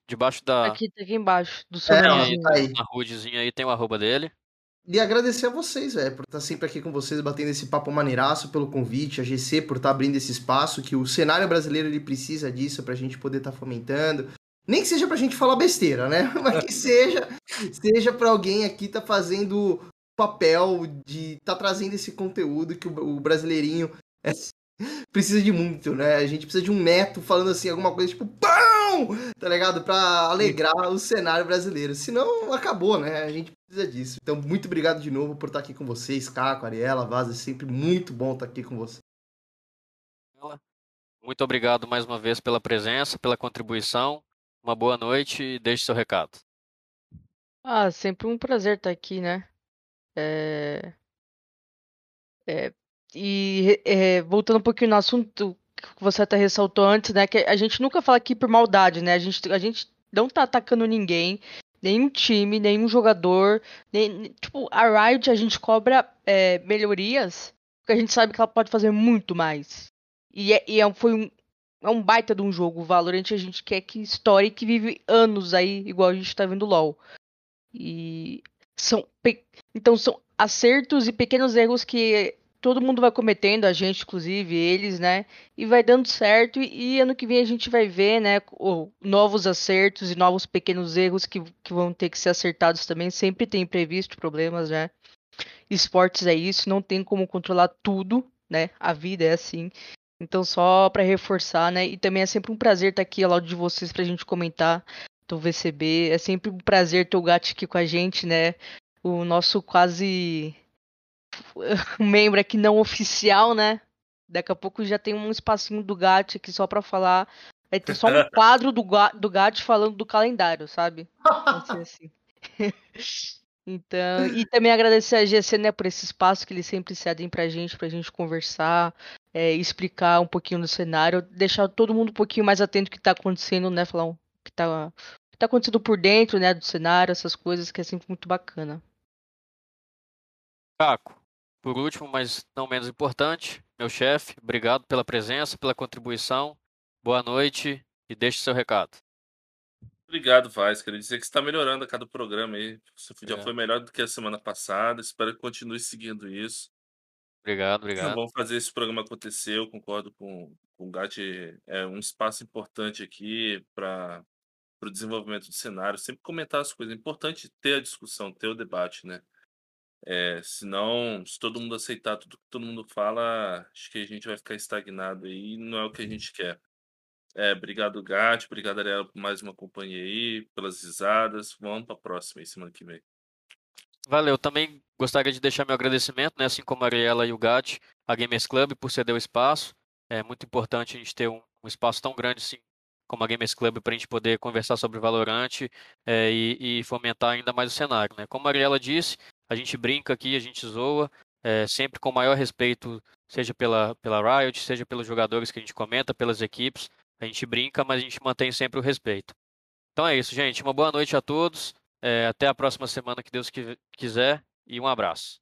Debaixo da. Aqui, tá aqui embaixo, do seu É, tá aí. Na hoodzinha aí tem o arroba dele. E agradecer a vocês, velho, por estar sempre aqui com vocês, batendo esse papo maneiraço, pelo convite, a GC por estar abrindo esse espaço, que o cenário brasileiro ele precisa disso pra gente poder estar fomentando. Nem que seja pra gente falar besteira, né? Mas que seja, seja pra alguém aqui tá fazendo papel de tá trazendo esse conteúdo que o, brasileirinho é- precisa de muito, né? A gente precisa de um neto falando assim, alguma coisa tipo pão, tá ligado? Pra alegrar o cenário brasileiro. Senão acabou, né? A gente precisa disso. Então, muito obrigado de novo por estar aqui com vocês, Caco, Ariela, Vaza. É sempre muito bom estar aqui com vocês. Muito obrigado mais uma vez pela presença, pela contribuição. Uma boa noite e deixe seu recado. Ah, sempre um prazer estar aqui, né? É... É, E é, voltando um pouquinho no assunto que você até ressaltou antes, né? Que a gente nunca fala aqui por maldade, né? A gente, a gente não tá atacando ninguém, nenhum time, nenhum jogador. Nem, tipo, a Riot a gente cobra é, melhorias, porque a gente sabe que ela pode fazer muito mais. E, é, e é, foi um, é um baita de um jogo. O Valorant a gente quer que estoure, que vive anos aí, igual a gente tá vendo LoL. E são então são acertos e pequenos erros que todo mundo vai cometendo, a gente, inclusive, eles, né? E vai dando certo. E, e ano que vem a gente vai ver, né? Novos acertos e novos pequenos erros que, que vão ter que ser acertados também. Sempre tem imprevisto, problemas, né? Esportes é isso, não tem como controlar tudo, né? A vida é assim. Então, só para reforçar, né? E também é sempre um prazer estar aqui ao lado de vocês pra gente comentar do VCB. É sempre um prazer ter o Gat aqui com a gente, né? O nosso quase membro aqui não oficial, né? Daqui a pouco já tem um espacinho do Gat aqui só para falar. Vai ter só um quadro do, do Gat falando do calendário, sabe? Ser assim. Então, e também agradecer a GC, né, por esse espaço que eles sempre cedem pra gente, pra gente conversar, é, explicar um pouquinho do cenário, deixar todo mundo um pouquinho mais atento ao que tá acontecendo, né, falar o que tá, que tá acontecendo por dentro, né, do cenário, essas coisas que é sempre muito bacana. Caco, por último, mas não menos importante, meu chefe, obrigado pela presença, pela contribuição, boa noite e deixe seu recado. Obrigado, Vaz. Queria dizer que você está melhorando a cada programa aí. Você já é. foi melhor do que a semana passada. Espero que continue seguindo isso. Obrigado, obrigado. vamos fazer esse programa acontecer. Eu concordo com, com o Gatti. É um espaço importante aqui para o desenvolvimento do cenário. Sempre comentar as coisas. É importante ter a discussão, ter o debate, né? É, senão, se todo mundo aceitar tudo que todo mundo fala, acho que a gente vai ficar estagnado aí e não é o que a gente quer. É, obrigado, Gatti. Obrigado, Ariela, por mais uma companhia aí, pelas risadas. Vamos para a próxima aí, semana que vem. Valeu. Também gostaria de deixar meu agradecimento, né, assim como a Ariela e o Gatti, a Gamers Club por ceder o espaço. É muito importante a gente ter um, um espaço tão grande assim como a Gamers Club para a gente poder conversar sobre Valorant é, e, e, fomentar ainda mais o cenário. Né? Como a Ariela disse, a gente brinca aqui, a gente zoa, é, sempre com o maior respeito, seja pela, pela Riot, seja pelos jogadores que a gente comenta, pelas equipes. A gente brinca, mas a gente mantém sempre o respeito. Então é isso, gente. Uma boa noite a todos. É, até a próxima semana, que Deus quiser. E um abraço.